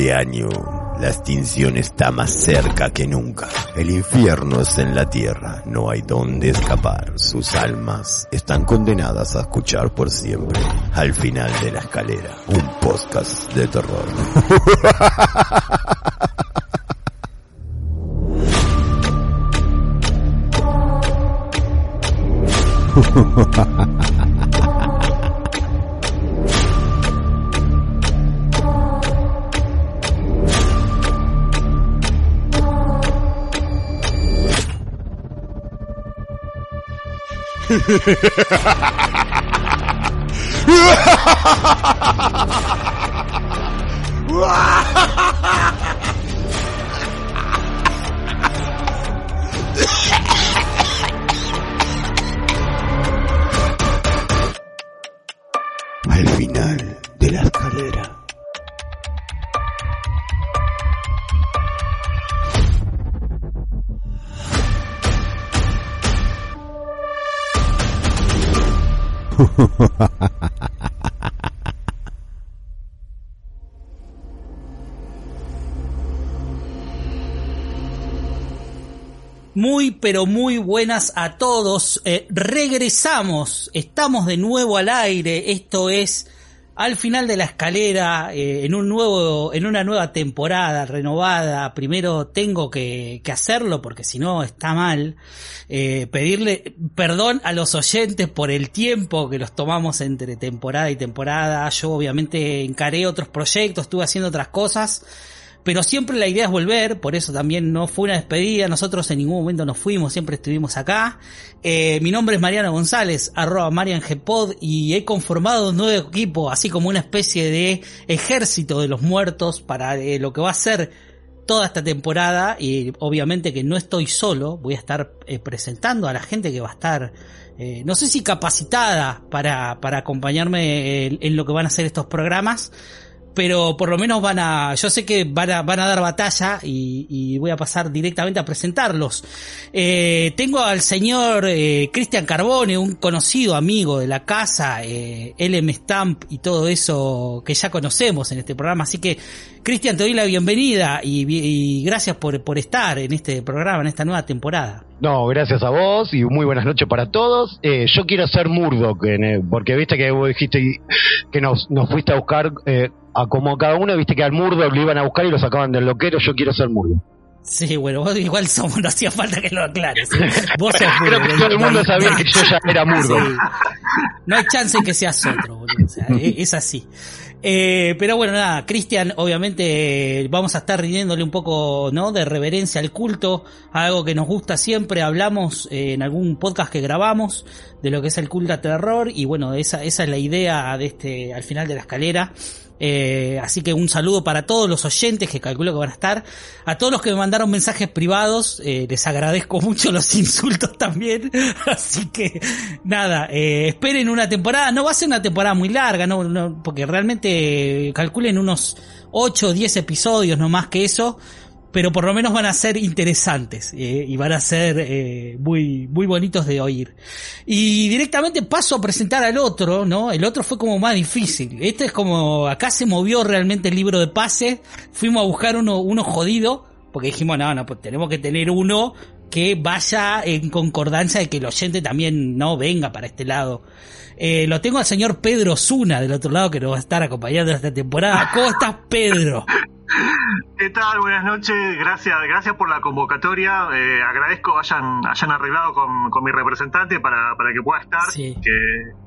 Este año la extinción está más cerca que nunca. El infierno es en la tierra, no hay dónde escapar. Sus almas están condenadas a escuchar por siempre al final de la escalera un podcast de terror. Ha ha ha ha ha! Pero muy buenas a todos. Eh, regresamos. Estamos de nuevo al aire. Esto es al final de la escalera, eh, en un nuevo, en una nueva temporada renovada. Primero tengo que, hacerlo porque si no está mal. Eh, pedirle perdón a los oyentes por el tiempo que los tomamos entre temporada y temporada. Yo obviamente encaré otros proyectos, estuve haciendo otras cosas pero siempre la idea es volver, por eso también no fue una despedida, nosotros en ningún momento nos fuimos, siempre estuvimos acá. Eh, mi nombre es Mariano González, arroba MarianGpod, y he conformado un nuevo equipo, así como una especie de ejército de los muertos para eh, lo que va a ser toda esta temporada, y obviamente que no estoy solo, voy a estar eh, presentando a la gente que va a estar, eh, no sé si capacitada para, para acompañarme en, en lo que van a ser estos programas, pero por lo menos van a, yo sé que van a, van a dar batalla y, voy a pasar directamente a presentarlos. Eh, tengo al señor eh, Cristian Carbone, un conocido amigo de la casa, eh, LM Stamp y todo eso que ya conocemos en este programa, así que Cristian te doy la bienvenida y, gracias por, por estar en este programa, en esta nueva temporada. No, gracias a vos y muy buenas noches para todos. Eh, yo quiero ser Murdoch, porque viste que vos dijiste que nos, nos fuiste a buscar eh, a como cada uno, viste que al Murdoch lo iban a buscar y lo sacaban del loquero. Yo quiero ser Murdoch. Sí, bueno, vos igual somos, no hacía falta que lo aclares. ¿eh? Vos sos Creo que todo el mundo sabía que yo ya era Murdoch. Sí. No hay chance en que seas otro, boludo. O sea, es, es así. Eh, pero bueno, nada, Cristian, obviamente eh, vamos a estar rindiéndole un poco, ¿no? De reverencia al culto, algo que nos gusta siempre, hablamos eh, en algún podcast que grabamos de lo que es el culto a terror y bueno, esa, esa es la idea de este, al final de la escalera. Eh, así que un saludo para todos los oyentes que calculo que van a estar. A todos los que me mandaron mensajes privados, eh, les agradezco mucho los insultos también. Así que nada, eh, esperen una temporada. No va a ser una temporada muy larga, no, no porque realmente calculen unos 8 o 10 episodios, no más que eso pero por lo menos van a ser interesantes eh, y van a ser eh, muy muy bonitos de oír. Y directamente paso a presentar al otro, ¿no? El otro fue como más difícil. Este es como acá se movió realmente el libro de pase. Fuimos a buscar uno uno jodido porque dijimos, no, no, pues tenemos que tener uno que vaya en concordancia de que el oyente también no venga para este lado. Eh, lo tengo al señor Pedro Zuna del otro lado que nos va a estar acompañando esta temporada. ¿Cómo estás, Pedro? ¿Qué tal? Buenas noches. Gracias, gracias por la convocatoria. Eh, agradezco hayan, hayan arreglado con, con mi representante para, para que pueda estar, Sí. que,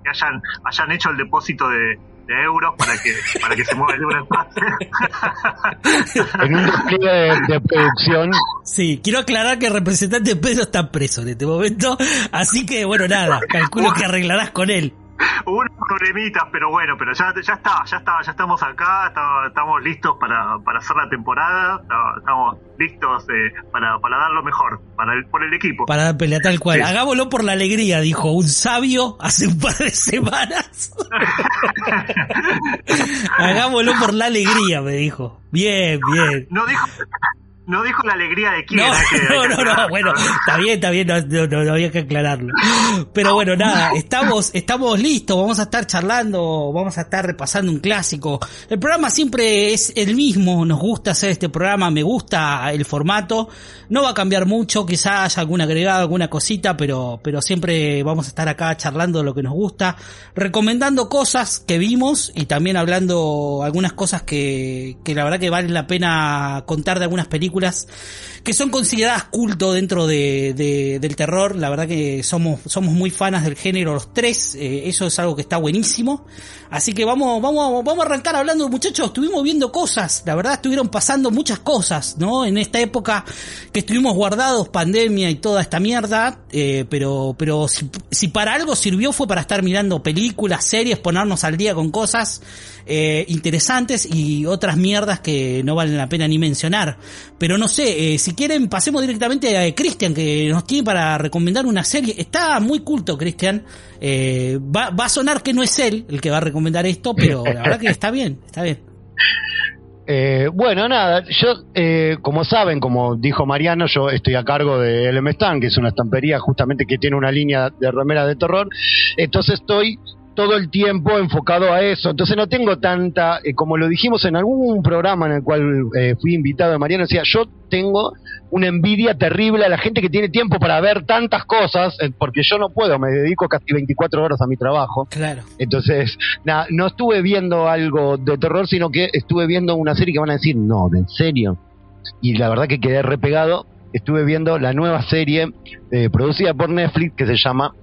que hayan, hayan hecho el depósito de, de euros para que, para que se mueva el paz. En un despliegue de, de producción. Sí, quiero aclarar que el representante Pedro está preso en este momento, así que bueno, nada, calculo que arreglarás con él. Hubo unos problemitas, pero bueno, pero ya, ya está, ya está, ya estamos acá, está- estamos listos para, para hacer la temporada, está- estamos listos eh, para, para dar lo mejor, para el, por el equipo. Para dar pelea tal cual. Sí. Hagámoslo por la alegría, dijo un sabio hace un par de semanas. Hagámoslo por la alegría, me dijo. Bien, bien. No dijo, no dijo la alegría de quién. No, no, no, bueno, está bien, está bien, no, había que aclararlo. Pero bueno, nada, estamos, estamos listos, vamos a estar charlando, vamos a estar repasando un clásico. El programa siempre es el mismo, nos gusta hacer este programa, me gusta el formato, no va a cambiar mucho, quizá haya alguna agregada, alguna cosita, pero, pero siempre vamos a estar acá charlando de lo que nos gusta, recomendando cosas que vimos y también hablando algunas cosas que, que la verdad que vale la pena contar de algunas películas que son consideradas culto dentro de, del terror. La verdad que somos, somos muy fanas del género los tres. Eh, eso es algo que está buenísimo. Así que vamos, vamos, vamos a arrancar hablando, muchachos. Estuvimos viendo cosas. La verdad estuvieron pasando muchas cosas, ¿no? En esta época que estuvimos guardados, pandemia y toda esta mierda. Eh, pero, pero si, si para algo sirvió fue para estar mirando películas, series, ponernos al día con cosas eh, interesantes y otras mierdas que no valen la pena ni mencionar. Pero no sé, eh, si quieren pasemos directamente a Cristian que nos tiene para recomendar una serie. Está muy culto Cristian. Eh, va, va a sonar que no es él el que va a recomendar esto, pero la verdad que está bien, está bien. Eh, bueno, nada, yo, como saben, como dijo Mariano, yo estoy a cargo de LM Stan, que es una estampería justamente que tiene una línea de remera de terror. Entonces estoy todo el tiempo enfocado a eso. Entonces no tengo tanta, eh, como lo dijimos en algún programa en el cual eh, fui invitado de Mariano, decía, yo tengo una envidia terrible a la gente que tiene tiempo para ver tantas cosas, eh, porque yo no puedo, me dedico casi 24 horas a mi trabajo. Claro. Entonces, no estuve viendo algo de terror, sino que estuve viendo una serie que van a decir, no, ¿en serio? Y la verdad que quedé repegado. Estuve viendo la nueva serie producida por Netflix que se llama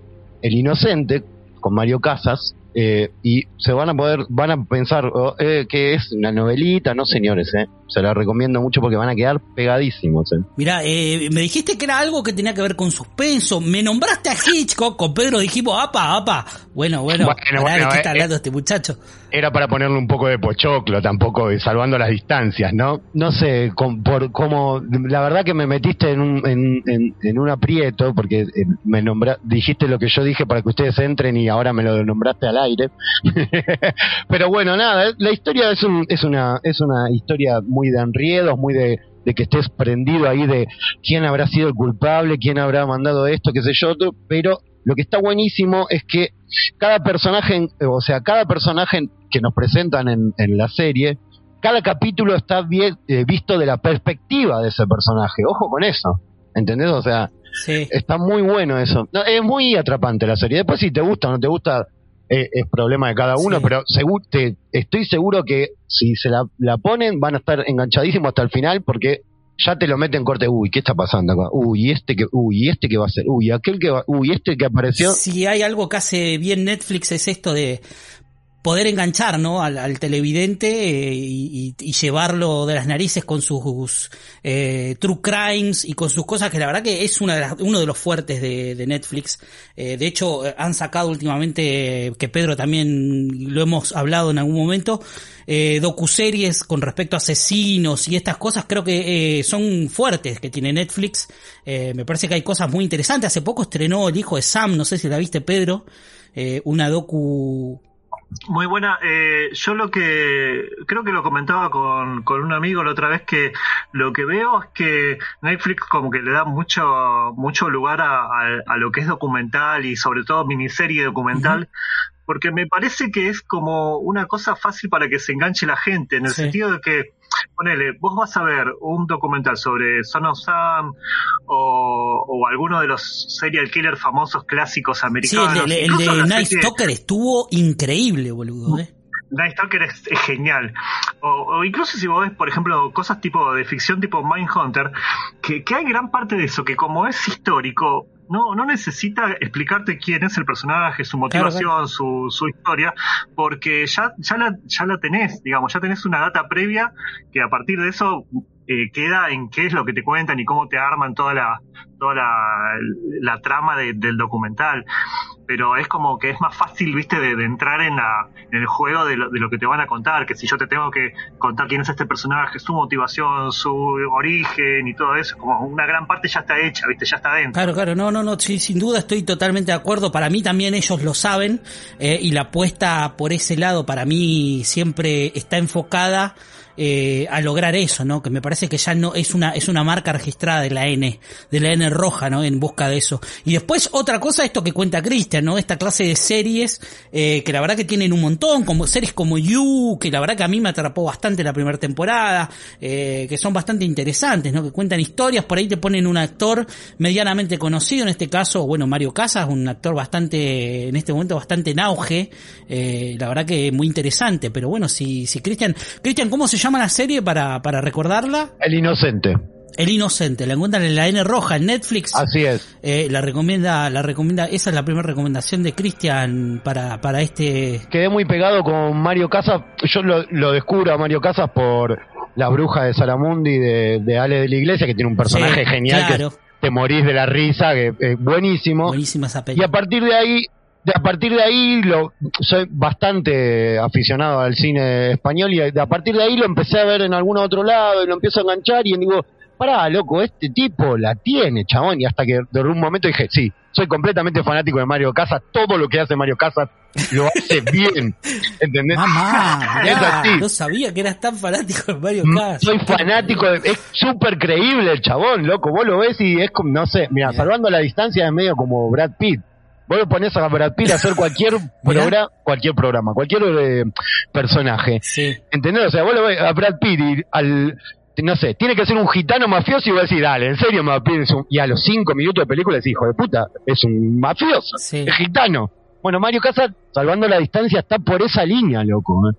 El Inocente, con Mario Casas, eh, y se van a poder, van a pensar oh, eh, que es una novelita, no señores, eh. se la recomiendo mucho porque van a quedar pegadísimos. Eh. Mira, eh, me dijiste que era algo que tenía que ver con suspenso, me nombraste a Hitchcock, con Pedro dijimos, apa, apa, bueno, bueno, bueno, bueno ¿qué está hablando este muchacho? Era para ponerle un poco de pochoclo, tampoco salvando las distancias, ¿no? No sé, por cómo, la verdad que me metiste en un, en, en, un aprieto, porque me nombra, dijiste lo que yo dije para que ustedes entren y ahora me lo nombraste al aire. Pero bueno, nada, la historia es, un, es, una, es una historia muy de enriedos, muy de, de que estés prendido ahí de quién habrá sido el culpable, quién habrá mandado esto, qué sé yo, pero lo que está buenísimo es que cada personaje, o sea, cada personaje que nos presentan en, en la serie, cada capítulo está bien eh, visto de la perspectiva de ese personaje. Ojo con eso, ¿entendés? O sea, está muy bueno eso. es muy atrapante la serie. Después si te gusta o no te gusta, es problema de cada uno, pero te, estoy seguro que si se la, la, ponen van a estar enganchadísimos hasta el final porque ya te lo meten corte, uy, ¿qué está pasando acá? Uy, este que, uy, este que va a ser, uy, aquel que va, uy, este que apareció. Si hay algo que hace bien Netflix es esto de poder enganchar ¿no? al, televidente eh, y, llevarlo de las narices con sus eh, true crimes y con sus cosas que la verdad que es una de uno de los fuertes de, Netflix. Eh, de hecho, han sacado últimamente, que Pedro también lo hemos hablado en algún momento, eh, docuseries con respecto a asesinos y estas cosas creo que son fuertes que tiene Netflix. me parece que hay cosas muy interesantes. Hace poco estrenó El hijo de Sam, no sé si la viste Pedro, una docu muy buena. Eh, yo lo que creo que lo comentaba con, con un amigo la otra vez que lo que veo es que Netflix como que le da mucho mucho lugar a, a, lo que es documental y sobre todo miniserie documental. Porque me parece que es como una cosa fácil para que se enganche la gente, en el sentido de que ponele, vos vas a ver un documental sobre Son of Sam o, o alguno de los serial killers famosos clásicos americanos. Sí, el, de, Night Stalker estuvo increíble, boludo. ¿eh? Night Stalker es, genial. O, incluso si vos ves, por ejemplo, cosas tipo de ficción tipo Mindhunter, que, que hay gran parte de eso, que como es histórico, no, no necesita explicarte quién es el personaje, su motivación, Su, su historia, porque ya, ya, la, ya la tenés, digamos, ya tenés una data previa que a partir de eso eh, queda en qué es lo que te cuentan y cómo te arman toda la, toda la, trama del documental. pero es como que es más fácil, viste, de, entrar en, la, en el juego de lo, de lo, que te van a contar, que si yo te tengo que contar quién es este personaje, su motivación, su origen y todo eso, como una gran parte ya está hecha, viste, ya está dentro. Claro, claro, no, no, no, sí, sin duda estoy totalmente de acuerdo, para mí también ellos lo saben, eh, y la apuesta por ese lado para mí siempre está enfocada eh, a lograr eso, ¿no? Que me parece que ya no es una es una marca registrada de la N, de la N roja, ¿no? En busca de eso. Y después otra cosa esto que cuenta Cristian, ¿no? Esta clase de series eh, que la verdad que tienen un montón, como series como You, que la verdad que a mí me atrapó bastante la primera temporada, eh, que son bastante interesantes, ¿no? Que cuentan historias, por ahí te ponen un actor medianamente conocido, en este caso, bueno, Mario Casas, un actor bastante, en este momento bastante en auge, eh, la verdad que muy interesante, pero bueno, si, si Cristian, Cristian, ¿cómo se llama? la serie para, para recordarla? El Inocente. El Inocente, la encuentran en la N roja en Netflix. Así es. Eh, la recomienda, la recomienda, esa es la primera recomendación de Cristian para, para este. Quedé muy pegado con Mario Casas. Yo lo, descubro a Mario Casas por la bruja de Salamundi de, de Ale de la Iglesia, que tiene un personaje genial que te morís de la risa, que es buenísimo. Buenísima esa Y a partir de ahí de a partir de ahí lo soy bastante aficionado al cine español y a partir de ahí lo empecé a ver en algún otro lado y lo empiezo a enganchar y digo, pará, loco, este tipo la tiene, chabón, y hasta que de un momento dije, sí, soy completamente fanático de Mario Casas, todo lo que hace Mario Casas lo hace bien, ¿entendés? Mamá, no sabía que eras tan fanático de Mario mm, Casas. Soy fanático, es súper creíble el chabón, loco, vos lo ves y es como, no sé, mira, salvando la distancia es medio como Brad Pitt, Vos lo pones a Brad Pitt a hacer cualquier programa, cualquier programa, cualquier eh, personaje. Sí. ¿Entendés? O sea, vos lo ves a Brad Pitt y al, no sé, tiene que ser un gitano mafioso y vos decís, dale, en serio, Pitt y a los cinco minutos de película decís, hijo de puta, es un mafioso, es gitano. Bueno, Mario Casas, salvando la distancia, está por esa línea, loco. ¿eh?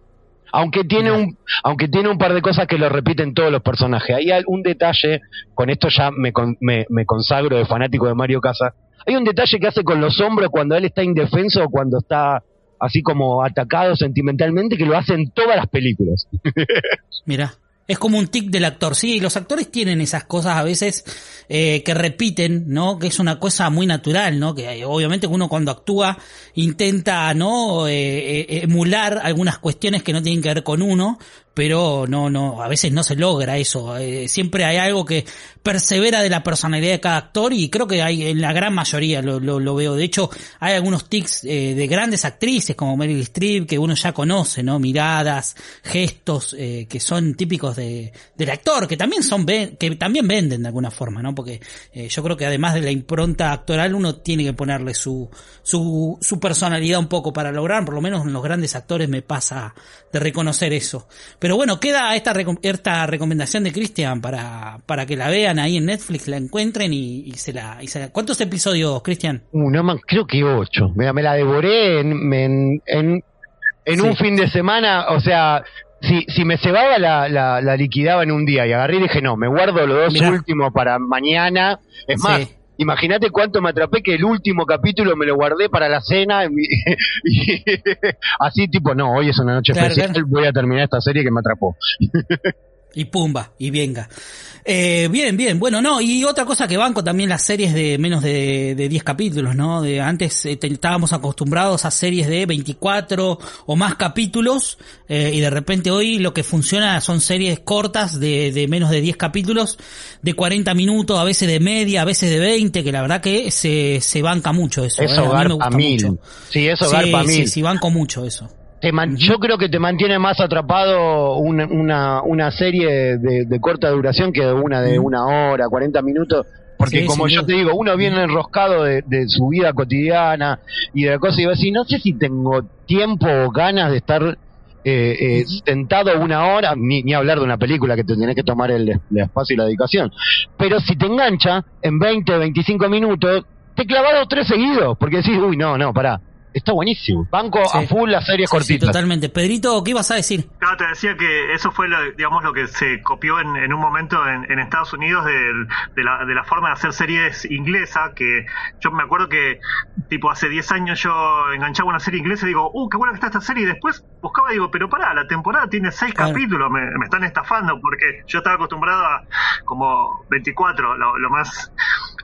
Aunque tiene un, aunque tiene un par de cosas que lo repiten todos los personajes. Hay un detalle, con esto ya me, me, me consagro de fanático de Mario Casas, hay un detalle que hace con los hombros cuando él está indefenso o cuando está así como atacado sentimentalmente que lo hace en todas las películas. Mira. Es como un tic del actor, sí, los actores tienen esas cosas a veces eh, que repiten, ¿no? Que es una cosa muy natural, ¿no? Que obviamente uno cuando actúa intenta, ¿no? Eh, eh, emular algunas cuestiones que no tienen que ver con uno, pero no, no, a veces no se logra eso. Eh, siempre hay algo que persevera de la personalidad de cada actor y creo que hay en la gran mayoría lo, lo, veo. De hecho, hay algunos tics eh, de grandes actrices como Meryl Streep que uno ya conoce, ¿no? Miradas, gestos eh, que son típicos de, del actor, que también son que también venden de alguna forma, ¿no? Porque yo creo que además de la impronta actoral uno tiene que ponerle su, su, su personalidad un poco para lograr, por lo menos en los grandes actores me pasa de reconocer eso. Pero bueno, queda esta, esta recomendación de Cristian para, para que la vean ahí en Netflix, la encuentren y, se, la, y ¿Cuántos episodios, Cristian? Uh, no, creo que ocho. Mira, me la devoré en, en, en, un fin de semana, o sea, si, si me cebaba la, la, liquidaba en un día y agarré y dije, no, me guardo los dos últimos para mañana. Es más, Imagínate cuánto me atrapé que el último capítulo me lo guardé para la cena. Y, así tipo, no, hoy es una noche especial, voy a terminar esta serie que me atrapó. y pumba, y venga. Eh, bien, bien, bueno, no, y otra cosa que banco también las series de menos de, de 10 capítulos, ¿no? De antes eh, estábamos acostumbrados a series de 24 o más capítulos, eh, y de repente hoy lo que funciona son series cortas de, de menos de 10 capítulos, de 40 minutos, a veces de media, a veces de 20, que la verdad que se, se banca mucho eso. Eso ¿eh? garpa mil. Sí, eso sí, garpa mil. Sí, sí, banco mucho eso yo creo que te mantiene más atrapado una, una, serie de, corta duración que una de una hora, 40 minutos. Porque como yo te digo, uno viene enroscado de, su vida cotidiana y de la cosa y va a decir, no sé si tengo tiempo o ganas de estar eh, eh, sentado una hora, ni, ni, hablar de una película que te tenés que tomar el, el, espacio y la dedicación. Pero si te engancha en 20, 25 minutos, te clavas dos tres seguidos, porque decís, uy, no, no, pará, está buenísimo. Banco a full las series cortitas. totalmente. Pedrito, ¿qué ibas a decir? Claro, te decía que eso fue, lo, digamos, lo que se copió en, un momento en, Estados Unidos de, la, de la forma de hacer series inglesa, que yo me acuerdo que, tipo, hace 10 años yo enganchaba una serie inglesa y digo, uh, qué buena que está esta serie, y después buscaba y digo, pero pará, la temporada tiene 6 capítulos, me, están estafando, porque yo estaba acostumbrado a como 24, lo, lo más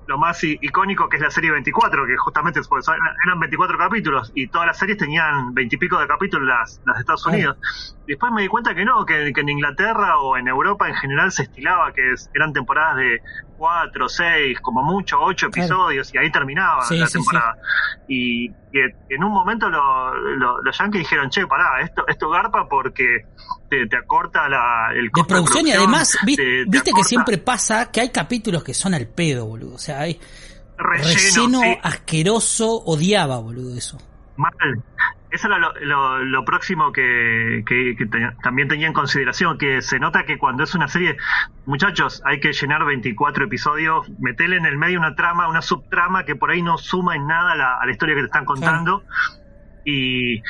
lo más icónico que es la serie 24, que justamente eran 24 capítulos y todas las series tenían 20 y pico de capítulos las, las de Estados Unidos. Después me di cuenta que no, que, en Inglaterra o en Europa en general se estilaba que eran temporadas de 4, 6, como mucho, 8 episodios y ahí terminaba la temporada. Y, en un momento los yankees dijeron, che, pará, esto, esto garpa porque te, acorta la, el de producción, y además, viste, que siempre pasa que hay capítulos que son al pedo, boludo. O sea, hay relleno, asqueroso, odiaba, boludo, eso. Mal. Eso era lo, próximo que, también tenía en consideración, que se nota que cuando es una serie, muchachos, hay que llenar 24 episodios, meterle en el medio una trama, una subtrama que por ahí no suma en nada a la historia que te están contando. Y,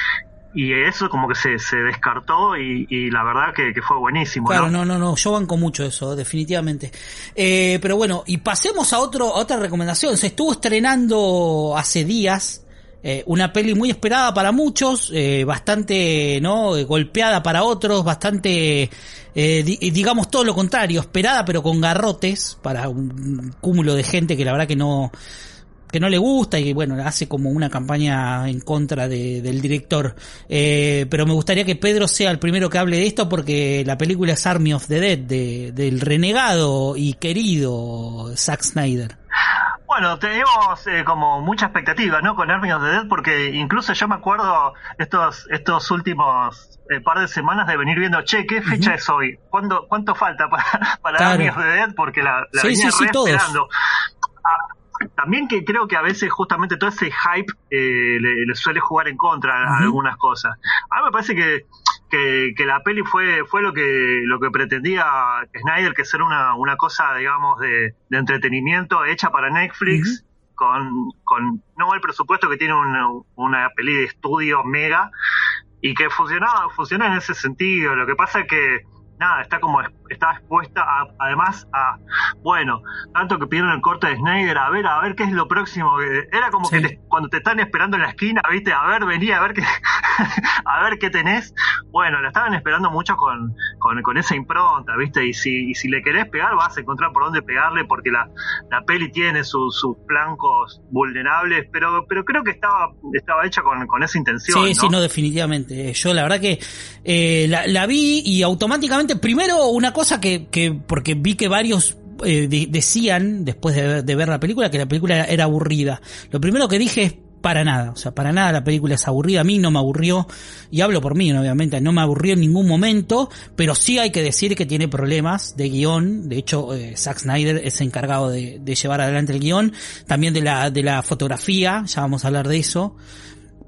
y eso como que se, se descartó y, la verdad que, fue buenísimo. Claro, ¿no? no, no, yo banco mucho eso, definitivamente. Eh, pero bueno, y pasemos a, otro, a otra recomendación. Se estuvo estrenando hace días eh, una peli muy esperada para muchos, eh, bastante no golpeada para otros, bastante digamos todo lo contrario, esperada pero con garrotes para un cúmulo de gente que la verdad que no que no le gusta y bueno, hace como una campaña en contra de, del director. Eh, pero me gustaría que Pedro sea el primero que hable de esto porque la película es Army of the Dead, de, del renegado y querido Zack Snyder. Bueno, tenemos eh, como mucha expectativa, ¿no? Con Army of the Dead, porque incluso yo me acuerdo estos estos últimos eh, par de semanas de venir viendo, che, ¿qué fecha es hoy? ¿Cuándo, ¿Cuánto falta para, para Army of the Dead? Porque la, la venía esperando. Ah, también que creo que a veces justamente todo ese hype eh, le, suele jugar en contra a algunas cosas. A mí me parece que, que, la peli fue, fue lo que, lo que pretendía Snyder, que ser una, una cosa, digamos, de, entretenimiento hecha para Netflix, con, con no el presupuesto que tiene una, una peli de estudio mega, y que funcionaba, funciona en ese sentido. Lo que pasa es que nada, está como está expuesta además a, bueno, tanto que pidieron el corte de Snyder, a ver, a ver qué es lo próximo. Era como que cuando te están esperando en la esquina, viste, a ver, venía a ver qué, a ver qué tenés. Bueno, la estaban esperando mucho con, con, esa impronta, viste, y si, y si le querés pegar, vas a encontrar por dónde pegarle, porque la, la peli tiene sus flancos vulnerables, pero, pero creo que estaba, estaba hecha con, con esa intención. Sí, sí, no, definitivamente. Yo la verdad que eh, la, la vi y automáticamente primero una cosa que, que porque vi que varios eh, decían, después de, ver la película, que la película era aburrida. Lo primero que dije es para nada, o sea, para nada la película es aburrida, a mí no me aburrió, y hablo por mí, obviamente, no me aburrió en ningún momento, pero sí hay que decir que tiene problemas de guion, de hecho, eh, Zack Snyder es encargado de, de, llevar adelante el guion, también de la, de la fotografía, ya vamos a hablar de eso,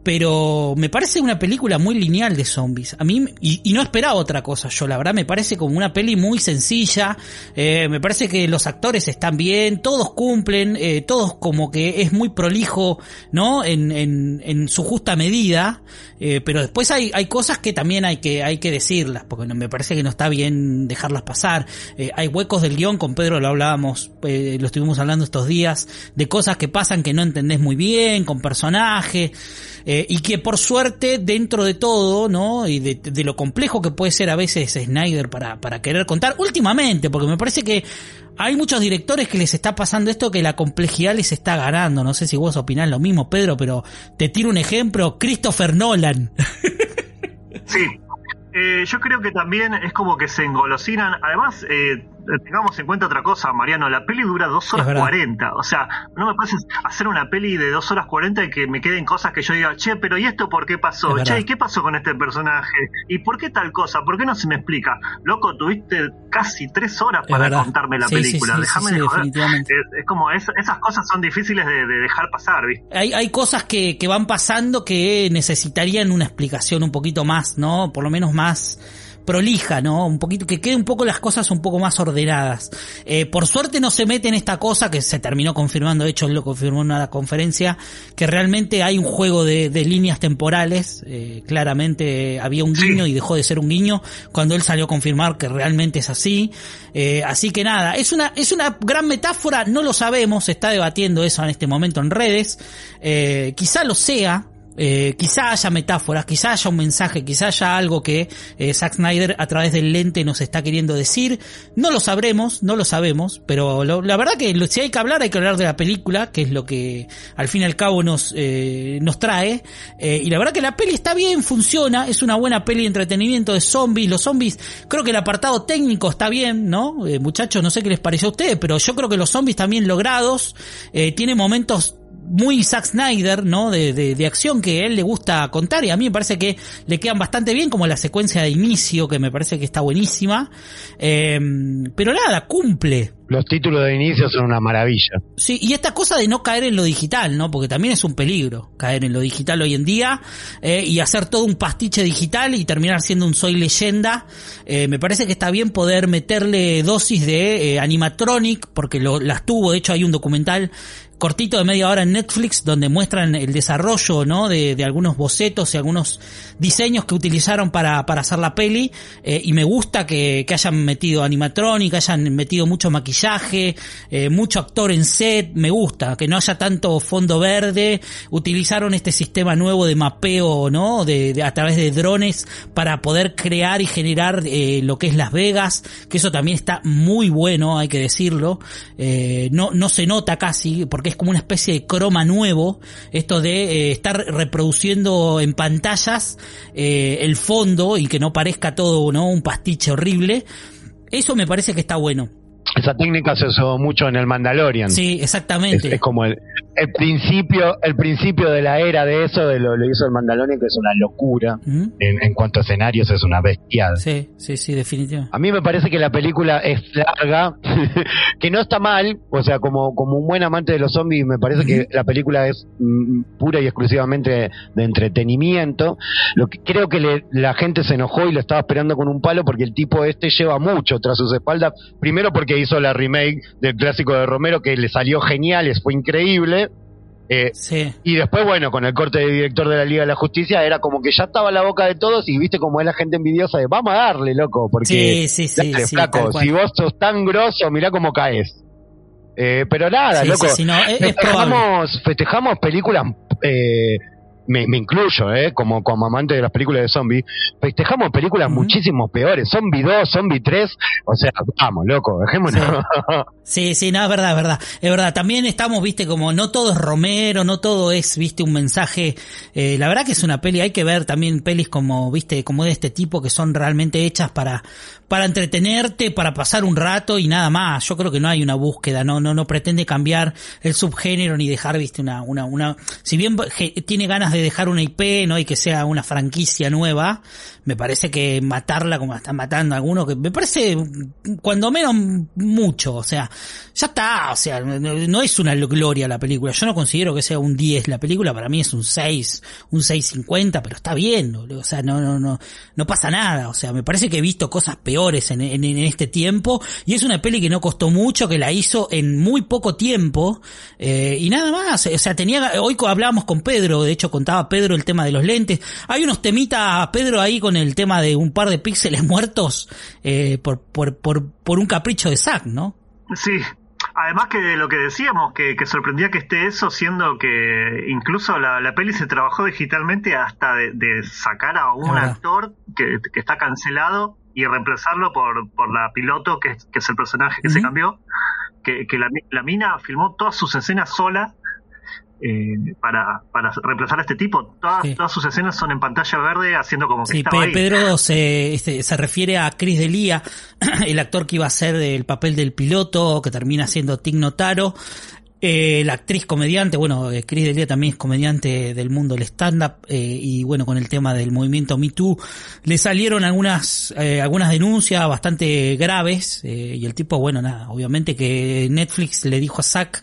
pero me parece una película muy lineal de zombies. A mí, y, no esperaba otra cosa, yo la verdad me parece como una peli muy sencilla, eh, me parece que los actores están bien, todos cumplen, eh, todos como que es muy prolijo, ¿no? En, en, en su justa medida, eh, pero después hay, hay cosas que también hay que, hay que decirlas, porque me parece que no está bien dejarlas pasar. Hay huecos del guion, con Pedro lo hablábamos, lo estuvimos hablando estos días, de cosas que pasan que no entendés muy bien, con personajes. Y que por suerte, dentro de todo, ¿no? Y de, lo complejo que puede ser a veces Snyder para, para querer contar, últimamente, porque me parece que hay muchos directores que les está pasando esto que la complejidad les está ganando. No sé si vos opinás lo mismo, Pedro, pero te tiro un ejemplo, Christopher Nolan. Sí, eh, yo creo que también es como que se engolosinan. Además, eh, tengamos en cuenta otra cosa, Mariano. La peli dura dos horas cuarenta. O sea, no me parece hacer una peli de dos horas cuarenta y que me queden cosas que yo diga, che, pero ¿y esto por qué pasó? Che, ¿y qué pasó con este personaje? ¿Y por qué tal cosa? ¿Por qué no se me explica? Loco, tuviste casi tres horas para contarme la película. Déjame de joder. Es, como esas cosas son difíciles de, dejar pasar, ¿viste? Hay, hay cosas que, que van pasando que necesitarían una explicación un poquito más, ¿no? Por lo menos más prolija, ¿no? Un poquito, que quede un poco las cosas un poco más ordenadas. Eh, por suerte no se mete en esta cosa que se terminó confirmando, de hecho él lo confirmó en una conferencia, que realmente hay un juego de, líneas temporales, eh, claramente había un guiño y dejó de ser un guiño cuando él salió a confirmar que realmente es así. Eh, así que nada, es una, es una gran metáfora, no lo sabemos, se está debatiendo eso en este momento en redes, quizá lo sea, Eh, quizá haya metáforas, quizá haya un mensaje, quizá haya algo que eh, Zack Snyder a través del lente nos está queriendo decir. No lo sabremos, no lo sabemos, pero la verdad que si hay que hablar, hay que hablar de la película, que es lo que al fin y al cabo nos, eh, nos trae. Eh, y la verdad que la peli está bien, funciona, es una buena peli de entretenimiento de zombies. Los zombies, creo que el apartado técnico está bien, ¿no? Eh, muchachos, no sé qué les pareció a ustedes, pero yo creo que los zombies también logrados, eh, tiene momentos muy Zack Snyder, ¿no? De, de, de, acción que a él le gusta contar y a mí me parece que le quedan bastante bien, como la secuencia de inicio, que me parece que está buenísima. Eh, pero nada, cumple. Los títulos de inicio son una maravilla. Sí, y esta cosa de no caer en lo digital, ¿no? Porque también es un peligro caer en lo digital hoy en día eh, y hacer todo un pastiche digital y terminar siendo un soy leyenda. Eh, me parece que está bien poder meterle dosis de eh, animatronic, porque lo, las tuvo, de hecho hay un documental cortito de media hora en Netflix donde muestran el desarrollo ¿no? de, de algunos bocetos y algunos diseños que utilizaron para, para hacer la peli eh, y me gusta que, que, hayan metido animatronic, hayan metido mucho maquillaje, eh, mucho actor en set, me gusta, que no haya tanto fondo verde, utilizaron este sistema nuevo de mapeo ¿no? de, de a través de drones para poder crear y generar eh, lo que es Las Vegas, que eso también está muy bueno, hay que decirlo, eh, no, no se nota casi porque es como una especie de croma nuevo, esto de eh, estar reproduciendo en pantallas eh, el fondo y que no parezca todo no un pastiche horrible. Eso me parece que está bueno. Esa técnica se usó mucho en el Mandalorian. Sí, exactamente. Es, es como el, el, principio, el principio de la era de eso, de lo, lo hizo el Mandalorian, que es una locura. En, en, cuanto a escenarios, es una bestial. Sí, sí, sí, definitivamente. A mí me parece que la película es larga, que no está mal, o sea, como, como un buen amante de los zombies, me parece que la película es mm, pura y exclusivamente de entretenimiento. Lo que creo que le, la gente se enojó y lo estaba esperando con un palo porque el tipo este lleva mucho tras sus espaldas. Primero porque hizo la remake del clásico de Romero que le salió genial, fue increíble. Eh, sí. Y después, bueno, con el corte de director de la Liga de la Justicia, era como que ya estaba la boca de todos y viste como es la gente envidiosa de vamos a darle, loco, porque sí, sí, sí, dale, sí, flaco, si vos sos tan grosso, mirá cómo caes. Eh, pero nada, loco, sí, no, es, festejamos, es festejamos películas eh, me, me, incluyo, ¿eh? como, como amante de las películas de zombies, festejamos películas uh -huh. muchísimo peores. Zombie 2, Zombie 3, o sea, vamos, loco, dejémonos. Sí. sí, sí, no, es verdad, es verdad. Es verdad, también estamos, viste, como no todo es Romero, no todo es, viste, un mensaje. Eh, la verdad que es una peli, hay que ver también pelis como, viste, como de este tipo que son realmente hechas para, para entretenerte, para pasar un rato y nada más. Yo creo que no hay una búsqueda, no, no, no pretende cambiar el subgénero ni dejar, viste, una, una, una, si bien tiene ganas de dejar una IP, ¿no? Y que sea una franquicia nueva, me parece que matarla como la están matando algunos, que me parece cuando menos mucho, o sea, ya está, o sea, no es una gloria la película, yo no considero que sea un 10 la película, para mí es un 6, un 6.50, pero está bien, o sea, no, no, no, no pasa nada, o sea, me parece que he visto cosas peores en, este tiempo, y es una peli que no costó mucho, que la hizo en muy poco tiempo, eh, y nada más, o sea, tenía, hoy hablábamos con Pedro, de hecho contaba Pedro el tema de los lentes, hay unos temitas, Pedro ahí con el tema de un par de píxeles muertos eh, por, por, por, por un capricho de Zack, ¿no? Sí, Además que lo que decíamos, que, que, sorprendía que esté eso, siendo que incluso la, la peli se trabajó digitalmente hasta de, de sacar a un claro. actor que, que, está cancelado y reemplazarlo por, por la piloto, que, que es el personaje que uh -huh. se cambió, que, que la, la, mina filmó todas sus escenas sola eh, para, para reemplazar a este tipo. Todas, sí. todas sus escenas son en pantalla verde haciendo como que sí, estaba ahí. Pedro se, este, se refiere a Chris Delia, el actor que iba a ser el papel del piloto, que termina siendo Tig Notaro. Eh, la actriz comediante, bueno, eh, Chris Delia también es comediante del mundo del stand-up eh, y bueno, con el tema del movimiento Me Too le salieron algunas eh, algunas denuncias bastante graves eh, y el tipo, bueno, nada, obviamente que Netflix le dijo a Zack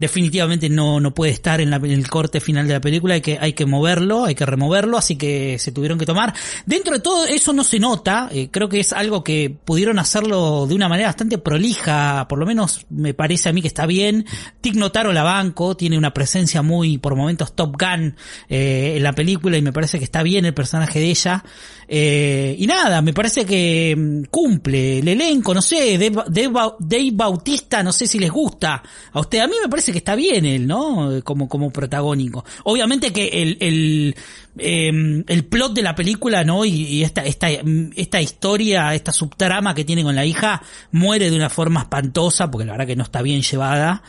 definitivamente no, no puede estar en, la, en, el corte final de la película, hay que, hay que moverlo, hay que removerlo, así que se tuvieron que tomar. Dentro de todo eso no se nota, eh, creo que es algo que pudieron hacerlo de una manera bastante prolija, por lo menos me parece a mí que está bien. Tig Notaro la banco, tiene una presencia muy, por momentos, Top Gun eh, en la película y me parece que está bien el personaje de ella. Eh, y nada, me parece que mm, cumple el elenco, no sé, Dave, Dave, Dave Bautista, no sé si les gusta a usted, a mí me parece parece que está bien él, ¿no? Como, como protagónico. Obviamente que el, el, em, el plot de la película, ¿no? Y, esta, esta, esta historia, esta subtrama que tiene con la hija, muere de una forma espantosa, porque la verdad que no está bien llevada.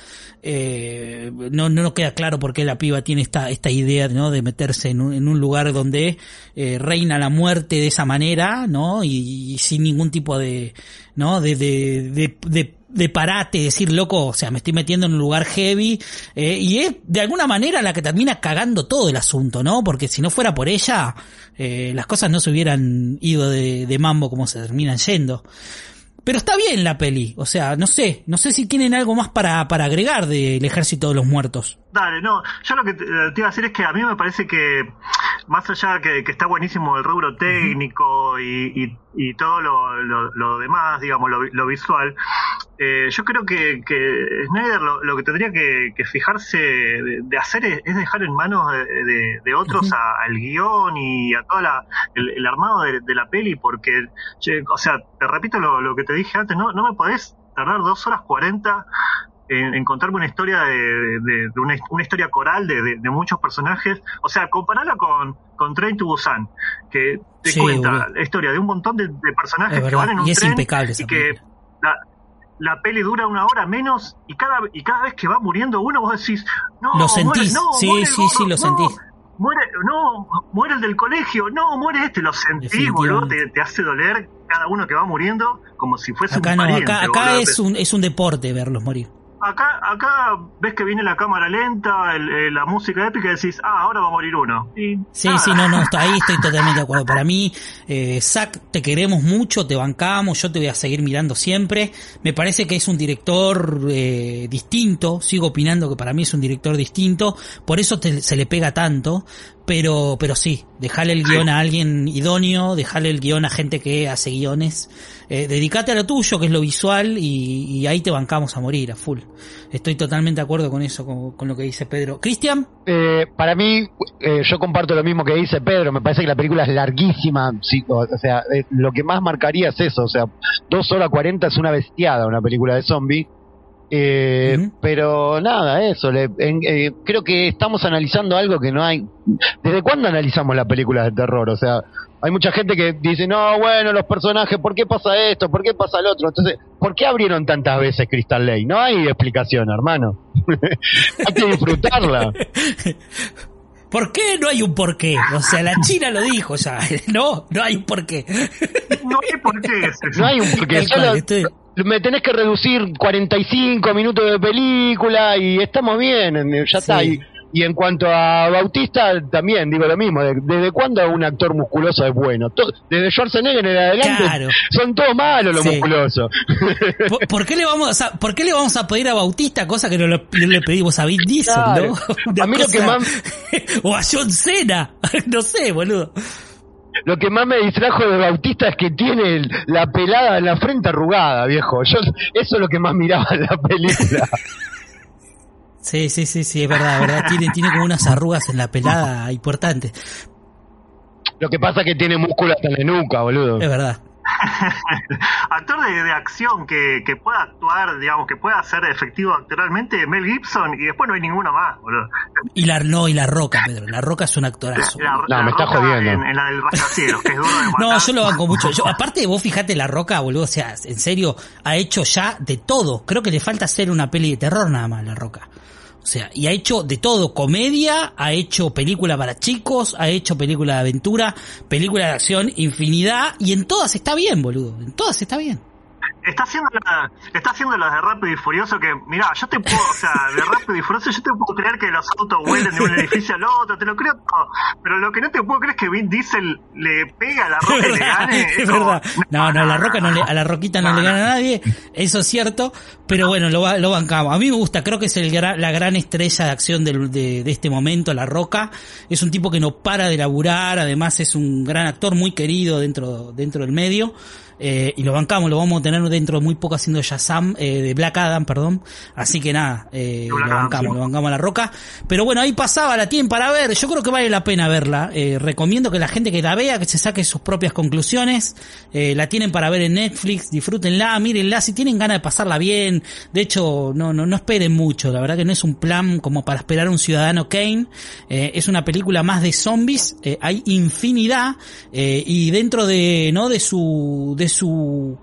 Eh, no, no queda claro por qué la piba tiene esta, esta idea, ¿no? De meterse en un, en un lugar donde eh, reina la muerte de esa manera, ¿no? Y, sin ningún tipo de, ¿no? De, de, de, de de parate, decir, loco, o sea, me estoy metiendo en un lugar heavy, eh, y es de alguna manera la que termina cagando todo el asunto, ¿no? Porque si no fuera por ella, eh, las cosas no se hubieran ido de, de mambo como se terminan yendo. Pero está bien la peli, o sea, no sé, no sé si tienen algo más para, para agregar del Ejército de los Muertos. Dale, no, yo lo que te, iba a decir es que a mí me parece que, más allá que, que está buenísimo el rubro técnico y, y, todo lo, lo, demás, digamos, lo, visual, eh, yo creo que, que Snyder lo, que tendría que, fijarse de, hacer es, dejar en manos de, de otros al guion y a toda la, el, armado de, la peli, porque, o sea, te repito lo, que te dije antes, no, no me podés tardar dos horas cuarenta en, contarme una historia de, una, historia coral de, muchos personajes. O sea, compararla con, con Train to Busan, que te cuenta la historia de un montón de, personajes que van en un y es tren impecable y que la, la, peli dura una hora menos y cada y cada vez que va muriendo uno vos decís, no, lo sentís, no, sí, sí, sí, lo sentís. Muere, no, muere el del colegio, no, muere este, lo sentís, boludo, te, te, hace doler cada uno que va muriendo como si fuese acá un no, Acá, acá es, un, es un deporte verlos morir acá, acá ves que viene la cámara lenta, eh, la música épica y decís, ah, ahora va a morir uno. sí, sí, no, no, ahí estoy totalmente de acuerdo. Para mí, eh, Zack, te queremos mucho, te bancamos, yo te voy a seguir mirando siempre. Me parece que es un director eh, distinto, sigo opinando que para mí es un director distinto, por eso se le pega tanto. Pero, pero sí, dejarle el guion a alguien idóneo, dejarle el guion a gente que hace guiones. Eh, dedicate a lo tuyo, que es lo visual, y, ahí te bancamos a morir, a full. Estoy totalmente de acuerdo con eso, con, lo que dice Pedro. Cristian. Eh, para mí, eh, yo comparto lo mismo que dice Pedro, me parece que la película es larguísima, o, sea, eh, lo que más marcaría es eso, o sea, dos horas cuarenta es una bestiada una película de zombie eh, Pero nada, eso. eh, creo que estamos analizando algo que no hay. ¿Desde cuándo analizamos las películas de terror? O sea, hay mucha gente que dice, no, bueno, los personajes, ¿por qué pasa esto? ¿Por qué pasa lo otro? Entonces, ¿por qué abrieron tantas veces Crystal Lake? No hay explicación, hermano. hay que disfrutarla. ¿Por qué no hay un porqué? O sea, la China lo dijo ya. No, no hay un porqué. No hay porqué. No hay un porqué. Solo, me tenés que reducir 45 minutos de película y estamos bien, ya está. Y, en cuanto a Bautista, también digo lo mismo. ¿Desde cuándo un actor musculoso es bueno? desde Schwarzenegger en adelante son todos malos los musculosos. ¿Por, qué le vamos a, ¿Por qué le vamos a pedir a Bautista cosa que no le, pedimos a Vin Diesel, ¿no? a mí lo que más... o a John Cena. no sé, boludo. Lo que más me distrajo de Bautista es que tiene la pelada en la frente arrugada, viejo. Yo eso es lo que más miraba en la película. Sí, sí, sí, sí, es verdad, verdad. Tiene, tiene como unas arrugas en la pelada importantes. Lo que pasa es que tiene músculo hasta en la nuca, boludo. Es verdad. actor de, acción que, que, pueda actuar, digamos, que pueda ser efectivo actoralmente, Mel Gibson, y después no hay ninguno más, boludo. Y la, no, y La Roca, Pedro. La Roca es un actorazo. no, me está jodiendo. En, la del Rascacielos, que es duro de matar. No, yo lo banco mucho. Yo, aparte, vos fijate, La Roca, boludo, o sea, en serio, ha hecho ya de todo. Creo que le falta hacer una peli de terror nada más, La Roca. O sea, y ha hecho de todo, comedia, ha hecho película para chicos, ha hecho película de aventura, película de acción, infinidad, y en todas está bien, boludo, en todas está bien está haciendo la, está haciendo las de Rápido y Furioso que, mira, yo te puedo, o sea, de Rápido y Furioso yo te puedo creer que los autos vuelen de un edificio al otro, te lo creo todo, pero lo que no te puedo creer es que Vin Diesel le pega a la roca y le gane. Es verdad. No, no, la roca no le, a la roquita no, le gana a nadie, eso es cierto, pero bueno, lo, lo bancamos. A mí me gusta, creo que es el, la gran estrella de acción de, de, de este momento, la roca. Es un tipo que no para de laburar, además es un gran actor muy querido dentro, dentro del medio. Eh, y lo bancamos, lo vamos a tener dentro de muy poco haciendo Shazam, eh, de Black Adam, perdón. Así que nada, eh, lo bancamos, lo bancamos a la roca. Pero bueno, ahí pasaba, la tienen para ver. Yo creo que vale la pena verla. Eh, recomiendo que la gente que la vea, que se saque sus propias conclusiones. Eh, la tienen para ver en Netflix, disfrútenla, mírenla, si tienen ganas de pasarla bien. De hecho, no, no, no esperen mucho. La verdad que no es un plan como para esperar a un ciudadano Kane. Eh, es una película más de zombies. Eh, hay infinidad. Eh, y dentro de, ¿no? De su, de su,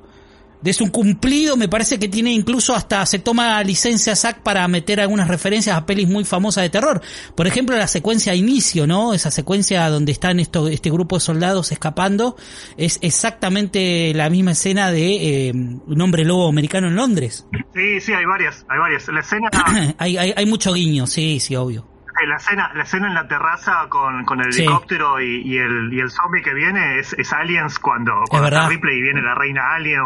de su cumplido, me parece que tiene incluso hasta se toma licencia Zack para meter algunas referencias a pelis muy famosas de terror. Por ejemplo, la secuencia inicio, ¿no? Esa secuencia donde están esto, este grupo de soldados escapando, es exactamente la misma escena de eh, un hombre lobo americano en Londres. Sí, sí, hay varias, hay varias. La escena, hay, hay, hay mucho guiño, sí, sí, obvio. Eh, la escena, la escena en la terraza con, con el Sí. helicóptero y, y el, y el zombie que viene es, es Aliens cuando, cuando está Ripley y viene la reina Alien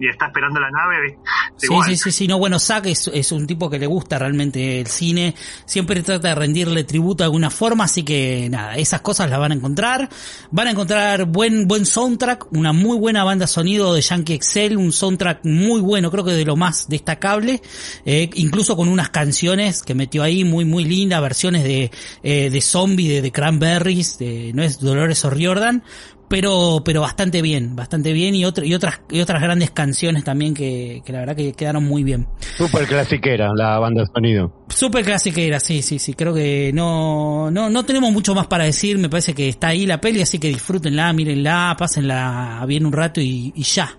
y está esperando la nave. Sí, Igual. sí, sí, sí, no, bueno, Zack es, es un tipo que le gusta realmente el cine, siempre trata de rendirle tributo de alguna forma, así que nada, esas cosas las van a encontrar, van a encontrar buen, buen soundtrack, una muy buena banda sonido de Yankee Excel, un soundtrack muy bueno, creo que de lo más destacable, eh, incluso con unas canciones que metió ahí muy, muy lindas, versiones de, eh, de Zombie, de, de Cranberries, de, no es Dolores O'Riordan, pero pero bastante bien, bastante bien y otra, y otras y otras grandes canciones también que, que la verdad que quedaron muy bien. Super clasiquera la banda de sonido. Super clasiquera, sí, sí, sí, creo que no no no tenemos mucho más para decir, me parece que está ahí la peli, así que disfrútenla, mírenla, pásenla bien un rato y, y ya.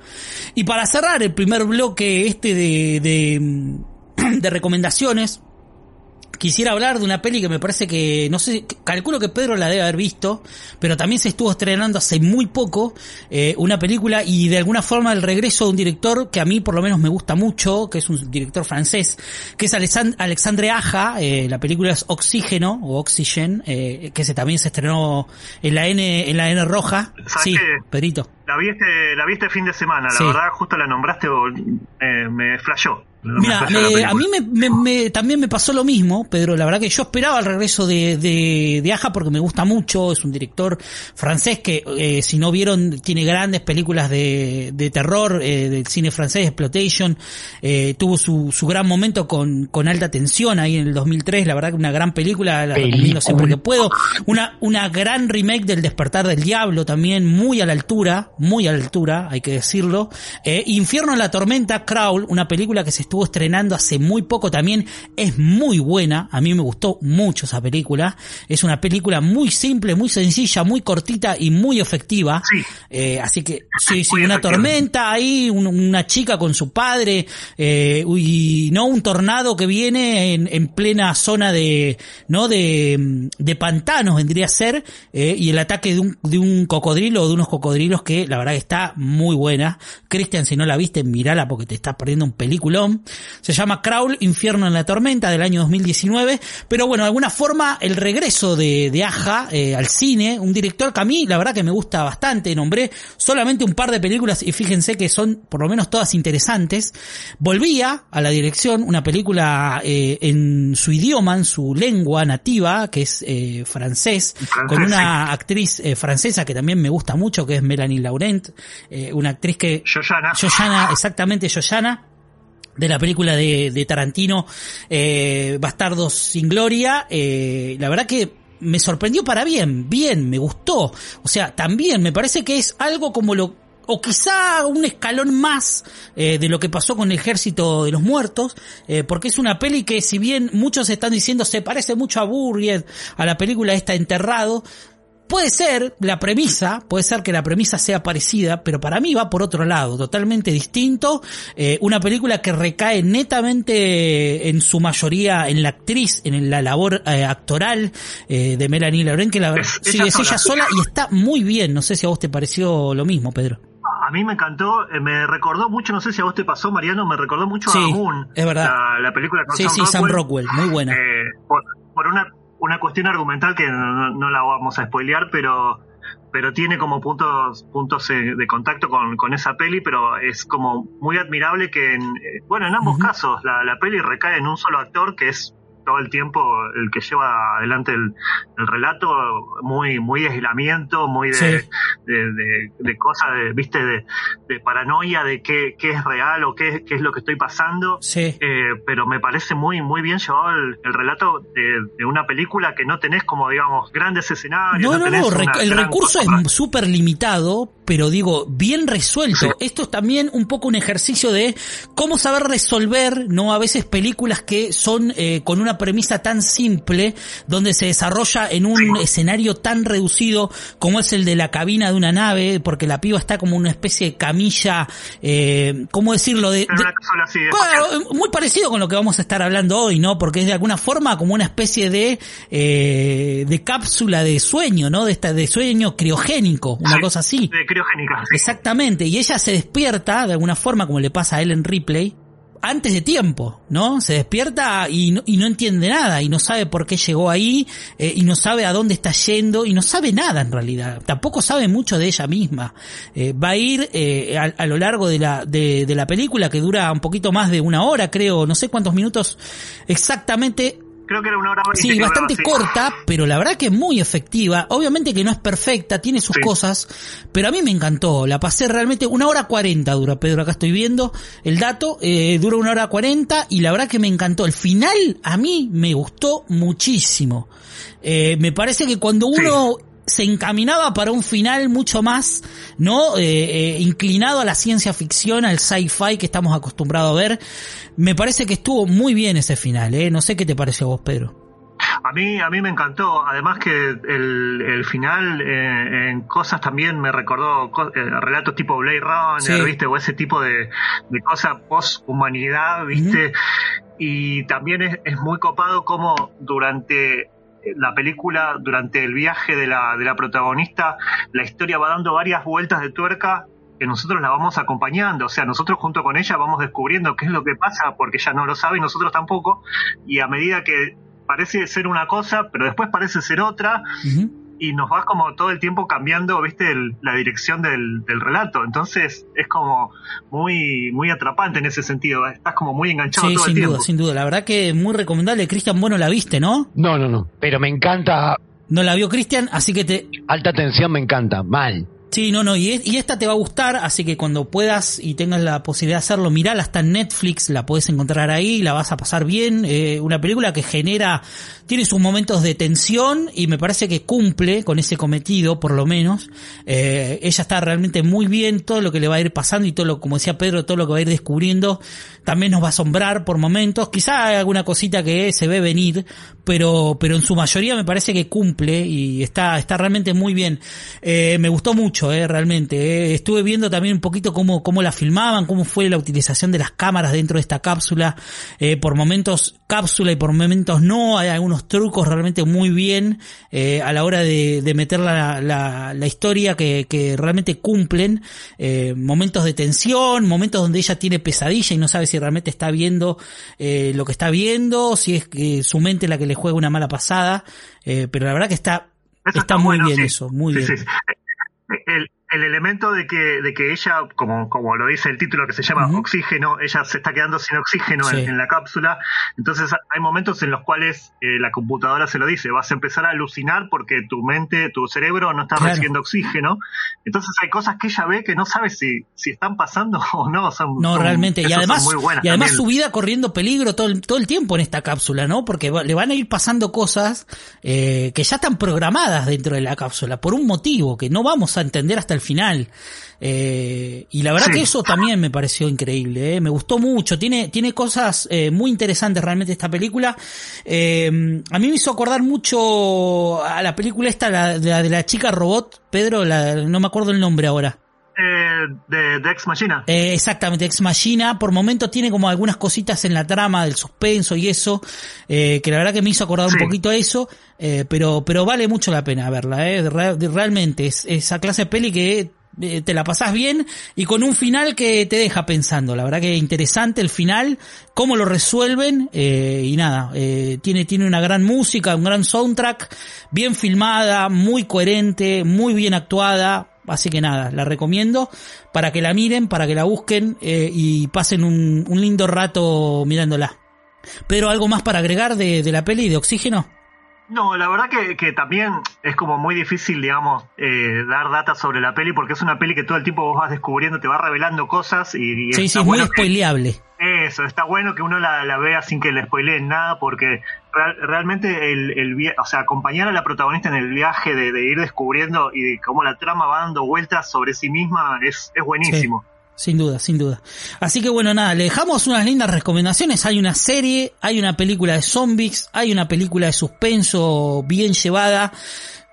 Y para cerrar el primer bloque este de de, de recomendaciones, quisiera hablar de una peli que me parece que, no sé, calculo que Pedro la debe haber visto, pero también se estuvo estrenando hace muy poco, eh, una película y de alguna forma el regreso de un director que a mí por lo menos me gusta mucho, que es un director francés, que es Alexand- Alexandre Aja, eh, la película es Oxígeno, o Oxygen, eh, que se también se estrenó en la N, en la N roja. ¿Sabes Sí? Pedrito. La vi este, la vi este fin de semana, Sí. la verdad, justo la nombraste, o, eh, me flashó. Mira, me- película. a mí me, me- también me pasó lo mismo, Pedro. La verdad que yo esperaba el regreso de, de, de Aja porque me gusta mucho. Es un director francés que, eh, si no vieron, tiene grandes películas de, de terror eh, del cine francés, Exploitation. Eh, tuvo su, su gran momento con, con alta tensión ahí en el 2003. La verdad que una gran película, la recomiendo siempre que puedo. Una, una gran remake del Despertar del Diablo también, muy a la altura, muy a la altura, hay que decirlo. Eh, Infierno en la Tormenta, Crawl, una película que se estuvo estrenando hace muy poco también, es muy buena, a mí me gustó mucho esa película. Es una película muy simple, muy sencilla, muy cortita y muy efectiva. Sí. Eh, así que, sí, sí, Muy una tormenta ahí, un- una chica con su padre, eh, y no un tornado que viene en, en plena zona de, no, de, de pantanos vendría a ser, eh, y el ataque de un, de un cocodrilo o de unos cocodrilos que la verdad que está muy buena. Cristian, si no la viste, mirala porque te estás perdiendo un peliculón. Se llama Crawl, Infierno en la Tormenta del año 2019, pero bueno, de alguna forma el regreso de, de Aja eh, al cine, un director que a mí la verdad que me gusta bastante, nombré solamente un par de películas y fíjense que son por lo menos todas interesantes. Volvía a la dirección una película eh, en su idioma, en su lengua nativa, que es eh, francés, con una actriz francesa que también me gusta mucho, que es Melanie Laurent, una actriz que Yoyana. Yoyana, exactamente Yoyana, de la película de, de Tarantino, eh, Bastardos sin Gloria, eh, la verdad que me sorprendió para bien, bien, me gustó. O sea, también me parece que es algo como lo o quizá un escalón más eh, de lo que pasó con el Ejército de los Muertos, eh, porque es una peli que si bien muchos están diciendo se parece mucho a Buried, a la película esta Enterrado, Puede ser la premisa, puede ser que la premisa sea parecida, pero para mí va por otro lado, totalmente distinto. Eh, una película que recae netamente en su mayoría en la actriz, en la labor eh, actoral eh, de Melanie Laurent, que la verdad Es sí, es ella sola. y está muy bien. No sé si a vos te pareció lo mismo, Pedro. A mí me encantó, eh, me recordó mucho, no sé si a vos te pasó, Mariano, me recordó mucho Sí, a Moon. es verdad. La, la película con Sí, Sam sí, Sam Rockwell, muy buena. Por, por una, una cuestión argumental que no, no- la vamos a spoilear, pero pero tiene como puntos puntos eh, de contacto con, con esa peli, pero es como muy admirable que, en, eh, bueno, en ambos casos la, la peli recae en un solo actor que es todo el tiempo el que lleva adelante el, relato, muy, muy de aislamiento, muy de, de, cosas, de, viste, de, paranoia de qué, qué, es real o qué, qué, es lo que estoy pasando. Sí. Eh, pero me parece muy, muy bien llevado el, relato de, una película que no tenés como, digamos, grandes escenarios. No, no, no, el recurso es súper limitado, pero digo, bien resuelto. Esto es también un poco un ejercicio de cómo saber resolver, ¿no? A veces películas que son eh, con una premisa tan simple, donde se desarrolla en un escenario tan reducido como es el de la cabina de una nave, porque la piba está como una especie de camilla, eh, ¿cómo decirlo? De, muy parecido con lo que vamos a estar hablando hoy, ¿no? Porque es de alguna forma como una especie de, eh, de cápsula de sueño, ¿no? De, esta, de sueño criogénico, una cosa así. De Exactamente, y ella se despierta de alguna forma, como le pasa a Ellen Ripley, antes de tiempo, ¿no? Se despierta y no, y no entiende nada y no sabe por qué llegó ahí eh, y no sabe a dónde está yendo y no sabe nada en realidad. Tampoco sabe mucho de ella misma. Eh, va a ir eh, a, lo largo de la, de la película que dura un poquito más de una hora, creo, no sé cuántos minutos exactamente Creo que era una hora Sí, bastante corta, pero la verdad que es muy efectiva. Obviamente que no es perfecta, tiene sus cosas, pero a mí me encantó. La pasé realmente una hora cuarenta dura, Pedro. Acá estoy viendo el dato. Eh, dura una hora cuarenta y la verdad que me encantó. El final a mí me gustó muchísimo. Eh, me parece que cuando uno se encaminaba para un final mucho más, ¿no? Eh, eh, inclinado a la ciencia ficción, al sci-fi que estamos acostumbrados a ver. Me parece que estuvo muy bien ese final, ¿eh? No sé qué te pareció a vos, Pedro. A mí, a mí me encantó. Además que el, el final eh, en cosas también me recordó relatos tipo Blade Runner, ¿viste? O ese tipo de, de cosas post-humanidad, ¿viste? Y también es, es muy copado como durante la película, durante el viaje de la, de la protagonista, la historia va dando varias vueltas de tuerca que nosotros la vamos acompañando, o sea, nosotros junto con ella vamos descubriendo qué es lo que pasa, porque ella no lo sabe y nosotros tampoco, y a medida que parece ser una cosa, pero después parece ser otra, y nos va como todo el tiempo cambiando, viste, la dirección del, relato. Entonces es como muy, muy atrapante en ese sentido. Estás como muy enganchado todo sin el tiempo. duda, sin duda. La verdad que muy recomendable. Cristian, bueno, la viste, ¿no? No, no, no. Pero me encanta. No la vio Cristian, así que te. Alta tensión me encanta, mal. Sí, no, no, y, esta te va a gustar, así que cuando puedas y tengas la posibilidad de hacerlo, mirala, está en Netflix, la puedes encontrar ahí, la vas a pasar bien, eh, una película que genera, tiene sus momentos de tensión y me parece que cumple con ese cometido, por lo menos. Eh, ella está realmente muy bien, todo lo que le va a ir pasando y todo lo, como decía Pedro, todo lo que va a ir descubriendo, también nos va a asombrar por momentos, quizá hay alguna cosita que se ve venir, pero, pero en su mayoría me parece que cumple y está, está realmente muy bien. Eh, me gustó mucho, eh, realmente. Eh. Estuve viendo también un poquito cómo, cómo la filmaban, cómo fue la utilización de las cámaras dentro de esta cápsula. Eh, por momentos cápsula y por momentos no. Hay algunos trucos realmente muy bien eh, a la hora de, de meter la, la, la, historia que, que realmente cumplen. Eh, momentos de tensión, momentos donde ella tiene pesadilla y no sabe si realmente está viendo eh, lo que está viendo, si es que su mente la que le juega una mala pasada. Eh, pero la verdad que está, está, muy bien eso, muy bien. El, el elemento de que, de que ella, como, como lo dice el título que se llama oxígeno, ella se está quedando sin oxígeno en, la cápsula, entonces hay momentos en los cuales eh, la computadora se lo dice, vas a empezar a alucinar porque tu mente, tu cerebro no está recibiendo oxígeno, entonces hay cosas que ella ve que no sabe si, si están pasando o no. no, realmente, y además, y además su vida corriendo peligro todo el, todo el tiempo en esta cápsula, ¿no? Porque le van a ir pasando cosas eh, que ya están programadas dentro de la cápsula, por un motivo que no vamos a entender hasta el final. Eh, y la verdad que eso también me pareció increíble, eh. me gustó mucho, tiene, tiene cosas eh, muy interesantes realmente esta película. a mí me hizo acordar mucho a la película esta, la, de la chica robot, Pedro, no me acuerdo el nombre ahora. De, de, Ex Machina. exactamente, Ex Machina. Por momentos tiene como algunas cositas en la trama del suspenso y eso, que la verdad que me hizo acordar un poquito a eso. Eh, pero, pero vale mucho la pena verla, eh. realmente es esa clase de peli que eh, te la pasás bien y con un final que te deja pensando. La verdad que interesante el final, cómo lo resuelven eh, y nada, eh, tiene, tiene una gran música, un gran soundtrack, bien filmada, muy coherente, muy bien actuada. Así que nada, la recomiendo para que la miren, para que la busquen y pasen un, un lindo rato mirándola. Pero algo más para agregar de, de la peli de Oxígeno. No, la verdad que, que, también es como muy difícil, digamos, eh, dar data sobre la peli porque es una peli que todo el tiempo vos vas descubriendo, te va revelando cosas y... sí, sí, es muy spoileable. Eso, está bueno que uno la, la, vea sin que le spoileen nada porque realmente el, el, o sea, acompañar a la protagonista en el viaje de, de, ir descubriendo y de cómo la trama va dando vueltas sobre sí misma es, es buenísimo. Sin duda, sin duda. Así que bueno, nada, le dejamos unas lindas recomendaciones. Hay una serie, hay una película de zombies, hay una película de suspenso bien llevada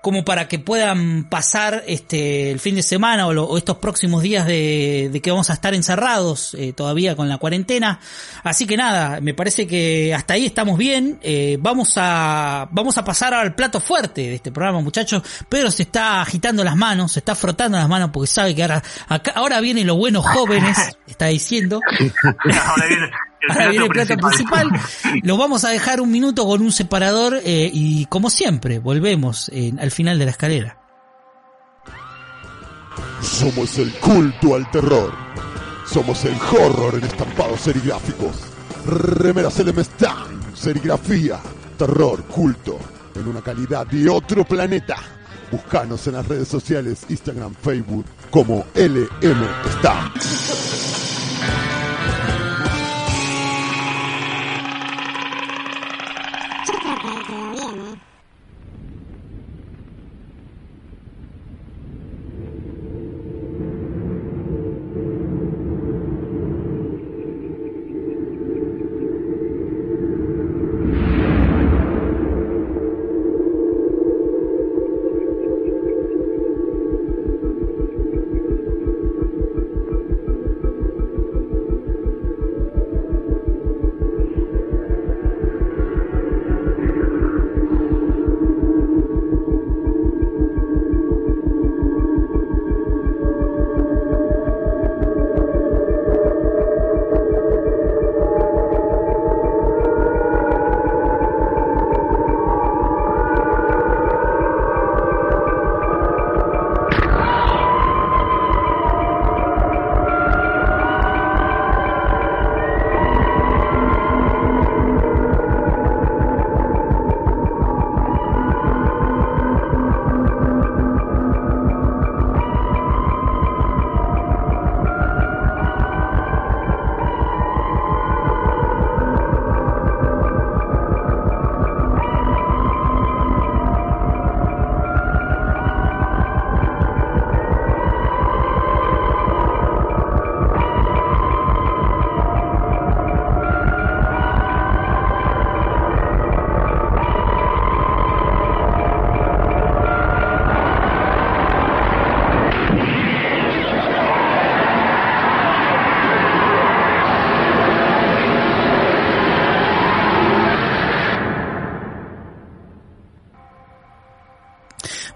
como para que puedan pasar este el fin de semana o, lo, o estos próximos días de, de, que vamos a estar encerrados eh, todavía con la cuarentena. Así que nada, me parece que hasta ahí estamos bien. Eh, vamos a vamos a pasar al plato fuerte de este programa, muchachos. Pedro se está agitando las manos, se está frotando las manos porque sabe que ahora acá, ahora vienen los buenos jóvenes, está diciendo. ahora Ahora viene el plato principal. Los vamos a dejar un minuto con un separador eh, y como siempre, volvemos eh, al final de la escalera. Somos el culto al terror. Somos el horror en estampados serigráficos. Remeras LM Stamp, serigrafía, terror, culto, en una calidad de otro planeta. Búscanos en las redes sociales, Instagram, Facebook, como LM Stamp.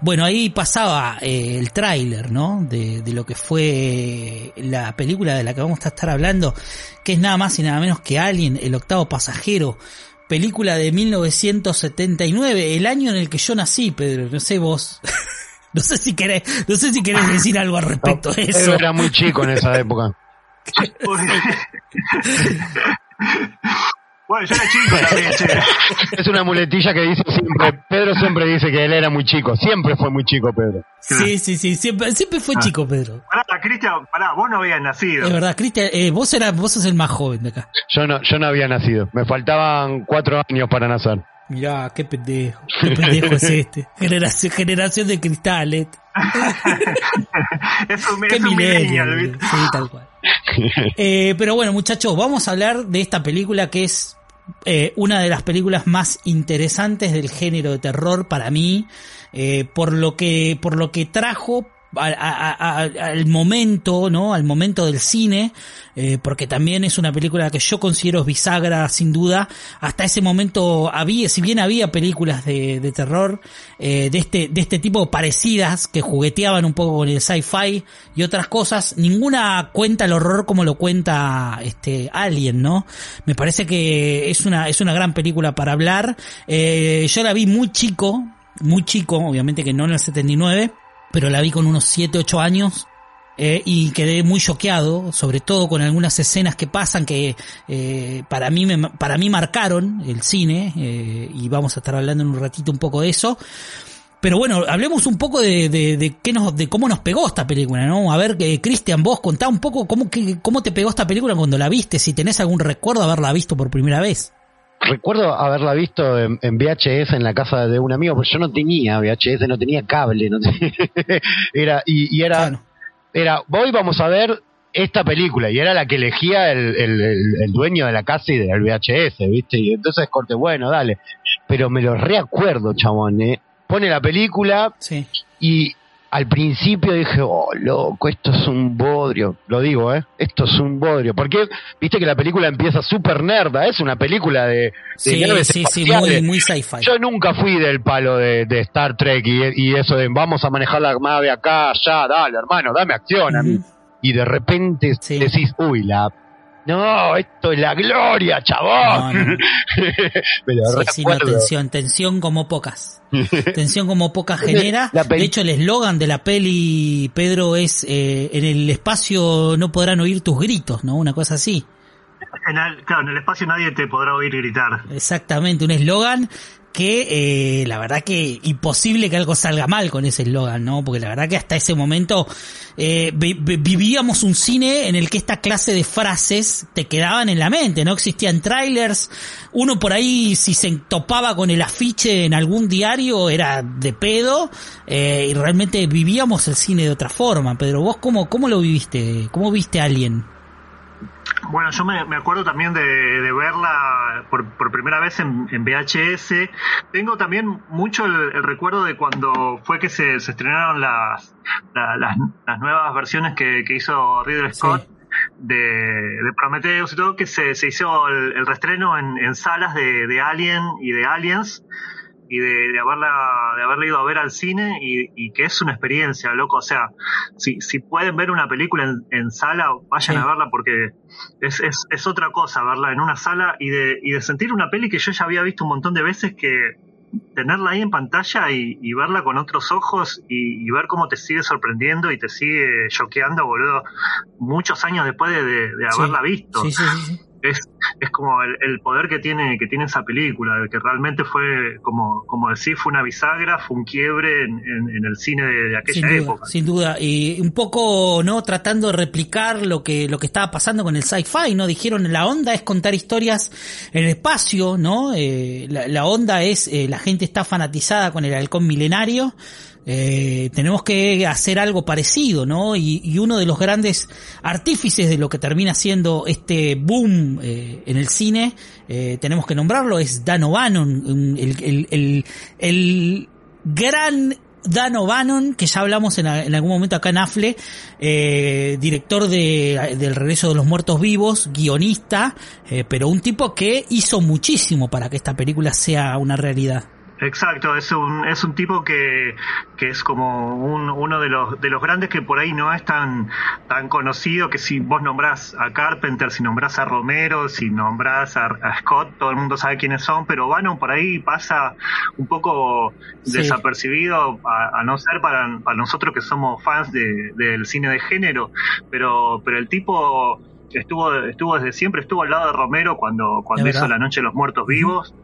Bueno, ahí pasaba eh, el tráiler, ¿no? De, de, lo que fue la película de la que vamos a estar hablando, que es nada más y nada menos que Alien, el octavo pasajero, película de 1979, el año en el que yo nací, Pedro, no sé vos. no sé si querés, no sé si querés decir algo al respecto de eso. Pedro era muy chico en esa época. Yo era chico también, che. Es una muletilla que dice siempre, Pedro siempre dice que él era muy chico, siempre fue muy chico Pedro. Sí, sí, sí, siempre, siempre fue ah. chico Pedro. Pará, Cristian, pará, vos no habías nacido. Es verdad, Cristian, eh, vos eras, vos sos el más joven de acá. Yo no, yo no había nacido, me faltaban cuatro años para nacer. Mirá, qué pendejo, qué pendejo es este. Generación, generación de cristales. es un, qué es un millennial, sí, tal cual. Eh, pero bueno, muchachos, vamos a hablar de esta película que es eh, una de las películas más interesantes del género de terror para mí, eh, por lo que, por lo que trajo al, momento, ¿no? Al momento del cine, eh, porque también es una película que yo considero bisagra sin duda. Hasta ese momento había, si bien había películas de, de terror eh, de este de este tipo parecidas que jugueteaban un poco con el sci-fi y otras cosas, ninguna cuenta el horror como lo cuenta este Alien, ¿no? Me parece que es una es una gran película para hablar. Eh, yo la vi muy chico, muy chico, obviamente que no en el 79 pero la vi con unos 7, 8 años. eh, y quedé muy choqueado, sobre todo con algunas escenas que pasan que eh, para mí me, para mí marcaron el cine eh, y vamos a estar hablando en un ratito un poco de eso. Pero bueno, hablemos un poco de, de, de, qué nos, de cómo nos pegó esta película, ¿no? A ver, eh, Cristian, vos contá un poco cómo, que, cómo te pegó esta película cuando la viste, si tenés algún recuerdo de haberla visto por primera vez. Recuerdo haberla visto en, en VHS en la casa de un amigo, porque yo no tenía VHS, no tenía cable, no tenía- era y, y era Claro. era voy vamos a ver esta película y era la que elegía el, el- el- el dueño de la casa y del VHS, ¿viste? Y entonces corte, bueno, dale. Pero me lo reacuerdo, chabón, ¿eh? Pone la película Sí. y al principio dije, oh, loco, esto es un bodrio. Lo digo, ¿eh? Esto es un bodrio. Porque, viste que la película empieza súper nerda, es una película de, de Sí, sí, sí, muy, muy sci-fi. Yo nunca fui del palo de, de Star Trek y, y eso de vamos a manejar la nave acá, allá, dale, hermano, dame acción a mí. Y de repente Sí. decís, uy, la... No, esto es la gloria, chabón. No, no. Me lo Sí, sí, no, tensión, tensión como pocas. Tensión como pocas genera. De hecho, el eslogan de la peli, Pedro, es eh, en el espacio no podrán oír tus gritos, ¿no? Una cosa así. En el, claro, en el espacio nadie te podrá oír gritar. Exactamente, un eslogan que eh, la verdad que imposible que algo salga mal con ese eslogan, ¿no? Porque la verdad que hasta ese momento eh, vi- vi- vivíamos un cine en el que esta clase de frases te quedaban en la mente, no existían trailers, uno por ahí si se topaba con el afiche en algún diario era de pedo eh, y realmente vivíamos el cine de otra forma. Pedro, vos cómo, cómo lo viviste, cómo viste a alguien? Bueno, yo me, me acuerdo también de, de verla por, por primera vez en, en VHS. Tengo también mucho el, el recuerdo de cuando fue que se, se estrenaron las, la- las, las nuevas versiones que, que hizo Ridley Scott. De, de Prometheus y todo, que se, se hizo el, el reestreno en, en salas de, de Alien y de Aliens, y de, de haberla de haberla ido a ver al cine y, y que es una experiencia, loco. O sea, si, si pueden ver una película en, en sala, vayan Sí. a verla porque es, es, es otra cosa verla en una sala y de, y de sentir una peli que yo ya había visto un montón de veces que tenerla ahí en pantalla y, y verla con otros ojos y, y ver cómo te sigue sorprendiendo y te sigue choqueando, boludo, muchos años después de, de- de Sí. haberla visto Sí, sí, sí, sí. Es, es como el, el poder que tiene que tiene esa película, que realmente fue, como, como decir, fue una bisagra, fue un quiebre en, en- en el cine de, de aquella sin duda, época. sin duda. Y un poco, ¿no? Tratando de replicar lo que, lo que estaba pasando con el sci-fi, ¿no? Dijeron, la onda es contar historias en el espacio, ¿no? Eh, la, la onda es, eh, la gente está fanatizada con el halcón milenario. Eh, tenemos que hacer algo parecido, ¿no? Y, uno de los grandes artífices de lo que termina siendo este boom eh, en el cine, eh, tenemos que nombrarlo, es Dan O'Bannon, el, gran Dan O'Bannon, que ya hablamos en, en algún momento acá en AFLE, eh, director de, del Regreso de los Muertos Vivos, guionista, eh, pero un tipo que hizo muchísimo para que esta película sea una realidad. Exacto, es un, es un tipo que, que es como un, uno de los, de los grandes que por ahí no es tan, tan conocido, que si vos nombrás a Carpenter, si nombrás a Romero, si nombrás a, a Scott, todo el mundo sabe quiénes son, pero Bannon por ahí pasa un poco Sí. desapercibido, a, a no ser para, para nosotros que somos fans de- del cine de género, pero, pero el tipo estuvo, estuvo desde siempre, estuvo al lado de Romero cuando, cuando hizo. La Noche de los Muertos Vivos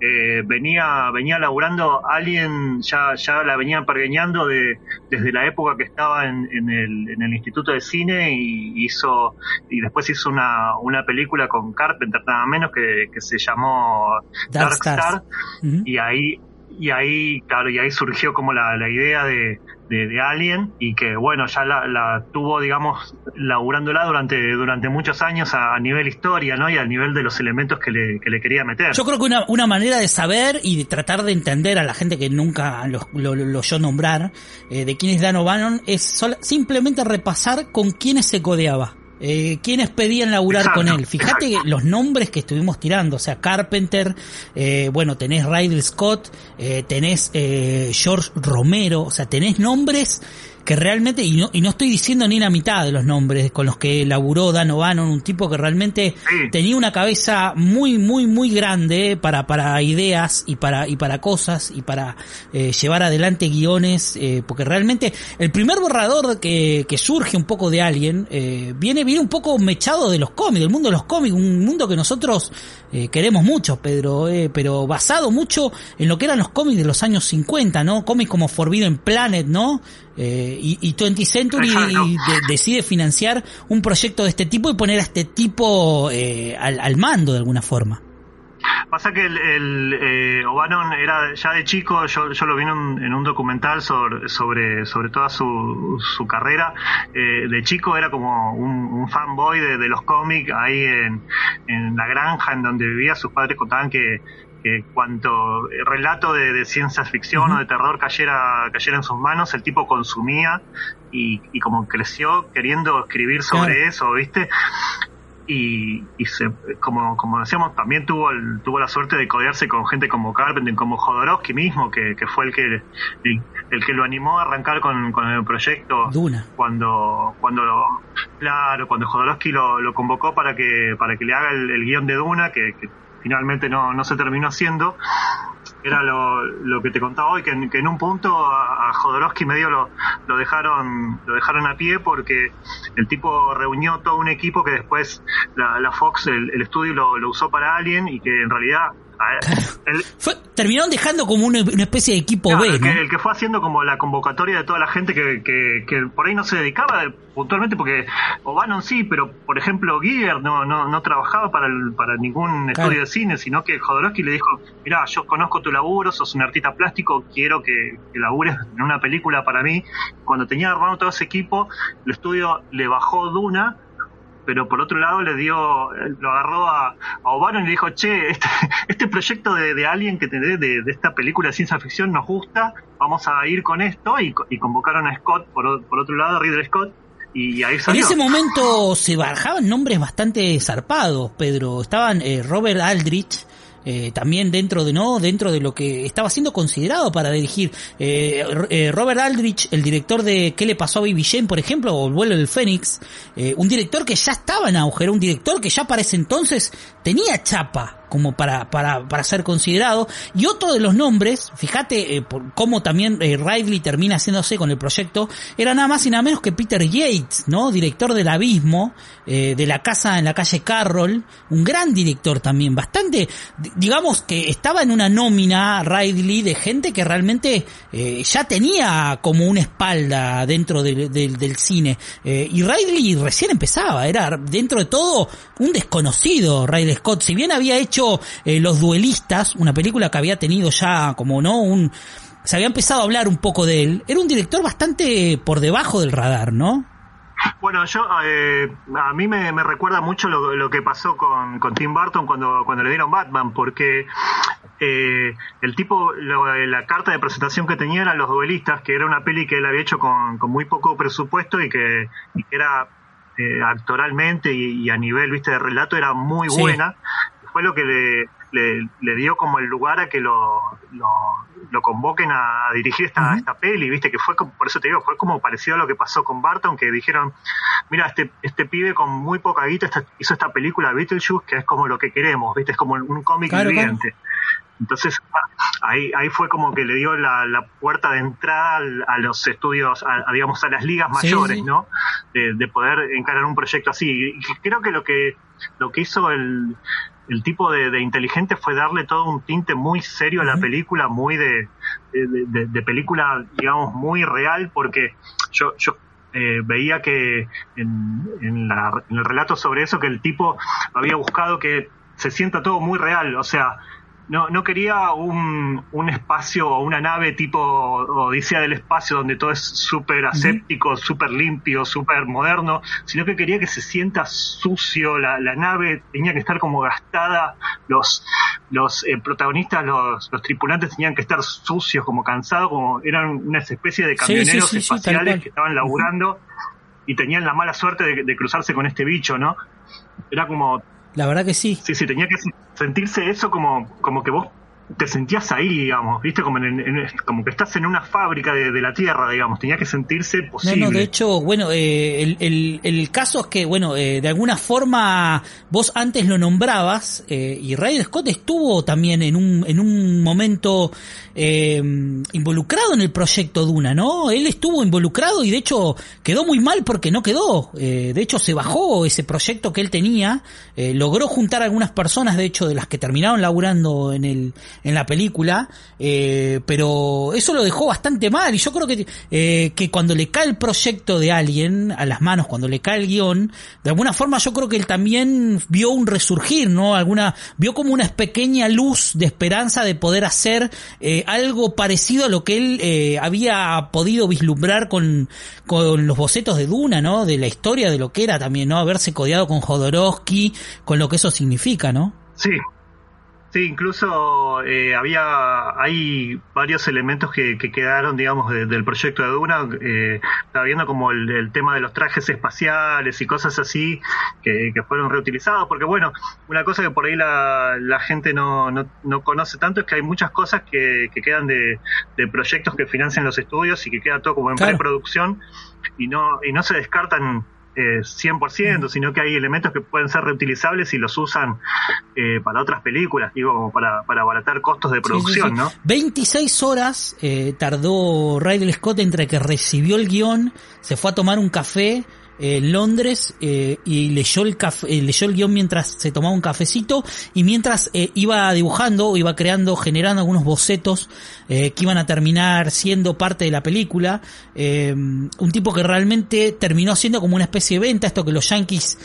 eh, venía venía laburando alguien ya ya la venía pergueñando de desde la época que estaba en, en el, en el instituto de cine y hizo y después hizo una, una película con Carpenter nada menos que, que se llamó Dark. Star y ahí y ahí claro y ahí surgió como la, la idea de, de, de Alien y que bueno ya la, la tuvo digamos laburándola durante durante muchos años a, nivel historia no y a nivel de los elementos que le, que le quería meter Yo creo que una, una manera de saber y de tratar de entender a la gente que nunca lo, lo, oyó nombrar eh, de quién es Dan O'Bannon es sola- simplemente repasar con quiénes se codeaba. Eh, quiénes pedían laburar Exacto, con él. Fíjate los nombres que estuvimos tirando, o sea, Carpenter, eh, bueno, tenés Ridley Scott, eh, tenés eh, George Romero, o sea, tenés nombres que realmente, y no, y no estoy diciendo ni la mitad de los nombres con los que laburó Dan O'Bannon, un tipo que realmente tenía una cabeza muy, muy, muy grande para, para ideas y para, y para cosas y para eh, llevar adelante guiones, eh, porque realmente el primer borrador que, que surge un poco de alguien eh, viene, viene un poco mechado de los cómics, del mundo de los cómics, un mundo que nosotros eh, queremos mucho, Pedro, eh, pero basado mucho en lo que eran los cómics de los años 50, ¿no? Cómics como Forbidden Planet, ¿no? Eh, y, y 20 Century decide financiar un proyecto de este tipo y poner a este tipo eh, al, al mando de alguna forma. Pasa que el, el eh, O'Bannon era ya de chico, yo, yo lo vi en un, en un documental sobre, sobre, sobre toda su, su carrera. Eh, de chico era como un, un fanboy de, de los cómics ahí en, en la granja en donde vivía. Sus padres contaban que, que cuanto relato de, de ciencia ficción o de terror cayera, cayera en sus manos, el tipo consumía y, y como creció queriendo escribir sobre Claro. eso, ¿viste? y, y se, como, como decíamos, también tuvo el, tuvo la suerte de codearse con gente como Carpenter, como Jodorowsky mismo, que, que fue el que el, el que lo animó a arrancar con, con el proyecto Duna. cuando cuando lo- claro cuando Jodorowsky lo, lo convocó para que para que le haga el, el guion de Duna que, que finalmente no, no se terminó haciendo. Era lo, que te contaba hoy que en, que en un punto a, a Jodorowsky medio lo, lo dejaron lo dejaron a pie porque el tipo reunió todo un equipo que después la, la Fox el, estudio lo, lo usó para Alien y que en realidad a- él, Fue, terminaron dejando como una, una especie de equipo Claro, B, el, ¿no? que, el que fue haciendo como la convocatoria de toda la gente que, que, que por ahí no se dedicaba puntualmente, porque O'Bannon sí, pero por ejemplo Giger no, no, no trabajaba para, el- para ningún Claro. estudio de cine, sino que Jodorowsky le dijo, mira, yo conozco tu laburo, sos un artista plástico, quiero que, que labures en una película para mí. Cuando tenía armado todo ese equipo, el estudio le bajó Duna, pero por otro lado le dio, lo agarró a, a O'Bannon y le dijo, che, este, este proyecto de, de Alien que tenés de, de esta película de ciencia ficción nos gusta, vamos a ir con esto y, y convocaron a Scott, por, por otro lado, a Ridley Scott, y ahí En salió. ese momento se barajaban nombres bastante zarpados, Pedro. Estaban eh, Robert Aldrich, eh, también dentro de no dentro de lo que estaba siendo considerado para dirigir. Eh, eh, Robert Aldrich el director de qué le pasó a Baby Jane por ejemplo o el vuelo del Fénix. Eh, un director que ya estaba en auge un director que ya para ese entonces tenía chapa como para, para, para ser considerado. Y otro de los nombres, fíjate eh, por cómo también eh, Ridley termina haciéndose con el proyecto, era nada más y nada menos que Peter Yates, ¿no? Director del Abismo, eh, de la casa en la calle Carroll, un gran director también, bastante, di- digamos que estaba en una nómina Ridley de gente que realmente eh, ya tenía como una espalda dentro del, del, del cine. Y Ridley recién empezaba, era dentro de todo un desconocido Ridley Scott, si bien había hecho eh, Los Duelistas, una película que había tenido ya como no un se había empezado a hablar un poco de él, era un director bastante por debajo del radar, ¿no? Bueno, yo eh, a mí me, me recuerda mucho lo, lo que pasó con, con Tim Burton cuando, cuando le dieron Batman, porque eh, el tipo, lo- la carta de presentación que tenía eran Los Duelistas, que era una peli que él había hecho con, con muy poco presupuesto y que, y que era eh, actoralmente y, y a nivel viste de relato era muy Sí. buena. Fue lo que le, le, le dio como el lugar a que lo, lo, lo convoquen a, a dirigir esta, esta peli, viste, que fue como, por eso te digo, fue como parecido a lo que pasó con Barton, que dijeron, mira, este, este pibe con muy poca guita esta- hizo esta película Beetlejuice, que es como lo que queremos, viste, es como un cómic Claro, viviente. Entonces, ahí, ahí fue como que le dio la, la puerta de entrada a los estudios, a, a, digamos, a las ligas Sí, mayores, sí. ¿no? De, de poder encarar un proyecto así. Y creo que lo que, lo que hizo el, el tipo de, de inteligente fue darle todo un tinte muy serio a la película, muy de, de, de- de película, digamos, muy real, porque yo, yo eh, veía que en, en, la- en el relato sobre eso, que el tipo había buscado que se sienta todo muy real, o sea, no, no quería un, un espacio o una nave tipo Odisea del Espacio donde todo es súper aséptico, súper limpio, súper moderno, sino que quería que se sienta sucio, la, la nave. Tenía que estar como gastada, los, los eh, protagonistas, los, los tripulantes tenían que estar sucios, como cansados, como eran una especie de sí, camioneros sí, sí, tal espaciales que estaban laburando y tenían la mala suerte de, de cruzarse con este bicho, ¿no? Era como La verdad que sí. Sí, sí, tenía que sentirse eso como, como que vos te sentías ahí, digamos, viste, como, como que estás en una fábrica de, la Tierra, digamos, tenía que sentirse posible. No, no, de hecho, bueno, eh, el, el, caso es que, bueno, eh, de alguna forma vos antes lo nombrabas eh, y Ray Scott estuvo también en un, en un momento involucrado en el proyecto Duna, ¿no? Él estuvo involucrado y de hecho quedó muy mal porque no quedó. de hecho, se bajó ese proyecto que él tenía, logró juntar a algunas personas, de hecho, de las que terminaron laburando en el en la película, eh, pero eso lo dejó bastante mal y yo creo que, eh, que cuando le cae el proyecto de alguien a las manos, cuando le cae el guion, de alguna forma yo creo que él también vio un resurgir, ¿no? Alguna, vio como una pequeña luz de esperanza de poder hacer eh, algo parecido a lo que él había podido vislumbrar con, con los bocetos de Duna, ¿no? De la historia de lo que era también, ¿no? Haberse codeado con Jodorowsky, con lo que eso significa, ¿no? Sí, Sí, incluso eh, había, hay varios elementos que, quedaron, digamos, del proyecto de Duna, eh, estaba viendo como el, tema de los trajes espaciales y cosas así que, fueron reutilizados, porque bueno, una cosa que por ahí la, gente no, no, conoce tanto es que hay muchas cosas que, quedan de, proyectos que financian los estudios y que queda todo como en preproducción y no, y no se descartan eh, 100%, sino que hay elementos que pueden ser reutilizables y los usan eh, para otras películas, digo, como para, para abaratar costos de producción, ¿no? 26 horas eh, tardó Ridley Scott entre que recibió el guion, se fue a tomar un café, en Londres eh, y leyó el, café, eh, leyó el guion mientras se tomaba un cafecito y mientras eh, iba dibujando, iba creando, generando algunos bocetos que iban a terminar siendo parte de la película. un tipo que realmente terminó siendo como una especie de venta, esto que los yankees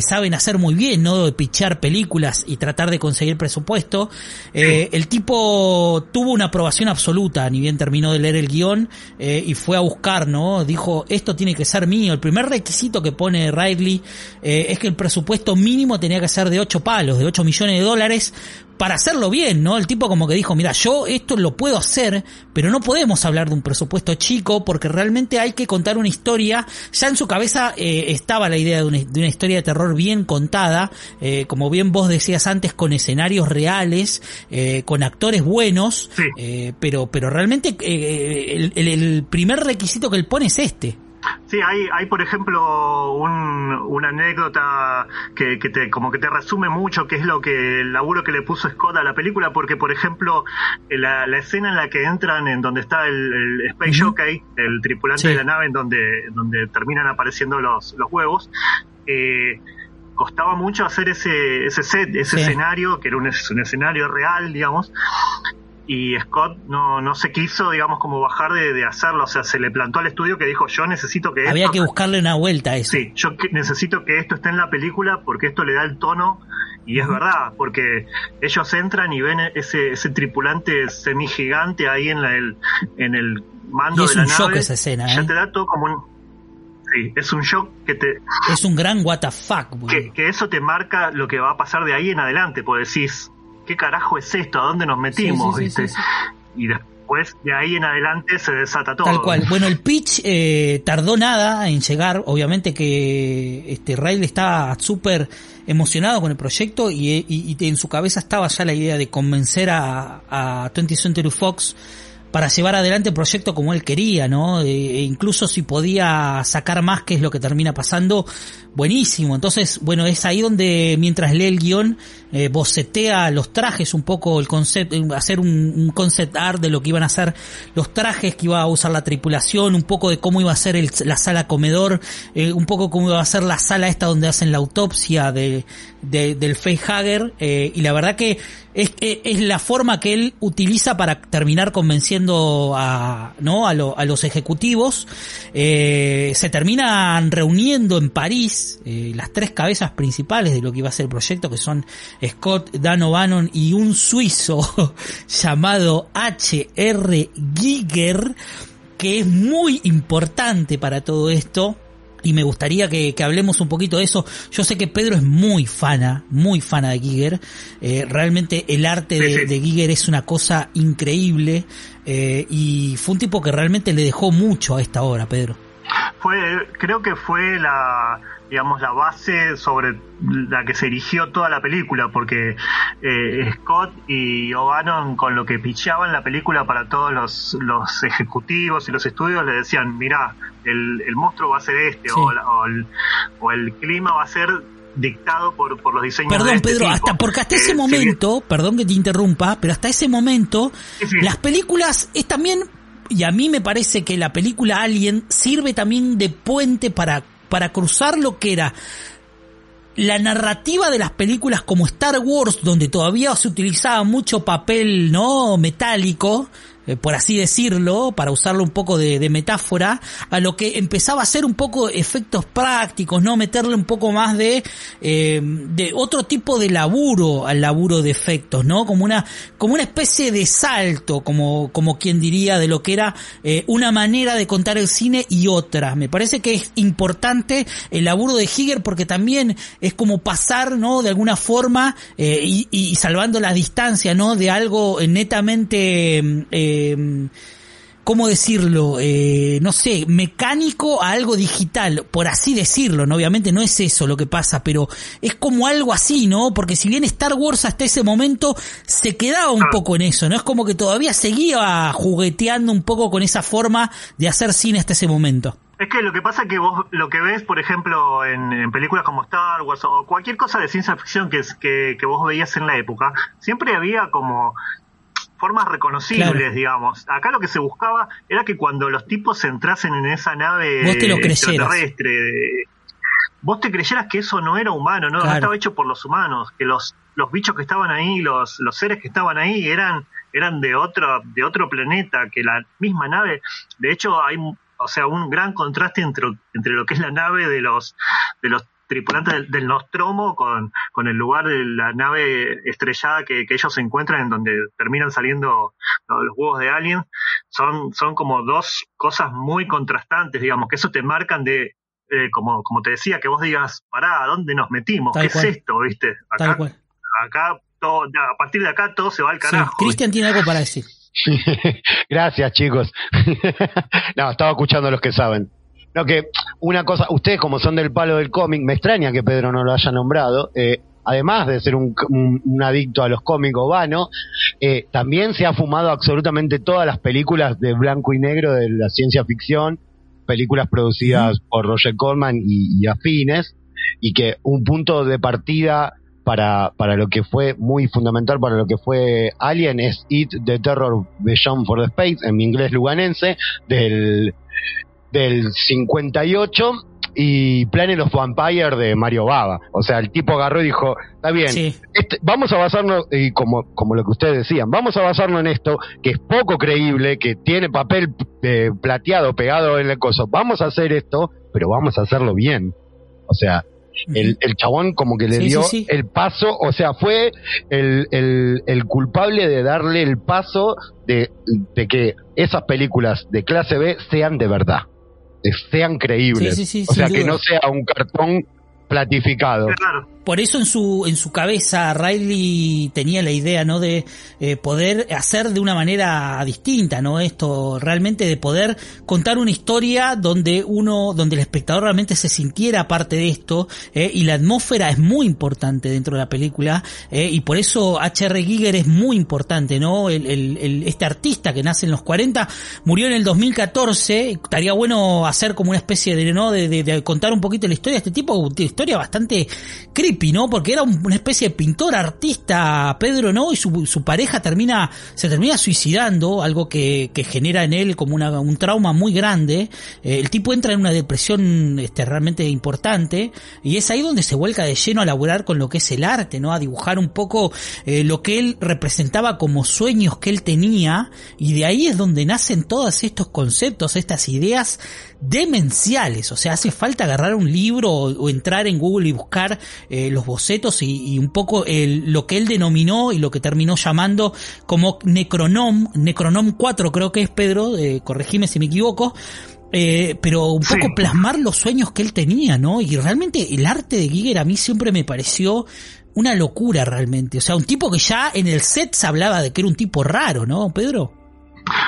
saben hacer muy bien, ¿no? De pichar películas y tratar de conseguir presupuesto. el tipo tuvo una aprobación absoluta, ni bien terminó de leer el guion y fue a buscar, ¿no? Dijo, esto tiene que ser mío. El primer requisito que pone Riley eh, es que el presupuesto mínimo tenía que ser de 8 palos, de 8 millones de dólares, para hacerlo bien, ¿no? El tipo como que dijo, mira, yo esto lo puedo hacer, pero no podemos hablar de un presupuesto chico porque realmente hay que contar una historia. Ya en su cabeza eh, estaba la idea de una, historia de terror bien contada, eh, como bien vos decías antes, con escenarios reales, con actores buenos, pero, pero realmente el primer requisito que él pone es este. Sí, hay, hay por ejemplo una anécdota que, te, como que te resume mucho qué es lo que el laburo que le puso Scott a la película, porque por ejemplo la, escena en la que entran en donde está el, Space Jockey, el tripulante de la nave en donde, donde terminan apareciendo los, los huevos, eh, costaba mucho hacer ese, ese set, ese escenario, que era un, un escenario real, digamos, y Scott no, no se quiso, digamos, como bajar de, hacerlo, o sea, se le plantó al estudio que dijo, yo necesito que... Había que buscarle una vuelta a eso. Sí, yo necesito que esto esté en la película porque esto le da el tono y es verdad, porque ellos entran y ven ese, ese tripulante semigigante ahí en, la, el, en el mando de la nave. Es un shock esa escena, Ya ¿eh? te da todo como un... Sí, es un shock que te... Es un gran what the fuck, que, que, eso te marca lo que va a pasar de ahí en adelante, pues decís, ¿qué carajo es esto? ¿A dónde nos metimos? y después de ahí en adelante se desata todo. Tal cual. Bueno, el pitch eh, tardó nada en llegar. Obviamente que este Riley estaba súper emocionado con el proyecto y, en su cabeza estaba ya la idea de convencer a, a 20th Century Fox para llevar adelante el proyecto como él quería, ¿no? E, e incluso si podía sacar más, que es lo que termina pasando, buenísimo. Entonces, bueno, es ahí donde mientras lee el guion, eh, bocetea los trajes, un poco el concepto, eh, hacer un, concept art de lo que iban a ser los trajes que iba a usar la tripulación, un poco de cómo iba a ser la sala comedor, eh, un poco cómo iba a ser la sala esta donde hacen la autopsia de, del facehugger, eh, y la verdad que es, es, la forma que él utiliza para terminar convenciendo a, ¿no? a, a los ejecutivos. Eh, se terminan reuniendo en París eh, las tres cabezas principales de lo que iba a ser el proyecto, que son Scott, Dan O'Bannon y un suizo llamado H.R. Giger, que es muy importante para todo esto y me gustaría que, hablemos un poquito de eso. Yo sé que Pedro es muy fana, muy fana de Giger. Eh, realmente el arte de, Giger es una cosa increíble eh, y fue un tipo que realmente le dejó mucho a esta obra, Pedro. Fue, creo que fue la, digamos, la base sobre la que se erigió toda la película, porque eh, Scott y O'Bannon con lo que pichaban la película para todos los, los ejecutivos y los estudios le decían, mira, el, el monstruo va a ser este, o, o, el, o el clima va a ser dictado por, por los diseños Perdón, de este Pedro, tipo. hasta porque hasta Eh, ese momento, perdón que te interrumpa, pero hasta ese momento, Sí, sí. las películas es también, y a mí me parece que la película Alien sirve también de puente para, para cruzar lo que era la narrativa de las películas como Star Wars, donde todavía se utilizaba mucho papel no metálico, eh, por así decirlo, para usarlo un poco de, metáfora, a lo que empezaba a ser un poco efectos prácticos, no meterle un poco más de, eh, de otro tipo de laburo al laburo de efectos, ¿no? Como una, como una especie de salto, como, como quien diría, de lo que era eh, una manera de contar el cine y otra. Me parece que es importante el laburo de Higger porque también es como pasar, ¿no? De alguna forma, eh, y, y salvando la distancia, ¿no? De algo netamente, eh, ¿cómo decirlo? Eh, no sé, mecánico a algo digital, por así decirlo, ¿no? Obviamente no es eso lo que pasa, pero es como algo así, ¿no? Porque si bien Star Wars hasta ese momento se quedaba un poco en eso, ¿no? Es como que todavía seguía jugueteando un poco con esa forma de hacer cine hasta ese momento. Es que lo que pasa es que vos lo que ves, por ejemplo, en, en películas como Star Wars o cualquier cosa de ciencia ficción que, es- que, que vos veías en la época, siempre había como formas reconocibles, Claro. digamos. Acá lo que se buscaba era que cuando los tipos entrasen en esa nave Vos te lo extraterrestre, de- vos te creyeras que eso no era humano, no, no estaba hecho por los humanos, que los, los bichos que estaban ahí, los, los seres que estaban ahí eran, eran de otro, de otro planeta, que la misma nave, de hecho hay o sea, un gran contraste entre, entre lo que es la nave de los, de los tripulantes del, del Nostromo con, con el lugar de la nave estrellada que, que ellos se encuentran en donde terminan saliendo los, los huevos de Alien, son, son como dos cosas muy contrastantes, digamos, que eso te marcan de, eh, como, como te decía, que vos digas, pará, ¿a dónde nos metimos? Tal ¿Qué cual. es esto? ¿Viste? Tal Acá, cual. acá todo, a partir de acá todo se va al Sí, carajo. Cristian tiene algo para decir. Gracias, chicos. no, estaba escuchando a los que saben. No, que una cosa, ustedes como son del palo del cómic, me extraña que Pedro no lo haya nombrado. eh, además de ser un, un- un adicto a los cómicos vano, eh, también se ha fumado absolutamente todas las películas de blanco y negro de la ciencia ficción, películas producidas por Roger Corman y, y afines, y que un punto de partida para, para lo que fue muy fundamental para lo que fue Alien es It the Terror Beyond for the Space, en mi inglés luganense, del, del 58 y Planet of Vampire de Mario Baba. O sea, el tipo agarró y dijo, está bien, Sí. este- vamos a basarnos, y como, como lo que ustedes decían, vamos a basarnos en esto, que es poco creíble, que tiene papel eh, plateado pegado en el coso. Vamos a hacer esto, pero vamos a hacerlo bien. O sea, el, el chabón como que le Sí, dio sí, el paso, o sea, fue el, el, el culpable de darle el paso de, de que esas películas de clase B sean de verdad, sean creíbles. Sí, sí, sí, o sea, que no sea un cartón platificado. Claro. Por eso en su, en su cabeza Riley tenía la idea, ¿no? De eh, poder hacer de una manera distinta, ¿no? Esto realmente de poder contar una historia donde uno, donde el espectador realmente se sintiera parte de esto, eh, y la atmósfera es muy importante dentro de la película, eh, y por eso H.R. Giger es muy importante, ¿no? El, el- el- este artista que nace en los 40 murió en el 2014, estaría bueno hacer como una especie de, ¿no? De, de- contar un poquito la historia de este tipo, una historia bastante Porque era un- una especie de pintor artista, Pedro, ¿no? Y su, pareja termina, se termina suicidando, algo que, genera en él como una, un trauma muy grande. Eh, el tipo entra en una depresión este, realmente importante y es ahí donde se vuelca de lleno a laburar con lo que es el arte, ¿no? A dibujar un poco eh, lo que él representaba como sueños que él tenía y de ahí es donde nacen todos estos conceptos, estas ideas demenciales. O sea, hace falta agarrar un libro o, o entrar en Google y buscar eh, los bocetos y, y un poco el, lo que él denominó y lo que terminó llamando como Necronom, Necronom 4 creo que es Pedro, eh, corregime si me equivoco, eh, pero un Sí. poco plasmar los sueños que él tenía, ¿no? Y realmente el arte de Giger a mí siempre me pareció una locura realmente. O sea, un tipo que ya en el set se hablaba de que era un tipo raro, ¿no, Pedro?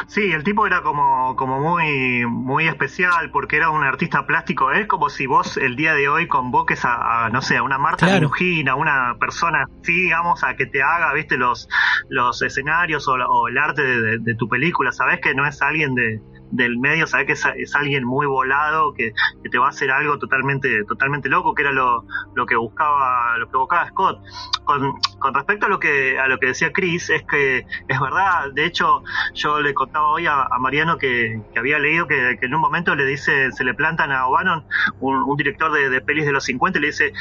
Sí, el tipo era como, como muy, muy especial porque era un artista plástico. Es como si vos el día de hoy convoques a, no sé, a una Marta Claro. a una persona así, digamos, a que te haga, viste, los, los escenarios o, el arte de, de- de tu película. Sabés que no es alguien de, del medio, sabés que es, alguien muy volado, que, que te va a hacer algo totalmente, totalmente loco, que era lo, lo que buscaba, lo que buscaba Scott. Con, respecto a lo que, a lo que decía Chris, es que es verdad, de hecho, yo le contaba hoy a, Mariano que, que había leído que, en un momento le dice, se le plantan a O'Bannon, un, un director de, de pelis de los 50, y le dice,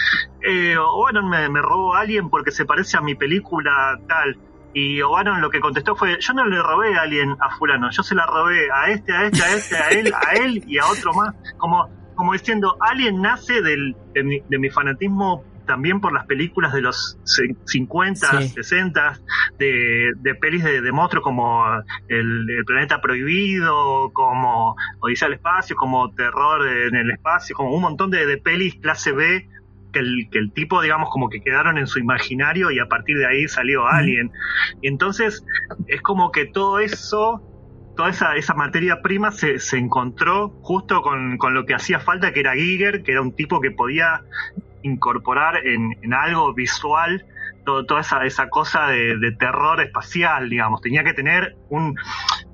eh, me, me robó a alguien porque se parece a mi película tal. Y O'Bannon lo que contestó fue, yo no le robé a alguien a fulano, yo se la robé a este, a este, a este, a él, a él y a otro más. Como, como diciendo, alguien nace del, de, mi, de mi fanatismo también por las películas de los ce- 50, Sí. 60, de, de pelis de, de monstruos como el, el Planeta Prohibido, como Odisea al Espacio, como Terror en el Espacio, como un montón de, de pelis clase B que el, que el tipo, digamos, como que quedaron en su imaginario y a partir de ahí salió Alien. Y entonces es como que todo eso, toda esa, esa materia prima se, se encontró justo con, con lo que hacía falta, que era Giger, que era un tipo que podía incorporar en, en algo visual todo, toda esa, esa cosa de, de terror espacial, digamos. Tenía que tener un,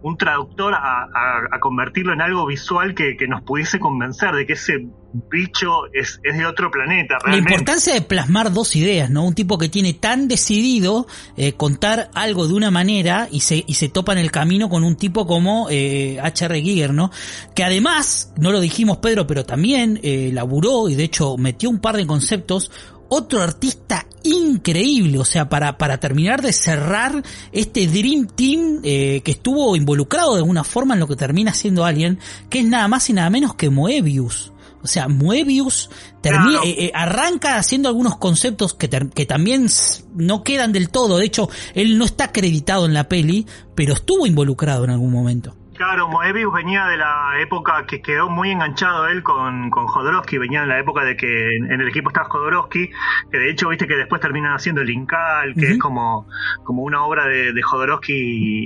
un traductor a, a- a convertirlo en algo visual que, que nos pudiese convencer de que ese bicho es, es de otro planeta. La Realmente. importancia de plasmar dos ideas, ¿no? Un tipo que tiene tan decidido eh, contar algo de una manera y se, y se topa en el camino con un tipo como eh, H.R. Giger, ¿no? Que además, no lo dijimos Pedro, pero también eh, laburó y de hecho metió un par de conceptos. Otro artista increíble, o sea, para, para terminar de cerrar este Dream Team eh, que estuvo involucrado de alguna forma en lo que termina siendo Alien, que es nada más y nada menos que Moebius. O sea, Moebius termina, eh, eh, arranca haciendo algunos conceptos que, que también no quedan del todo. De hecho, él no está acreditado en la peli, pero estuvo involucrado en algún momento. Claro, Moebius venía de la época que quedó muy enganchado él con, con Jodorowsky, venía de la época de que en, en el equipo estaba Jodorowsky, que de hecho viste que después terminan haciendo el Incal, que es como, como una obra de, de Jodorowsky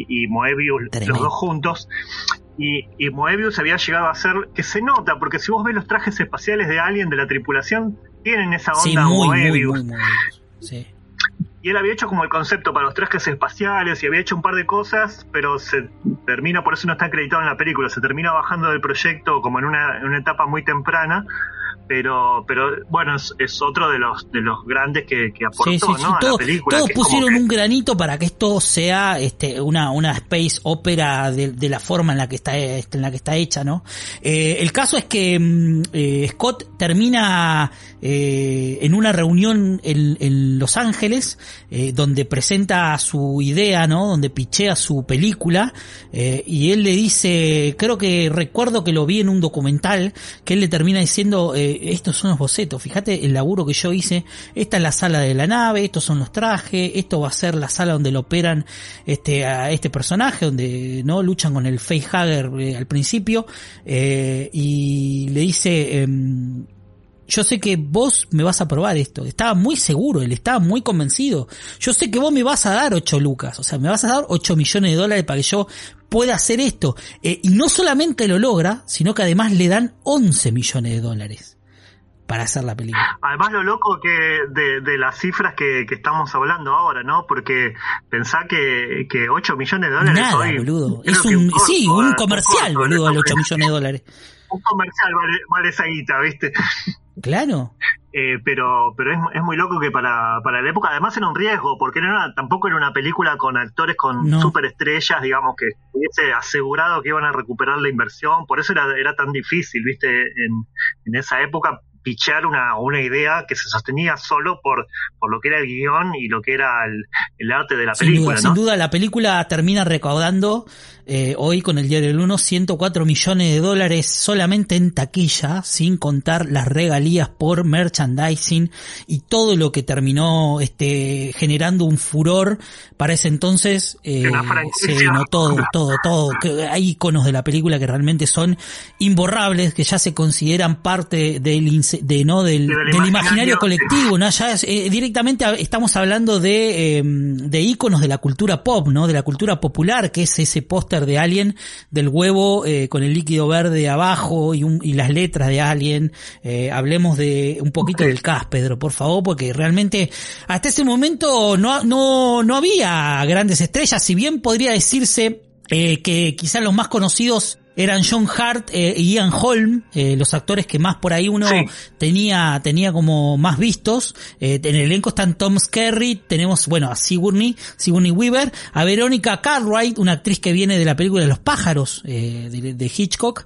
y, y Moebius, Tremendo. los dos juntos. Y, y Moebius había llegado a ser, que se nota, porque si vos ves los trajes espaciales de Alien de la tripulación, tienen esa onda Sí, muy, muy, Moebius. muy Moebius. Sí. Y él había hecho como el concepto para los trajes espaciales y había hecho un par de cosas, pero se termina, por eso no está acreditado en la película, se termina bajando del proyecto como en una, en una etapa muy temprana, pero pero bueno, es, es otro de los de los grandes que, que aportó Sí, sí, sí. ¿no? a la película. todos pusieron que- un granito para que esto sea este, una, una space opera de, de la forma en la que está, este, en la que está hecha, ¿no? Eh, el caso es que mm, eh, Scott termina eh, en una reunión en, en Los Ángeles, eh, donde presenta su idea, ¿no? Donde pichea su película, eh, y él le dice, creo que recuerdo que lo vi en un documental, que él le termina diciendo, eh, estos son los bocetos, fíjate el laburo que yo hice, esta es la sala de la nave, estos son los trajes, esto va a ser la sala donde lo operan este, a este personaje, donde no luchan con el facehugger eh, al principio, eh, y le dice, em, yo sé que vos me vas a probar esto. Estaba muy seguro, él estaba muy convencido. Yo sé que vos me vas a dar 8 lucas, o sea, me vas a dar 8 millones de dólares para que yo pueda hacer esto. Eh, y no solamente lo logra, sino que además le dan 11 millones de dólares para hacer la película. Además lo loco que de, de las cifras que, que estamos hablando ahora, ¿no? Porque pensá que, que 8 millones de dólares Nada, hoy, boludo. Es un, corto, sí, un comercial, corto, boludo, el 8 millones de dólares. Un comercial vale, vale esa guita, ¿viste? Claro. Eh, pero pero es, es muy loco que para, para la época, además era un riesgo, porque no era, tampoco era una película con actores con No. superestrellas, digamos, que hubiese asegurado que iban a recuperar la inversión, por eso era, era tan difícil, ¿viste? En, en esa época pichar una, una idea que se sostenía solo por, por lo que era el guion y lo que era el, el arte de la Sin película, duda, ¿no? sin duda, la película termina recaudando eh, hoy con el diario del 1 104 millones de dólares solamente en taquilla, sin contar las regalías por merchandising y todo lo que terminó este generando un furor para ese entonces. Eh, Una franquicia. sí, no, todo, todo, todo. Que hay iconos de la película que realmente son imborrables, que ya se consideran parte del de no del, del imaginario, colectivo, ¿no? Ya eh, directamente estamos hablando de, eh, de íconos de la cultura pop, ¿no? De la cultura popular, que es ese póster de Alien del huevo eh, con el líquido verde abajo y, un, y las letras de Alien. Eh, hablemos de un poquito del cast, Pedro, por favor, porque realmente hasta ese momento no, no, no había grandes estrellas, si bien podría decirse eh, que quizás los más conocidos eran John Hart eh, y Ian Holm, eh, los actores que más por ahí uno tenía, tenía como más vistos. Eh, en el elenco están Tom Skerry, tenemos, bueno, a Sigourney, Sigourney Weaver, a Verónica Cartwright, una actriz que viene de la película de Los pájaros, de, de, Hitchcock,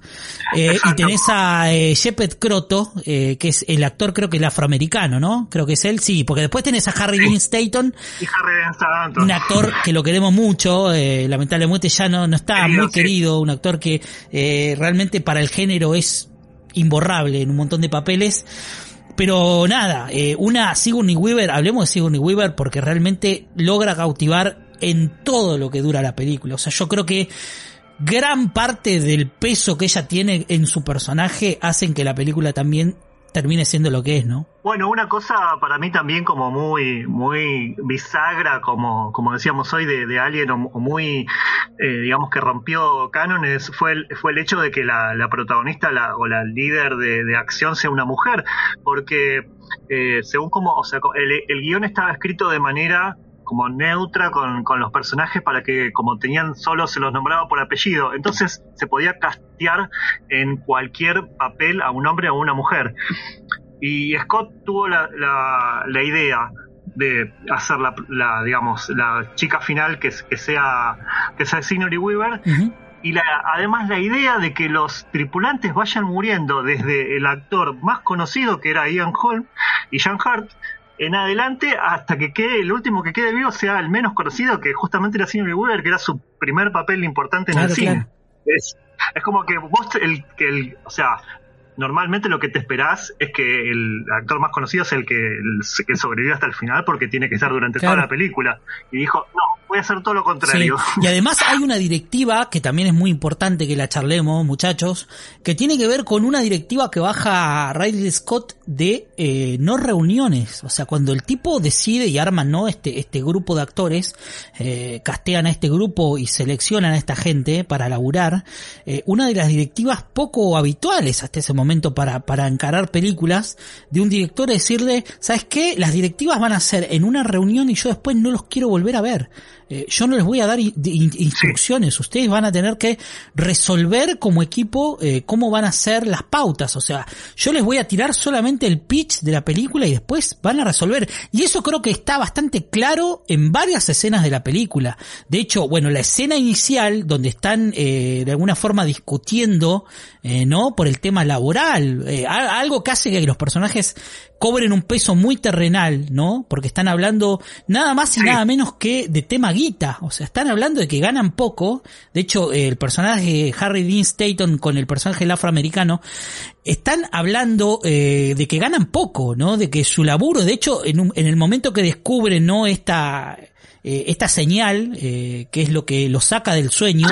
y tenés a Shepard Croto, que es el actor creo que el afroamericano, ¿no? Creo que es él, sí, porque después tenés a Harry Dean Stanton, un actor que lo queremos mucho, lamentablemente ya no, no está muy querido, un actor que eh, realmente para el género es imborrable en un montón de papeles. Pero nada, eh, una Sigourney Weaver, hablemos de Sigourney Weaver porque realmente logra cautivar en todo lo que dura la película. O sea, yo creo que gran parte del peso que ella tiene en su personaje hacen que la película también termine siendo lo que es, ¿no? Bueno, una cosa para mí también como muy, muy bisagra, como, como decíamos hoy, de, de Alien, o, muy, eh, digamos que rompió cánones, fue el, fue el hecho de que la, protagonista la, o la líder de, de, acción sea una mujer, porque eh, según como, o sea, el, el guion estaba escrito de manera como neutra con, con, los personajes para que como tenían solo se los nombraba por apellido. Entonces se podía castear en cualquier papel a un hombre o a una mujer. Y Scott tuvo la, la, idea de hacer la, la, digamos la chica final que, que sea que sea Weaver y la, además la idea de que los tripulantes vayan muriendo desde el actor más conocido que era Ian Holm y Jan Hart en adelante hasta que quede el último que quede vivo sea el menos conocido, que justamente era Sidney Weaver, que era su primer papel importante en el cine. Es, es como que vos, el, que el, o sea, normalmente lo que te esperás es que el actor más conocido es el que, el, que sobrevive hasta el final porque tiene que estar durante toda la película. Y dijo, no, voy a hacer todo lo contrario. Y además hay una directiva que también es muy importante que la charlemos, muchachos, que tiene que ver con una directiva que baja Riley Scott de eh, no reuniones. O sea, cuando el tipo decide y arma no este, este grupo de actores, eh, castean a este grupo y seleccionan a esta gente para laburar, eh, una de las directivas poco habituales hasta ese momento para, para encarar películas, de un director decirle, ¿sabes qué? Las directivas van a ser en una reunión y yo después no los quiero volver a ver. Eh, yo no les voy a dar instrucciones, ustedes van a tener que resolver como equipo eh, cómo van a ser las pautas, o sea, yo les voy a tirar solamente el pitch de la película y después van a resolver. Y eso creo que está bastante claro en varias escenas de la película. De hecho, bueno, la escena inicial donde están eh, de alguna forma discutiendo, ¿no? Por el tema laboral, algo que hace que los personajes cobren un peso muy terrenal, ¿no? Porque están hablando nada más y nada menos que de tema guita. O sea, están hablando de que ganan poco. De hecho, el personaje Harry Dean Stanton con el personaje del afroamericano están hablando eh, de que ganan poco, ¿no? De que su laburo, de hecho, en, un, en el momento que descubren, ¿no? Esta eh, esta señal, eh, que es lo que lo saca del sueño,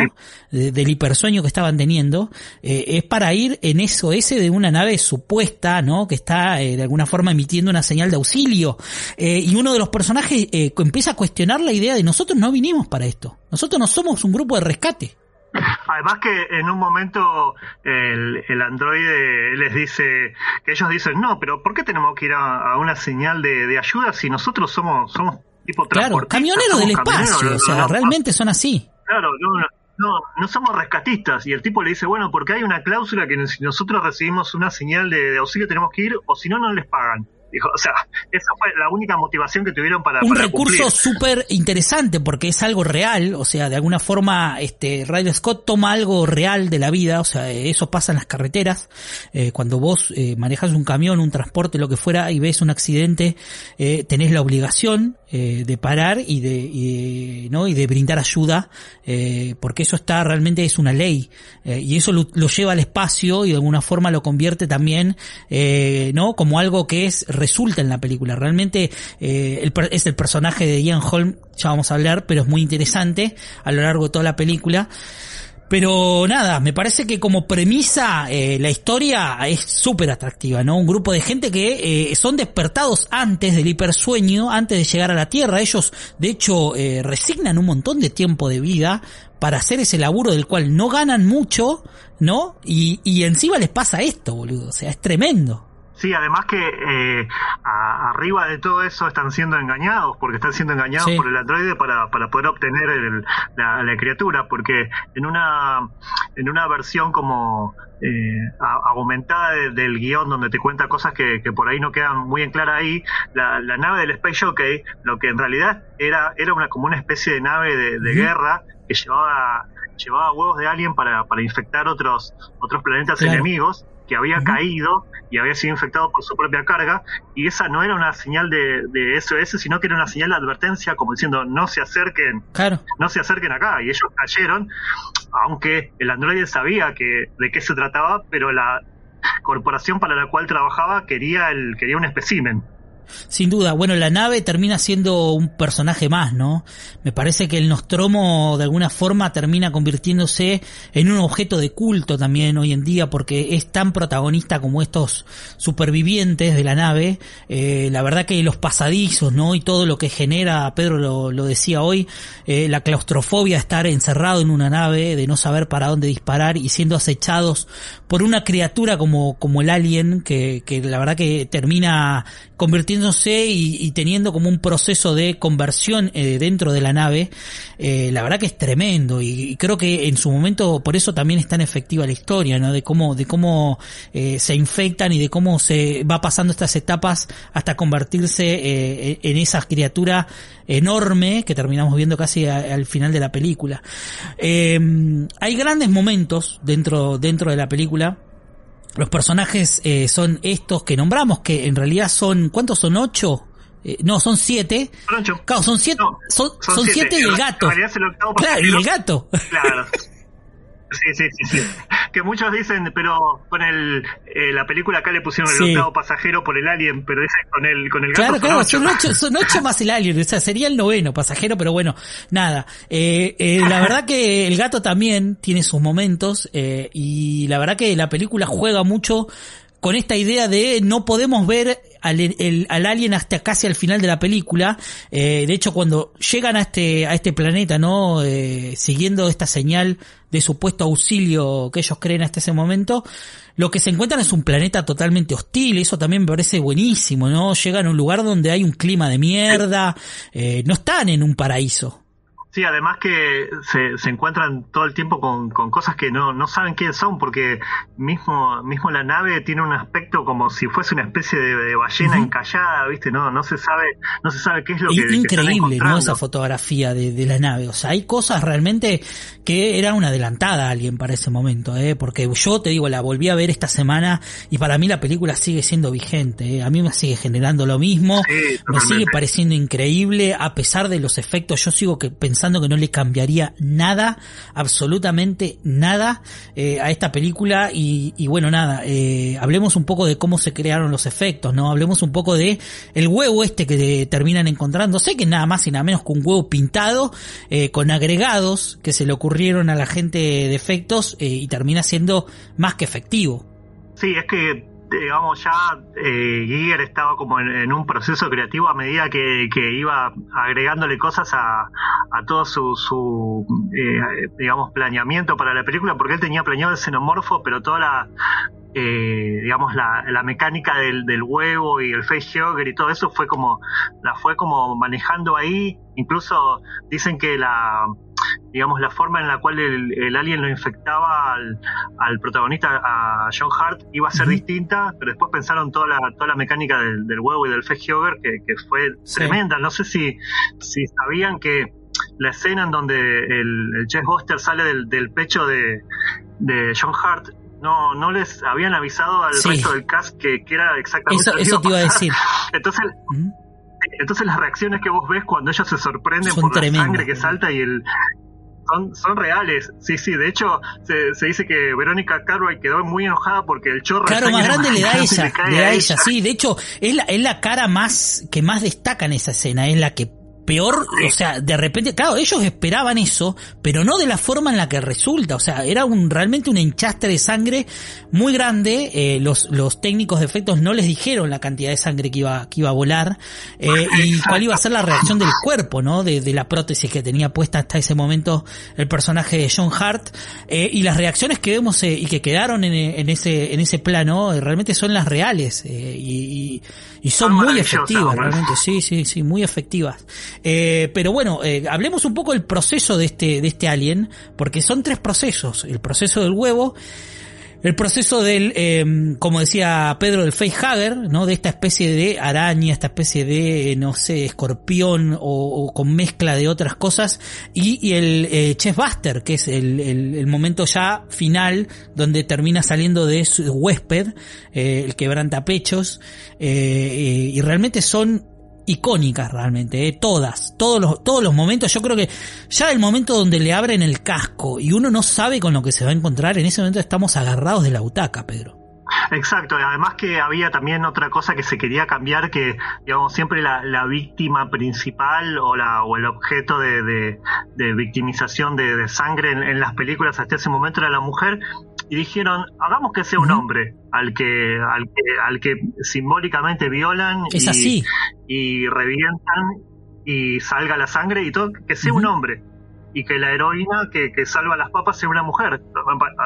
del hipersueño que estaban teniendo, eh, es para ir en eso ese de una nave supuesta, ¿no? Que está de alguna forma emitiendo una señal de auxilio. y uno de los personajes empieza a cuestionar la idea de nosotros no vinimos para esto. Nosotros no somos un grupo de rescate. Además que en un momento el, el, androide les dice, que ellos dicen, no, pero ¿por qué tenemos que ir a, una señal de, de, ayuda si nosotros somos, somos Claro, camioneros del espacio, o sea, realmente son así. Claro, no, no, no somos rescatistas. Y el tipo le dice, bueno, porque hay una cláusula que si nosotros recibimos una señal de auxilio tenemos que ir, o si no, no les pagan. O sea, esa fue la única motivación que tuvieron para. Un recurso súper interesante porque es algo real, o sea, de alguna forma, este, Radio Scott toma algo real de la vida, o sea, eso pasa en las carreteras. Eh, cuando vos eh, manejas un camión, un transporte, lo que fuera, y ves un accidente, eh, tenés la obligación eh, de parar y de, y ¿no? y de brindar ayuda, porque eso está realmente es una ley, y eso lo, lo, lleva al espacio y de alguna forma lo convierte también, ¿no? Como algo que es, resulta en la película. Realmente, eh, el, es el personaje de Ian Holm, ya vamos a hablar, pero es muy interesante a lo largo de toda la película. Pero nada, me parece que como premisa eh, la historia es súper atractiva, ¿no? Un grupo de gente que eh, son despertados antes del hipersueño, antes de llegar a la Tierra. Ellos, de hecho, eh, resignan un montón de tiempo de vida para hacer ese laburo del cual no ganan mucho, ¿no? Y, y encima les pasa esto, boludo. O sea, es tremendo. Sí, además que eh, arriba de todo eso están siendo engañados, porque están siendo engañados por el androide para, para poder obtener el, la, la, criatura, porque en una, en una versión como eh, aumentada del guion donde te cuenta cosas que, que, por ahí no quedan muy en clara ahí, la, la, nave del Space Jockey, lo que en realidad era, era una, como una especie de nave de, de guerra que llevaba llevaba huevos de alien para, para infectar otros otros planetas enemigos que había caído y había sido infectado por su propia carga, y esa no era una señal de, de SOS, sino que era una señal de advertencia, como diciendo, no se acerquen, no se acerquen acá, y ellos cayeron, aunque el androide sabía que de qué se trataba, pero la corporación para la cual trabajaba quería el quería un espécimen. Sin duda, bueno, la nave termina siendo un personaje más, ¿no? Me parece que el Nostromo de alguna forma termina convirtiéndose en un objeto de culto también hoy en día porque es tan protagonista como estos supervivientes de la nave. Eh, la verdad que los pasadizos, ¿no? Y todo lo que genera, Pedro lo, lo decía hoy, eh, la claustrofobia, estar encerrado en una nave, de no saber para dónde disparar y siendo acechados por una criatura como, como el alien que, que la verdad que termina convirtiéndose y, teniendo como un proceso de conversión eh, dentro de la nave, eh, la verdad que es tremendo y, creo que en su momento por eso también es tan efectiva la historia, ¿no? De cómo, de cómo eh, se infectan y de cómo se va pasando estas etapas hasta convertirse en esa criatura enorme que terminamos viendo casi al final de la película. hay grandes momentos dentro, dentro de la película los personajes eh, son estos que nombramos, que en realidad son, ¿cuántos son? ¿Ocho? Eh, no, son siete. Son ocho. Claro, son siete. son, son, siete. y el gato. claro, y el gato. Claro. Sí, sí, sí, sí. Que muchos dicen, pero con el, eh, la película acá le pusieron el octavo pasajero por el alien, pero ese con el, con el gato. Claro, claro, son ocho, son ocho más el alien, o sea, sería el noveno pasajero, pero bueno, nada. Eh, eh, la verdad que el gato también tiene sus momentos, eh, y la verdad que la película juega mucho con esta idea de no podemos ver al, el, al alien hasta casi al final de la película. Eh, de hecho, cuando llegan a este, a este planeta, ¿no? Eh, siguiendo esta señal de supuesto auxilio que ellos creen hasta ese momento, lo que se encuentran es un planeta totalmente hostil, eso también me parece buenísimo, ¿no? Llegan a un lugar donde hay un clima de mierda, eh, no están en un paraíso. Sí, además que se, se encuentran todo el tiempo con, con cosas que no, no saben quiénes son, porque mismo, mismo la nave tiene un aspecto como si fuese una especie de, ballena encallada, ¿viste? No, no se sabe, no se sabe qué es lo que, Increíble, ¿no? Esa fotografía de, de, la nave. O sea, hay cosas realmente que era una adelantada a alguien para ese momento, ¿eh? Porque yo te digo, la volví a ver esta semana y para mí la película sigue siendo vigente, ¿eh? A mí me sigue generando lo mismo, me sigue pareciendo increíble, a pesar de los efectos, yo sigo que pensando que no le cambiaría nada, absolutamente nada eh, a esta película y, bueno, nada, eh, hablemos un poco de cómo se crearon los efectos, ¿no? Hablemos un poco de el huevo este que terminan encontrando, sé que nada más y nada menos que un huevo pintado eh, con agregados que se le ocurrieron a la gente de efectos y termina siendo más que efectivo. Sí, es que digamos, ya eh, Giger estaba como en, un proceso creativo a medida que, que iba agregándole cosas a, a todo su, su eh, digamos, planeamiento para la película, porque él tenía planeado el xenomorfo, pero toda la, eh, digamos, la, la mecánica del, del, huevo y el face jogger y todo eso fue como, la fue como manejando ahí. Incluso dicen que la, digamos, la forma en la cual el, alien lo infectaba al, al, protagonista, a John Hart, iba a ser distinta, pero después pensaron toda la, toda la mecánica del, del huevo y del facehugger, que, que fue tremenda. No sé si, si sabían que la escena en donde el, el Jeff Buster sale del, del pecho de, de John Hart no, no les habían avisado al resto del cast que, que era exactamente eso, eso te iba a decir. Entonces, entonces las reacciones que vos ves cuando ellos se sorprenden por la sangre que salta y el son, son reales, sí, sí. De hecho, se, se dice que Verónica Cartwright quedó muy enojada porque el chorro claro, más grande le da a ella, le, da a ella, sí. De hecho, es la, es la cara más que más destaca en esa escena, es la que peor, o sea, de repente, claro, ellos esperaban eso, pero no de la forma en la que resulta, o sea, era un realmente un enchastre de sangre muy grande, eh, los, los técnicos de efectos no les dijeron la cantidad de sangre que iba, que iba a volar, eh, y cuál iba a ser la reacción del cuerpo, ¿no? De, de, la prótesis que tenía puesta hasta ese momento el personaje de John Hart, eh, y las reacciones que vemos eh, y que quedaron en, en, ese, en ese plano, eh, realmente son las reales, eh, y, y, y, son muy efectivas, realmente, sí, sí, sí, muy efectivas. Eh, pero bueno, eh, hablemos un poco del proceso de este, de este alien, porque son tres procesos. El proceso del huevo, el proceso del, eh, como decía Pedro, del facehugger, ¿no? De esta especie de araña, esta especie de, no sé, escorpión o, con mezcla de otras cosas, y, el eh, que es el, el, el, momento ya final donde termina saliendo de su huésped, eh, el quebrantapechos, eh, y realmente son icónicas realmente, eh, todas, todos los, todos los momentos, yo creo que ya el momento donde le abren el casco y uno no sabe con lo que se va a encontrar, en ese momento estamos agarrados de la butaca, Pedro. Exacto, además que había también otra cosa que se quería cambiar, que digamos siempre la, la víctima principal o, la, o el objeto de, de, de victimización de, de sangre en, en, las películas hasta ese momento era la mujer, y dijeron, hagamos que sea un hombre al que, al que, al que simbólicamente violan es y, así. y revientan y salga la sangre y todo, que sea uh -huh. un hombre y que la heroína que, que, salva las papas sea una mujer.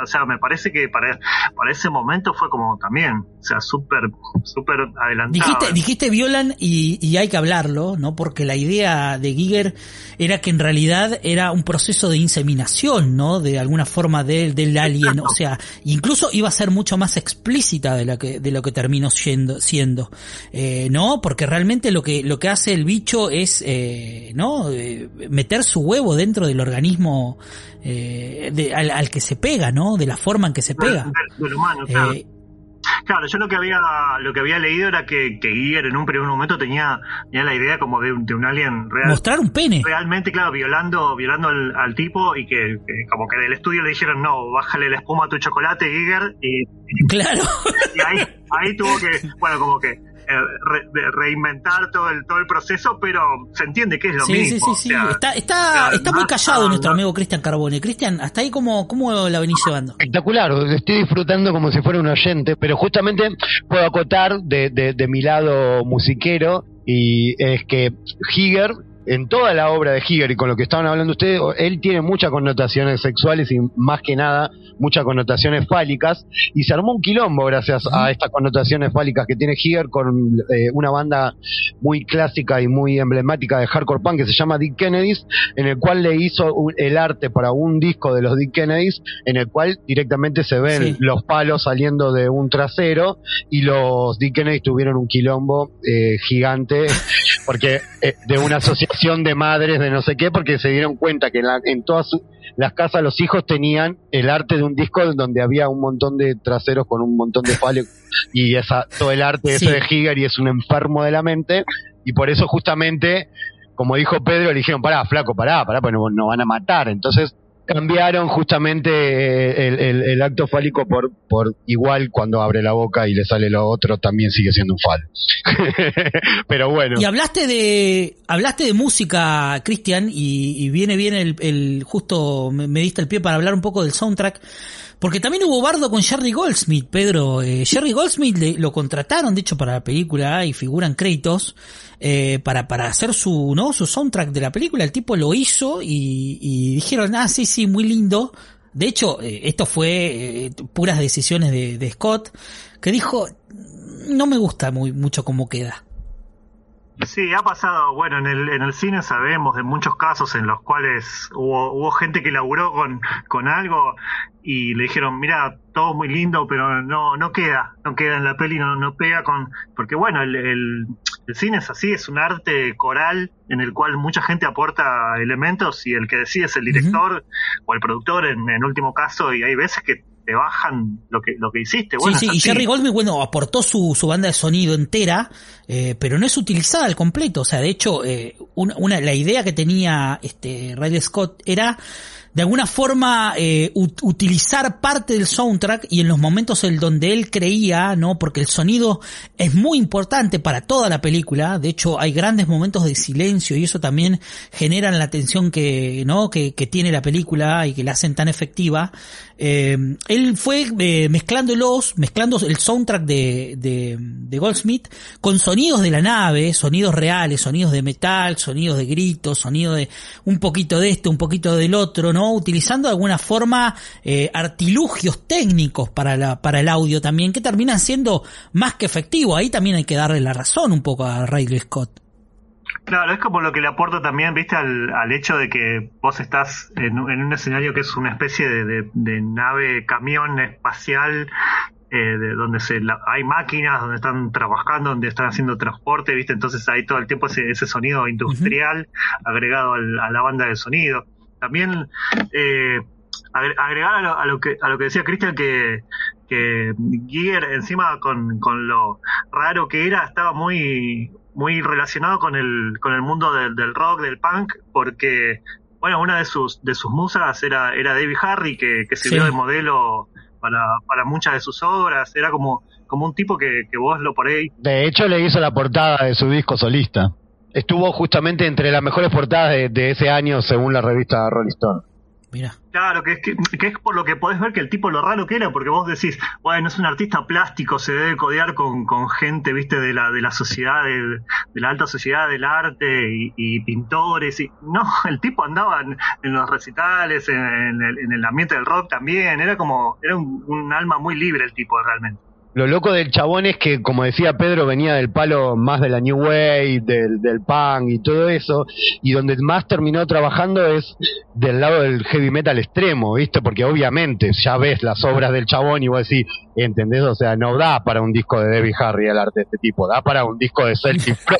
O sea, me parece que para, para ese momento fue como también, o sea, súper, súper adelantado. Dijiste, dijiste violan y, y, hay que hablarlo, ¿no? Porque la idea de Giger era que en realidad era un proceso de inseminación, ¿no? De alguna forma del, del alien, o sea, incluso iba a ser mucho más explícita de lo que, de lo que terminó siendo, siendo, eh, ¿no? Porque realmente lo que, lo que hace el bicho es, eh, ¿no? Eh, meter su huevo dentro del organismo eh, de, al, al, que se pega, ¿no? De la forma en que se pega. Del, del humano, claro. Eh, Claro, yo lo que había lo que había leído era que, que Giger en un primer momento tenía, tenía la idea como de un, de un alien real. Mostrar un pene. Realmente, claro, violando, violando al, al tipo y que, que, como que del estudio le dijeron, no, bájale la espuma a tu chocolate, Giger. Y, claro. Y ahí, ahí tuvo que, bueno, como que re, reinventar todo el todo el proceso, pero se entiende que es lo sí, mismo. Sí, sí, sí. O sea, está, está, está muy callado nuestro amigo Cristian Carbone. Cristian, hasta ahí cómo, cómo la venís llevando. Espectacular, estoy disfrutando como si fuera un oyente, pero justamente puedo acotar de, de, de mi lado musiquero y es que Higer en toda la obra de Higer y con lo que estaban hablando ustedes, él tiene muchas connotaciones sexuales y más que nada muchas connotaciones fálicas y se armó un quilombo gracias a estas connotaciones fálicas que tiene Higer con eh, una banda muy clásica y muy emblemática de hardcore punk que se llama Dick Kennedys, en el cual le hizo un, el arte para un disco de los Dick Kennedys, en el cual directamente se ven sí. los palos saliendo de un trasero y los Dick Kennedys tuvieron un quilombo eh, gigante porque eh, de una asociación de madres de no sé qué, porque se dieron cuenta que en, la, en todas su, las casas los hijos tenían el arte de un disco donde había un montón de traseros con un montón de palos y esa, todo el arte sí. ese de Higer y es un enfermo de la mente y por eso justamente como dijo Pedro, le dijeron, pará, flaco, pará, pará, pues nos no van a matar. Entonces cambiaron justamente eh, el, acto fálico por, por igual cuando abre la boca y le sale lo otro también sigue siendo un falo. Pero bueno. Y hablaste de hablaste de música, Cristian, y, y, viene bien el, justo me, diste el pie para hablar un poco del soundtrack. Porque también hubo bardo con Jerry Goldsmith, Pedro. Eh, Jerry Goldsmith le, lo contrataron, de hecho, para la película y figuran créditos eh, para para hacer su no su soundtrack de la película. El tipo lo hizo y, y dijeron, ah, sí, sí, muy lindo. De hecho, eh, esto fue eh, puras decisiones de, de, Scott, que dijo, no me gusta muy mucho cómo queda. Sí, ha pasado, bueno, en el, en el cine sabemos de muchos casos en los cuales hubo, hubo gente que laburó con, con algo y le dijeron, mira, todo muy lindo, pero no, no queda, no queda en la peli, no, no pega con, porque bueno, el, el, el cine es así, es un arte coral en el cual mucha gente aporta elementos y el que decide es el director uh -huh. o el productor en, en último caso y hay veces que te bajan lo que, lo que hiciste. sí, sí, y Jerry Goldsmith, bueno, aportó su, su banda de sonido entera, eh, pero no es utilizada al completo. O sea, de hecho, eh, una, la idea que tenía este Riley Scott era de alguna forma eh, utilizar parte del soundtrack y en los momentos en donde él creía, ¿no? Porque el sonido es muy importante para toda la película, de hecho hay grandes momentos de silencio y eso también generan la tensión que, ¿no? Que, tiene la película y que la hacen tan efectiva. Eh, él fue eh, mezclándolos, mezclando el soundtrack de, de, de Goldsmith con sonidos de la nave, sonidos reales, sonidos de metal, sonidos de gritos, sonidos de un poquito de este, un poquito del otro, ¿no? Utilizando de alguna forma eh, artilugios técnicos para, la, para el audio también, que terminan siendo más que efectivos. Ahí también hay que darle la razón un poco a Riley Scott. Claro, es como lo que le aporta también, viste, al, al hecho de que vos estás en, un escenario que es una especie de, de, nave, camión espacial, eh, de donde se hay máquinas, donde están trabajando, donde están haciendo transporte, viste, entonces hay todo el tiempo ese, ese sonido industrial agregado al, a la banda de sonido. También eh, agregar a lo, que a lo que decía Cristian que que Giger encima con, con lo raro que era estaba muy muy relacionado con el con el mundo del, del rock del punk porque bueno una de sus de sus musas era era David Harry que, que sirvió de modelo para, para muchas de sus obras. Era como como un tipo que, que vos lo por ahí de hecho le hizo la portada de su disco solista estuvo justamente entre las mejores portadas de, ese año según la revista Rolling Stone. Mira. Claro, que es, que, es por lo que podés ver que el tipo lo raro que era, porque vos decís, bueno, es un artista plástico, se debe codear con, con gente, viste, de la, de la sociedad, de, la alta sociedad del arte y, pintores. y No, el tipo andaba en, los recitales, en, el, en, el, ambiente del rock también, era como, era un alma muy libre el tipo realmente. Lo loco del chabón es que, como decía Pedro, venía del palo más de la New Wave, del, del punk y todo eso, y donde más terminó trabajando es del lado del heavy metal extremo, ¿viste? Porque obviamente ya ves las obras del chabón y vos decís, ¿entendés? O sea, no da para un disco de Debbie Harry el arte de este tipo, da para un disco de Celtic Pro,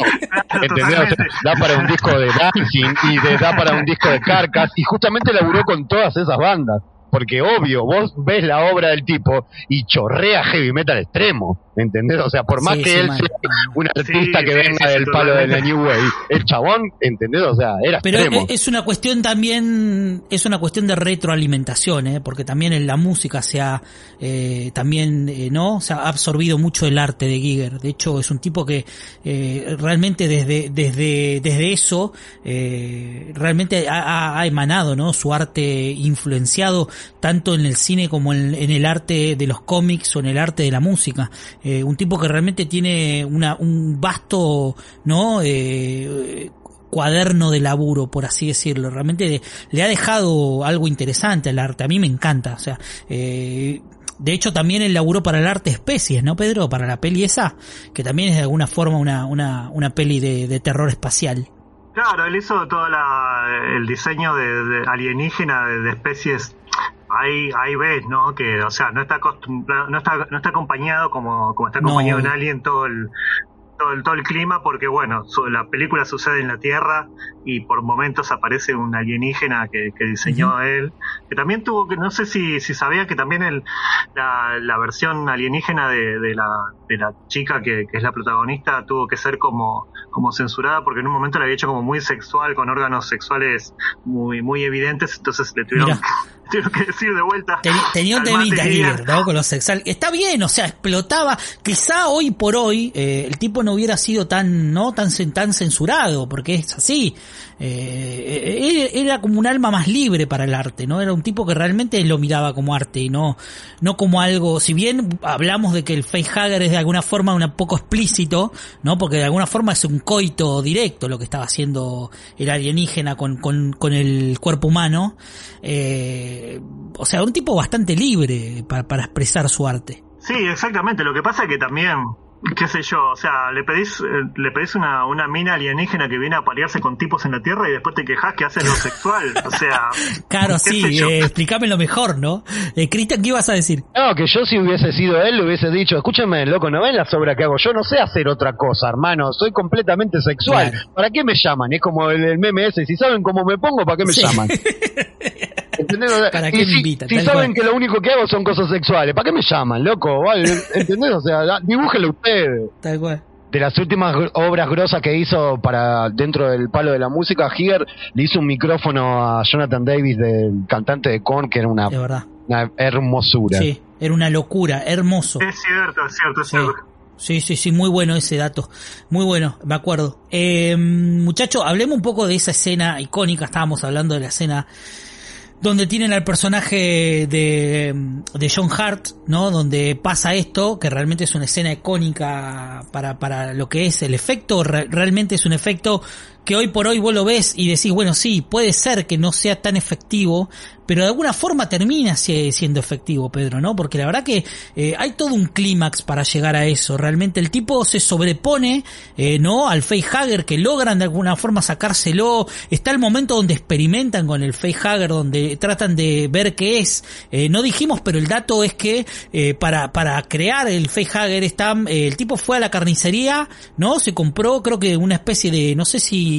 ¿entendés? da para un disco de Dancing y de, da para un disco de Carcass, y justamente laburó con todas esas bandas. Porque obvio, vos ves la obra del tipo y chorrea heavy metal extremo. ¿entendés? O sea, por más que él sea un artista que venga del palo de la New Wave, el chabón, ¿entendés? O sea, era Pero es una cuestión también, es una cuestión de retroalimentación, ¿eh? Porque también en la música se ha, eh, también, eh, ¿no? Se ha absorbido mucho el arte de Giger. De hecho, es un tipo que eh, realmente desde, desde, desde eso, eh, realmente ha, ha, emanado, ¿no? Su arte influenciado tanto en el cine como en, el arte de los cómics o en el arte de la música. Eh, un tipo que realmente tiene una, un vasto, ¿no? Eh, cuaderno de laburo, por así decirlo. Realmente le ha dejado algo interesante al arte. A mí me encanta. O sea, eh, de hecho también el laburo para el arte especies, ¿no, Pedro? Para la peli esa, que también es de alguna forma una, una, una peli de, terror espacial. Claro, él hizo todo el diseño de, alienígena de, especies ahí, ahí ves, ¿no? Que, o sea, no está acostumbrado, no está, no está acompañado como, como está acompañado en Alien todo el, todo el, todo el clima, porque bueno, la película sucede en la Tierra y por momentos aparece un alienígena que, que diseñó él, que también tuvo que, no sé si, si sabía que también el, la, la versión alienígena de, de, la, de la chica que, que es la protagonista tuvo que ser como, como censurada porque en un momento la había hecho como muy sexual, con órganos sexuales muy, muy evidentes, entonces le tuvieron tengo que decir de vuelta. tenía un temita ¿no? Con lo sexual. Está bien, o sea, explotaba. Quizá hoy por hoy eh, el tipo no hubiera sido tan, ¿no? Tan, tan censurado, porque es así. Eh, era como un alma más libre para el arte, ¿no? Era un tipo que realmente lo miraba como arte y no, no como algo, si bien hablamos de que el facehugger es de alguna forma un poco explícito, ¿no? Porque de alguna forma es un coito directo lo que estaba haciendo el alienígena con, con, con el cuerpo humano, eh, o sea, un tipo bastante libre para, para expresar su arte. Sí, exactamente. Lo que pasa es que también qué sé yo, o sea, le pedís, eh, le pedís una, una mina alienígena que viene a pariarse con tipos en la Tierra y después te quejas que hace lo sexual, o sea... Claro, sí, eh, explícame lo mejor, ¿no? Eh, Cristian, ¿qué ibas a decir? No, que yo si hubiese sido él le hubiese dicho, escúchame, loco, no ven la obras que hago, yo no sé hacer otra cosa, hermano, soy completamente sexual, ¿para qué me llaman? Es como el, meme ese, si saben cómo me pongo, ¿para qué me llaman? ¿Entendés? ¿Para y qué me si, invitan? Si Tal saben cual. que lo único que hago son cosas sexuales, ¿para qué me llaman, loco? Vale, ¿Entendés? O sea, dibújenlo ustedes. Tal cual. De las últimas obras grosas que hizo para dentro del palo de la música, Giger le hizo un micrófono a Jonathan Davis, del cantante de Korn, que era una, De verdad. una hermosura. Sí, era una locura, hermoso. Es cierto, es cierto, es Sí. cierto. Sí, sí, sí, muy bueno ese dato. Muy bueno, me acuerdo. Eh, muchacho, hablemos un poco de esa escena icónica. Estábamos hablando de la escena donde tienen al personaje de, de John Hart, ¿no? Donde pasa esto, que realmente es una escena icónica para, para lo que es el efecto. Re- realmente es un efecto que hoy por hoy vos lo ves y decís, bueno, sí, puede ser que no sea tan efectivo, pero de alguna forma termina si- siendo efectivo, Pedro, ¿no? Porque la verdad que eh, hay todo un clímax para llegar a eso. Realmente el tipo se sobrepone, eh, ¿no? Al facehugger que logran de alguna forma sacárselo. Está el momento donde experimentan con el facehugger, donde tratan de ver qué es. Eh, no dijimos, pero el dato es que eh, para, para crear el facehugger está, eh, el tipo fue a la carnicería, ¿no? Se compró creo que una especie de, no sé si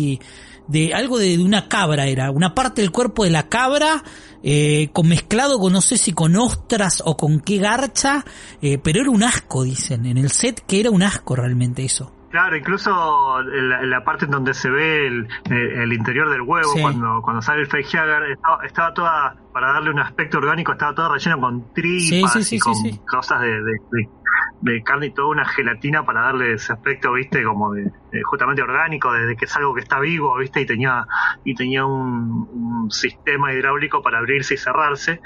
de algo de, de una cabra era, una parte del cuerpo de la cabra, eh, con mezclado con no sé si con ostras o con qué garcha, eh, pero era un asco, dicen, en el set que era un asco realmente eso. Claro, incluso la, la parte en donde se ve el, eh, el interior del huevo, Sí. cuando, cuando sale el facehugger, estaba, estaba toda, para darle un aspecto orgánico, estaba todo relleno con tripas Sí, sí, sí, y con cosas de, de, de- de carne y toda una gelatina para darle ese aspecto, viste, como de, de justamente orgánico, de, de que es algo que está vivo, viste, y tenía, y tenía un, un sistema hidráulico para abrirse y cerrarse,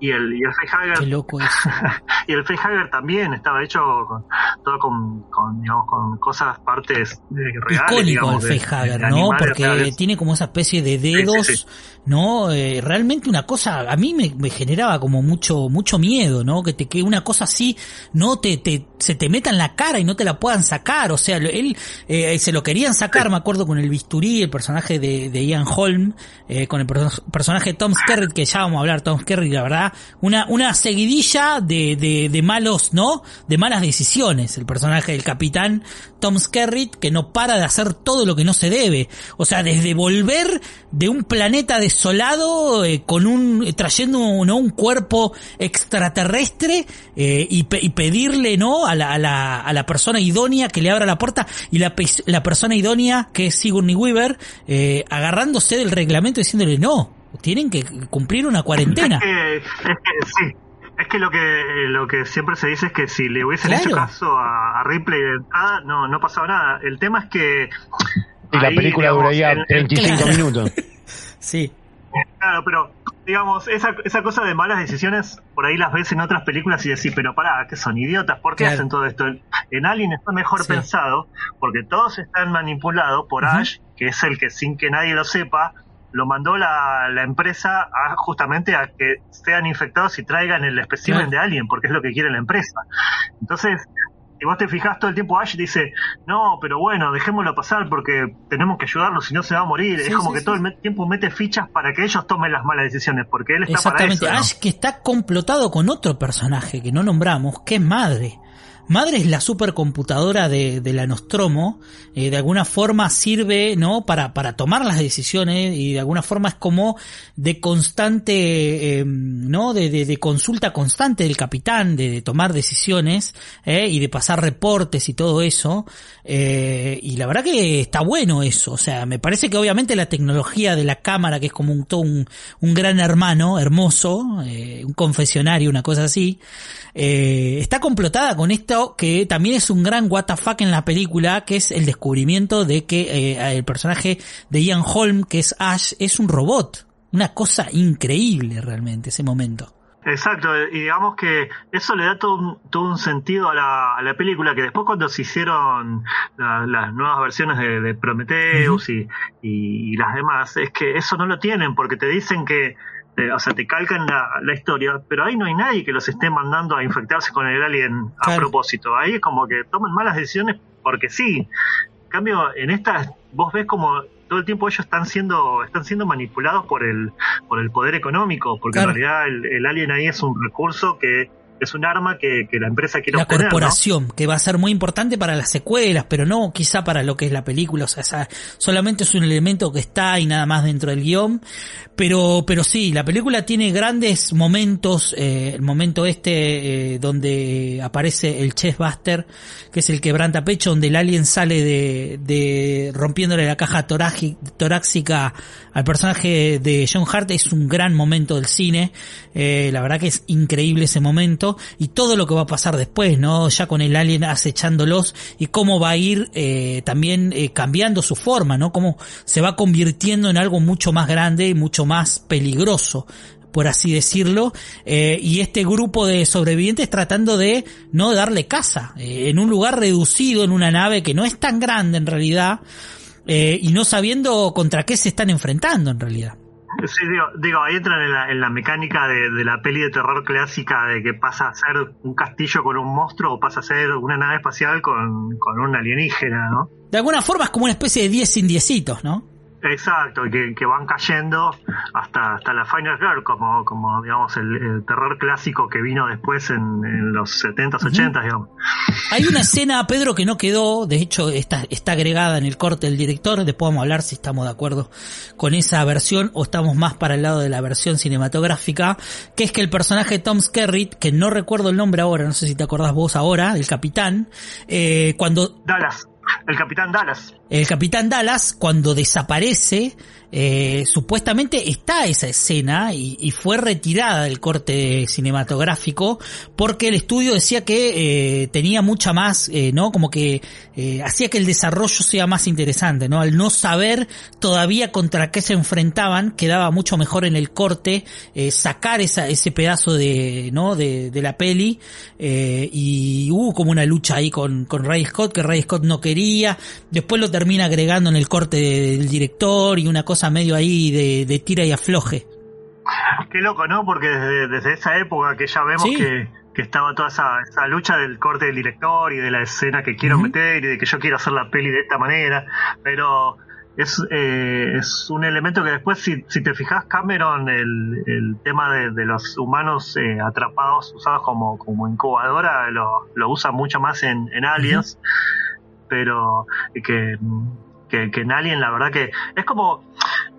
y el, y el Qué loco y el facehugger también estaba hecho con, todo con, con, digamos, con cosas, partes eh, reales. Icónico digamos, el facehugger, ¿no? Porque reales. tiene como esa especie de dedos, sí, sí. ¿no? Eh, realmente una cosa, a mí me, me generaba como mucho, mucho miedo, ¿no? Que te que una cosa así no te, te, se te meta en la cara y no te la puedan sacar. O sea, él eh, se lo querían sacar, me acuerdo con el bisturí, el personaje de, de Ian Holm, eh, con el perso- personaje Tom Skerritt, que ya vamos a hablar, Tom Skerritt, la verdad, una, una seguidilla de, de, de malos, ¿no? De malas decisiones. El personaje del capitán Tom Skerritt, que no para de hacer todo lo que no se debe. O sea, desde volver de un planeta desolado, eh, con un, trayendo ¿no? un cuerpo extraterrestre, eh, y, pe- y pedirle, ¿no? A la, a la, a la persona idónea que le abra la puerta, y la, la persona idónea, que es Sigourney Weaver, eh, agarrándose del reglamento y diciéndole, no, tienen que cumplir una cuarentena. Es que, es que sí. Es que lo que lo que siempre se dice es que si le hubiesen Claro. hecho caso a, a Ripley de entrada, no, no pasaba nada. El tema es que. Y la ahí, película duraría en- en- 35 Claro. minutos. Sí, Claro, pero digamos, esa, esa cosa de malas decisiones, por ahí las ves en otras películas y decís, pero pará, que son idiotas, ¿por qué Claro. hacen todo esto? En Alien está mejor Sí. pensado, porque todos están manipulados por. Ash, que es el que sin que nadie lo sepa, lo mandó la, la empresa a justamente a que sean infectados y traigan el espécimen Claro. de Alien, porque es lo que quiere la empresa. Entonces, si vos te fijas todo el tiempo, Ash dice, no, pero bueno, dejémoslo pasar porque tenemos que ayudarlo, si no se va a morir. Sí, es como sí, que sí. todo el tiempo mete fichas para que ellos tomen las malas decisiones, porque él está Exactamente, para eso. ¿no? Ash que está complotado con otro personaje que no nombramos, que es Madre. Madre es la supercomputadora de, de la Nostromo, eh, de alguna forma sirve, ¿no? Para, para tomar las decisiones y de alguna forma es como de constante, eh, ¿no? De, de, consulta constante del capitán, de, tomar decisiones, eh, y de pasar reportes y todo eso. Eh, y la verdad que está bueno eso, o sea, me parece que obviamente la tecnología de la cámara, que es como un, un, un gran hermano, hermoso, un confesionario, una cosa así, está complotada con que también es un gran fuck en la película, que es el descubrimiento de que eh, el personaje de Ian Holm, que es Ash, es un robot. Una cosa increíble realmente ese momento. Exacto, y digamos que eso le da todo un, todo un sentido a la, a la película, que después cuando se hicieron la- las nuevas versiones de, de Prometheus y, y- y las demás, es que eso no lo tienen, porque te dicen que, eh, o sea, te calcan la, la historia, pero ahí no hay nadie que los esté mandando a infectarse con el alien a Claro. propósito. Ahí es como que toman malas decisiones porque sí. En cambio, en estas, vos ves como todo el tiempo ellos están siendo, están siendo manipulados por el, por el poder económico, porque Claro. en realidad el, el alien ahí es un recurso que es un arma que, la empresa quiere La corporación, que va a ser muy importante para las secuelas, pero no quizá para lo que es la película, o sea, solamente es un elemento que está y nada más dentro del guion, pero, pero sí, la película tiene grandes momentos, eh, el momento este eh, donde aparece el Chess Buster, que es el quebranta pecho, donde el alien sale de, de rompiéndole la caja torácica al personaje de John Hart, es un gran momento del cine, eh, la verdad que es increíble ese momento, y todo lo que va a pasar después, ¿no? Ya con el alien acechándolos, y cómo va a ir eh, también eh, cambiando su forma, ¿no? Cómo se va convirtiendo en algo mucho más grande y mucho más peligroso por así decirlo, eh, y este grupo de sobrevivientes tratando de no darle casa, eh, en un lugar reducido, en una nave que no es tan grande en realidad, eh, y no sabiendo contra qué se están enfrentando en realidad. Sí, digo, ahí entran en la, mecánica de, la peli de terror clásica de que pasa a ser un castillo con un monstruo o pasa a ser una nave espacial con, con un alienígena, ¿no? De alguna forma es como una especie de 10 sin ¿no? Exacto, que, que van cayendo hasta, hasta la Final Girl, como, como digamos el, terror clásico que vino después en, los 70s, 80s, digamos. Hay una escena, Pedro, que no quedó, de hecho está, está agregada en el corte del director, después vamos a hablar si estamos de acuerdo con esa versión o estamos más para el lado de la versión cinematográfica, que es que el personaje Tom Skerritt, que no recuerdo el nombre ahora, no sé si te acordás vos ahora, el capitán, eh, cuando... Dallas. El capitán Dallas. El capitán Dallas, cuando desaparece, eh, supuestamente está esa escena y, fue retirada del corte cinematográfico porque el estudio decía que eh, tenía mucha más, eh, ¿no? Como que eh, hacía que el desarrollo sea más interesante, ¿no? Al no saber todavía contra qué se enfrentaban, quedaba mucho mejor en el corte sacar esa, ese pedazo de, ¿no? De, de la peli y hubo como una lucha ahí con, con Ray Scott que Ray Scott no quería, después lo termina agregando en el corte del director y una cosa medio ahí de, tira y afloje. Qué loco, ¿no? Porque desde, esa época que ya vemos que, estaba toda esa, lucha del corte del director y de la escena que quiero meter y de que yo quiero hacer la peli de esta manera, pero es, eh, es un elemento que después, si, te fijas, Cameron, el, tema de, los humanos eh, atrapados, usados como, como incubadora, lo, lo usa mucho más en, Aliens, pero que que, que en Alien, la verdad que es como.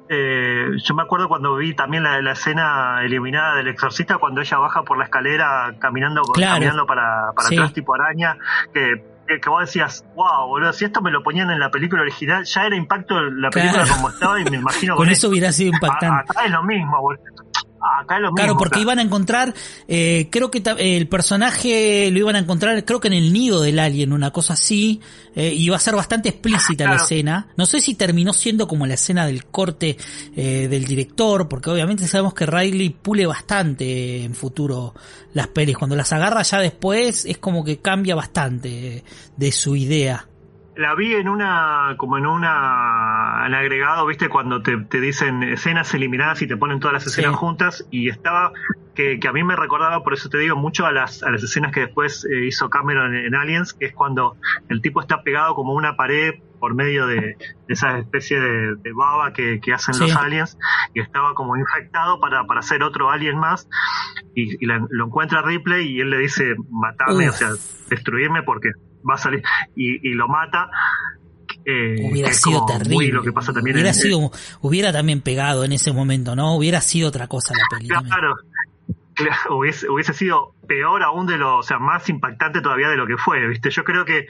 Eh, yo me acuerdo cuando vi también la, escena eliminada del exorcista, cuando ella baja por la escalera caminando, caminando para, para atrás, tipo araña, que que vos decías, wow, boludo, si esto me lo ponían en la película original, ya era impacto la película como estaba y me imagino con, eso hubiera sido impactante. acá es lo mismo, boludo. Claro, porque iban a encontrar, eh, creo que el personaje lo iban a encontrar, creo que en el nido del alien, una cosa así, eh, va a ser bastante explícita la escena. No sé si terminó siendo como la escena del corte eh, del director, porque obviamente sabemos que Riley pule bastante en futuro las pelis. Cuando las agarra ya después es como que cambia bastante de su idea la vi en una, como en una, en agregado, viste, cuando te, dicen escenas eliminadas y te ponen todas las escenas juntas y estaba, que, a mí me recordaba, por eso te digo, mucho a las, a las escenas que después eh, hizo Cameron en, Aliens, que es cuando el tipo está pegado como una pared por medio de, esa especie de, baba que, hacen los aliens y estaba como infectado para, para hacer otro alien más y, lo encuentra Ripley y él le dice matarme, o sea, destruirme porque va a salir y, lo mata. Eh, hubiera sido terrible. Lo que pasa también hubiera, sido, hubiera también pegado en ese momento, ¿no? Hubiera sido otra cosa la película. Claro, hubiese, hubiese sido peor aún de lo, o sea, más impactante todavía de lo que fue, ¿viste? Yo creo que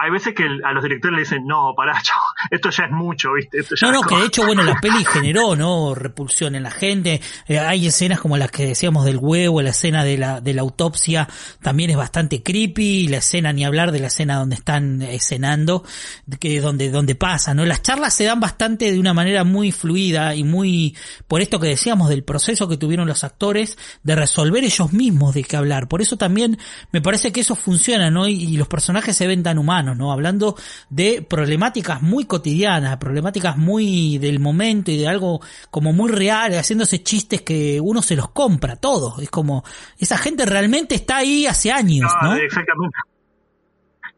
hay veces que a los directores le dicen, no, pará, esto ya es mucho, ¿viste? no, no, que de hecho, bueno, la peli generó, ¿no? Repulsión en la gente. Eh, hay escenas como las que decíamos del huevo, la escena de la, de la autopsia también es bastante creepy, la escena, ni hablar de la escena donde están escenando, que donde, donde pasa, ¿no? Las charlas se dan bastante de una manera muy fluida y muy, por esto que decíamos del proceso que tuvieron los actores de resolver ellos mismos de qué hablar. Por eso también me parece que eso funciona, ¿no? y los personajes se ven tan humanos. ¿No? Hablando de problemáticas muy cotidianas, problemáticas muy del momento y de algo como muy real, haciéndose chistes que uno se los compra todos. Es como, esa gente realmente está ahí hace años, ¿no? Exactamente.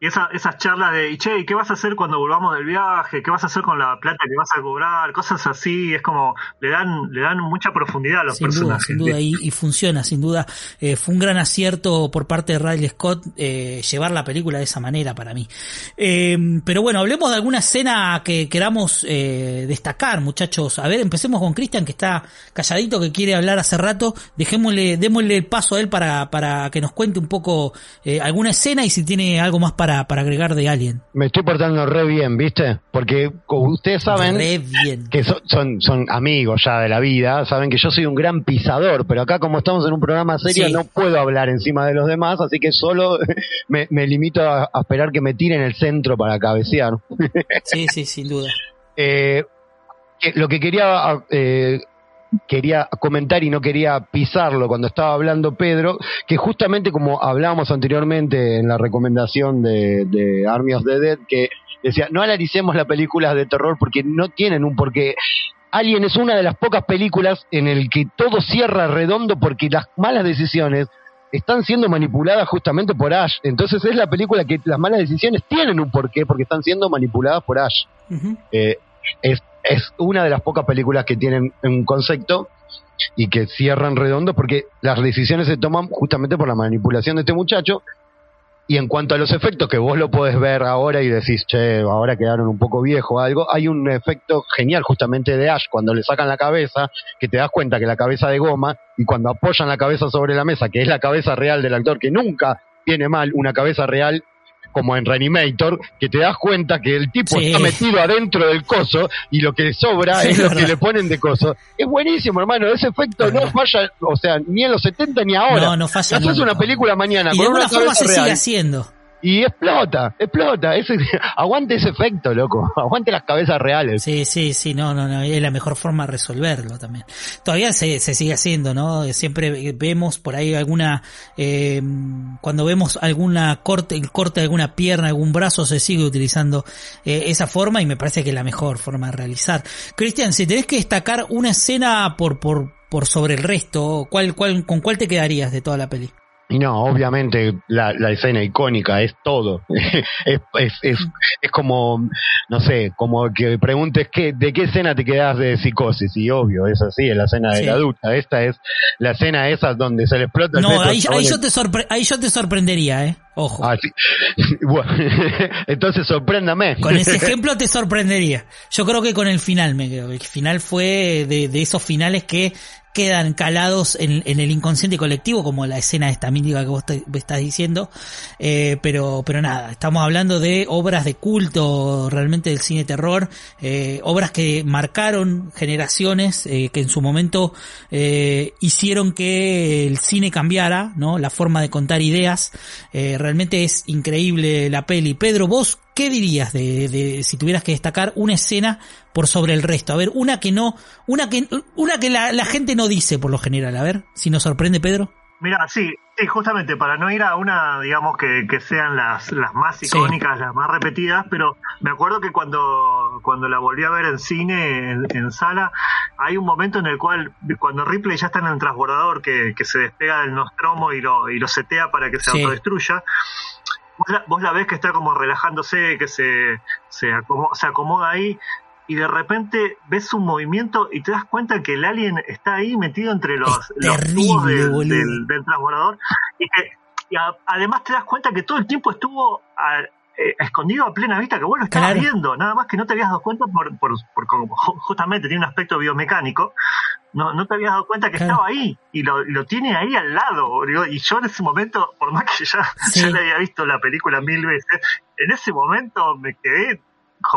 Y esa, esas charlas de, che, ¿y qué vas a hacer cuando volvamos del viaje? ¿Qué vas a hacer con la plata que vas a cobrar? Cosas así, es como, le dan, le dan mucha profundidad a los sin personajes. Duda, sin duda, y, y funciona, sin duda. Eh, fue un gran acierto por parte de Riley Scott eh, llevar la película de esa manera para mí. Eh, pero bueno, hablemos de alguna escena que queramos destacar, muchachos. A ver, empecemos con Cristian, que está calladito, que quiere hablar hace rato. Dejémosle, démosle el paso a él para, para que nos cuente un poco alguna escena y si tiene algo más para para, agregar de Alien. Me estoy portando re bien, ¿viste? Porque como ustedes saben que son, son, amigos ya de la vida, saben que yo soy un gran pisador, pero acá como estamos en un programa serio no puedo hablar encima de los demás, así que solo me, limito a, esperar que me tiren el centro para cabecear. Sí, sí, sin duda. Eh, lo que quería eh, quería comentar y no quería pisarlo cuando estaba hablando Pedro, que justamente como hablábamos anteriormente en la recomendación de, de Army of the Dead, que decía, no analicemos las películas de terror porque no tienen un porqué. Alien es una de las pocas películas en el que todo cierra redondo porque las malas decisiones están siendo manipuladas justamente por Ash. Entonces es la película que las malas decisiones tienen un porqué porque están siendo manipuladas por Ash. eh, es es una de las pocas películas que tienen un concepto y que cierran redondo porque las decisiones se toman justamente por la manipulación de este muchacho. Y en cuanto a los efectos, que vos lo podés ver ahora y decís, che, ahora quedaron un poco viejo o algo, hay un efecto genial justamente de Ash cuando le sacan la cabeza, que te das cuenta que la cabeza de goma, y cuando apoyan la cabeza sobre la mesa, que es la cabeza real del actor, que nunca tiene mal una cabeza real como en Reanimator, que te das cuenta que el tipo está metido adentro del coso y lo que sobra es lo que le ponen de coso. Es buenísimo, hermano. Ese efecto no falla, o sea, ni en los 70 ni ahora. No, no falla. Haces una película mañana y con de una forma se sigue haciendo y explota, explota. Ese, aguante ese efecto, loco. Aguante las cabezas reales. Sí, sí, sí, no, no, no. Es la mejor forma de resolverlo también. Todavía se, se sigue haciendo, ¿no? Siempre vemos por ahí alguna, eh, cuando vemos alguna corte, el corte de alguna pierna, algún brazo, se sigue utilizando eh, esa forma y me parece que es la mejor forma de realizar. Cristian, si tenés que destacar una escena por, por, por sobre el resto, ¿cuál, cuál, ¿con cuál te quedarías de toda la peli? Y no, obviamente la, la escena icónica es todo. es, es, es, es, como, no sé, como que preguntes qué, de qué escena te quedas de psicosis. Y obvio, es así, es la escena de la ducha. Esta es la escena esa donde se le explota el No, ahí, ahí, yo te ahí yo te sorprendería, ¿eh? Ojo. Ah, bueno, entonces sorpréndame. Con ese ejemplo te sorprendería. Yo creo que con el final me quedo. El final fue de, de esos finales que quedan calados en, el inconsciente colectivo, como la escena esta mítica que vos te, estás diciendo. Eh, pero, pero nada, estamos hablando de obras de culto realmente del cine terror, eh, obras que marcaron generaciones, eh, que en su momento hicieron que el cine cambiara, ¿no? La forma de contar ideas. realmente es increíble la peli. Pedro, vos ¿qué dirías de, de, si tuvieras que destacar una escena por sobre el resto? A ver, una que no, una que, una que la, la gente no dice por lo general. A ver, si nos sorprende, Pedro. Mira, sí, sí, justamente para no ir a una, digamos, que, que sean las, las más icónicas, las más repetidas, pero me acuerdo que cuando, cuando la volví a ver en cine, en, sala, hay un momento en el cual, cuando Ripley ya está en el transbordador, que, que se despega del Nostromo y lo, y lo setea para que se autodestruya, vos la, ves que está como relajándose, que se, se, acomoda, se acomoda ahí, y de repente ves un movimiento y te das cuenta que el alien está ahí metido entre los, los tubos del, transbordador, y que y además te das cuenta que todo el tiempo estuvo eh, escondido a plena vista, que vos lo estabas viendo, nada más que no te habías dado cuenta por, por, por, justamente tiene un aspecto biomecánico, no, no te habías dado cuenta que estaba ahí y lo, lo, tiene ahí al lado. Y yo en ese momento, por más que ya, ya le había visto la película mil veces, en ese momento me quedé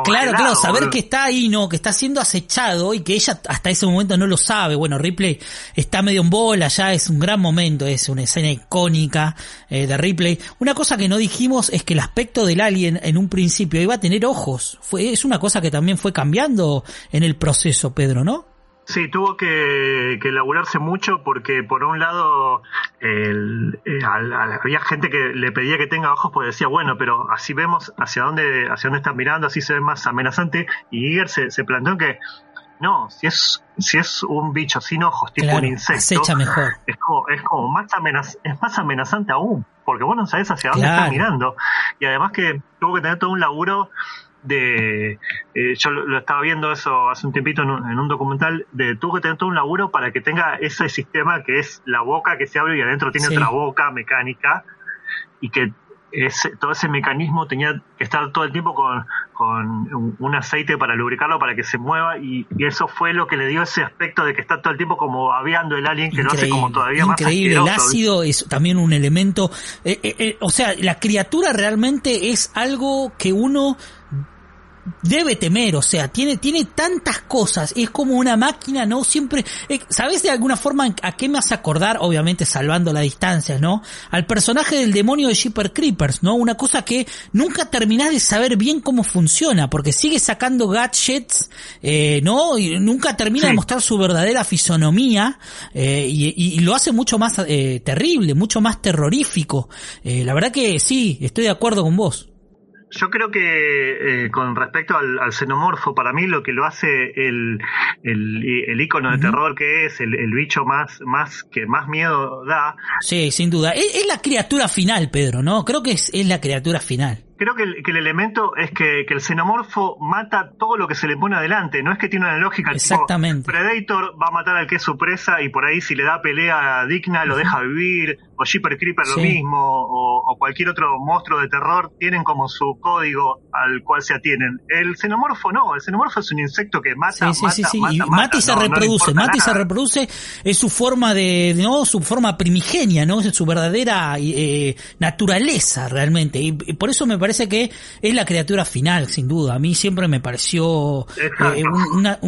Claro, claro, saber que está ahí, no, que está siendo acechado y que ella hasta ese momento no lo sabe. Bueno, Ripley está medio en bola, ya es un gran momento, es una escena icónica eh, de Ripley. Una cosa que no dijimos es que el aspecto del alien en un principio iba a tener ojos. Fue, es una cosa que también fue cambiando en el proceso, Pedro, ¿no? Sí, tuvo que, que elaborarse mucho porque por un lado el, eh, había gente que le pedía que tenga ojos porque decía, bueno, pero así vemos hacia dónde, hacia dónde están mirando, así se ve más amenazante y Giger se, se planteó que No, si es, si es un bicho sin ojos, tipo un insecto, mejor. Es como, es como más, amenaz es más amenazante aún, porque vos no sabés hacia dónde está mirando. Y además que tuvo que tener todo un laburo de eh, yo lo, estaba viendo eso hace un tiempito en un, documental de tuvo que tener todo un laburo para que tenga ese sistema que es la boca que se abre y adentro tiene otra boca mecánica y que ese, todo ese mecanismo tenía que estar todo el tiempo con, con un, aceite para lubricarlo para que se mueva y, eso fue lo que le dio ese aspecto de que está todo el tiempo como aviando el alien que lo hace como todavía más increíble. El ácido es también un elemento eh, eh, eh, o sea la criatura realmente es algo que uno debe temer, o sea, tiene, tiene tantas cosas, es como una máquina, ¿no? Siempre, eh, ¿sabes de alguna forma a qué me hace acordar? Obviamente salvando la distancia, ¿no? Al personaje del demonio de Shipper Creepers, ¿no? Una cosa que nunca terminás de saber bien cómo funciona, porque sigue sacando gadgets, eh, ¿no? Y nunca termina de mostrar su verdadera fisonomía, eh, y, lo hace mucho más eh, terrible, mucho más terrorífico. Eh, la verdad que sí, estoy de acuerdo con vos. Yo creo que eh, con respecto al, xenomorfo, para mí lo que lo hace el, el, icono de terror que es, el, bicho más, más que más miedo da. Sí, sin duda. Es, la criatura final, Pedro, ¿no? Creo que es, es la criatura final creo que el, elemento es que, el xenomorfo mata todo lo que se le pone adelante. No es que tiene una lógica. Exactamente. Predator va a matar al que es su presa y por ahí si le da pelea digna lo deja vivir. O Shipper Creeper lo mismo. O, cualquier otro monstruo de terror tienen como su código al cual se atienen. El xenomorfo no. El xenomorfo es un insecto que mata, sí, sí, sí, y mata y se reproduce. mata y se reproduce. Es su forma de, no, su forma primigenia, ¿no? Es su verdadera eh, naturaleza realmente. Y por eso me parece que es la criatura final, sin duda. A mí siempre me pareció eh, una,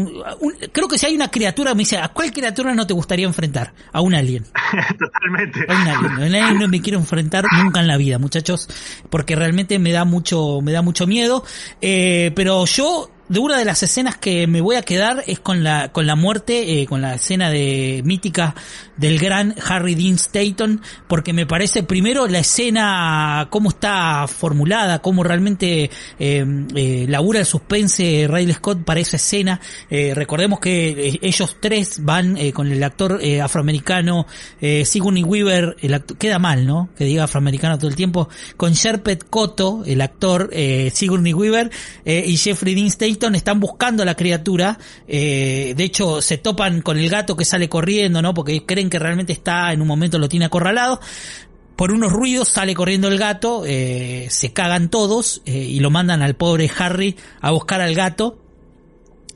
creo que si hay una criatura, me dice, ¿a cuál criatura no te gustaría enfrentar? A un alien. Totalmente. A un alien. A alien no me quiero enfrentar nunca en la vida, muchachos, porque realmente me da mucho, me da mucho miedo. Eh, pero yo de una de las escenas que me voy a quedar es con la con la muerte, eh, con la escena de mítica del gran Harry Dean Stanton, porque me parece primero la escena cómo está formulada, cómo realmente eh, eh labura el suspense Riley Scott para esa escena. Eh, recordemos que ellos tres van con el actor afroamericano Sigourney Weaver, el queda mal, ¿no? Que diga afroamericano todo el tiempo, con Sherpet Cotto, el actor Sigourney Weaver y Jeffrey Dean Stanton están buscando a la criatura. Eh, de hecho, se topan con el gato que sale corriendo, ¿no? Porque creen que realmente está, en un momento lo tiene acorralado. Por unos ruidos sale corriendo el gato, eh, se cagan todos eh, y lo mandan al pobre Harry a buscar al gato.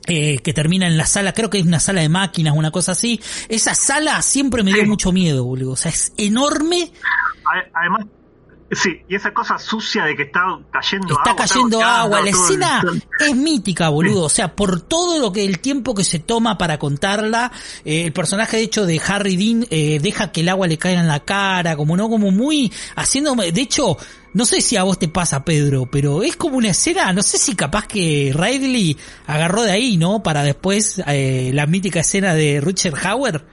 que termina en la sala, creo que es una sala de máquinas, una cosa así. Esa sala siempre me dio mucho miedo, boludo. O sea, es enorme. Además, Sí, y esa cosa sucia de que está cayendo agua. Está cayendo agua. La escena es mítica, boludo. O sea, por todo lo que el tiempo que se toma para contarla, eh, el personaje de hecho de Harry Dean eh, deja que el agua le caiga en la cara, como no, como muy haciendo. De hecho, no sé si a vos te pasa, Pedro, pero es como una escena, no sé si capaz que Riley agarró de ahí, ¿no? Para después eh, la mítica escena de Richard Howard.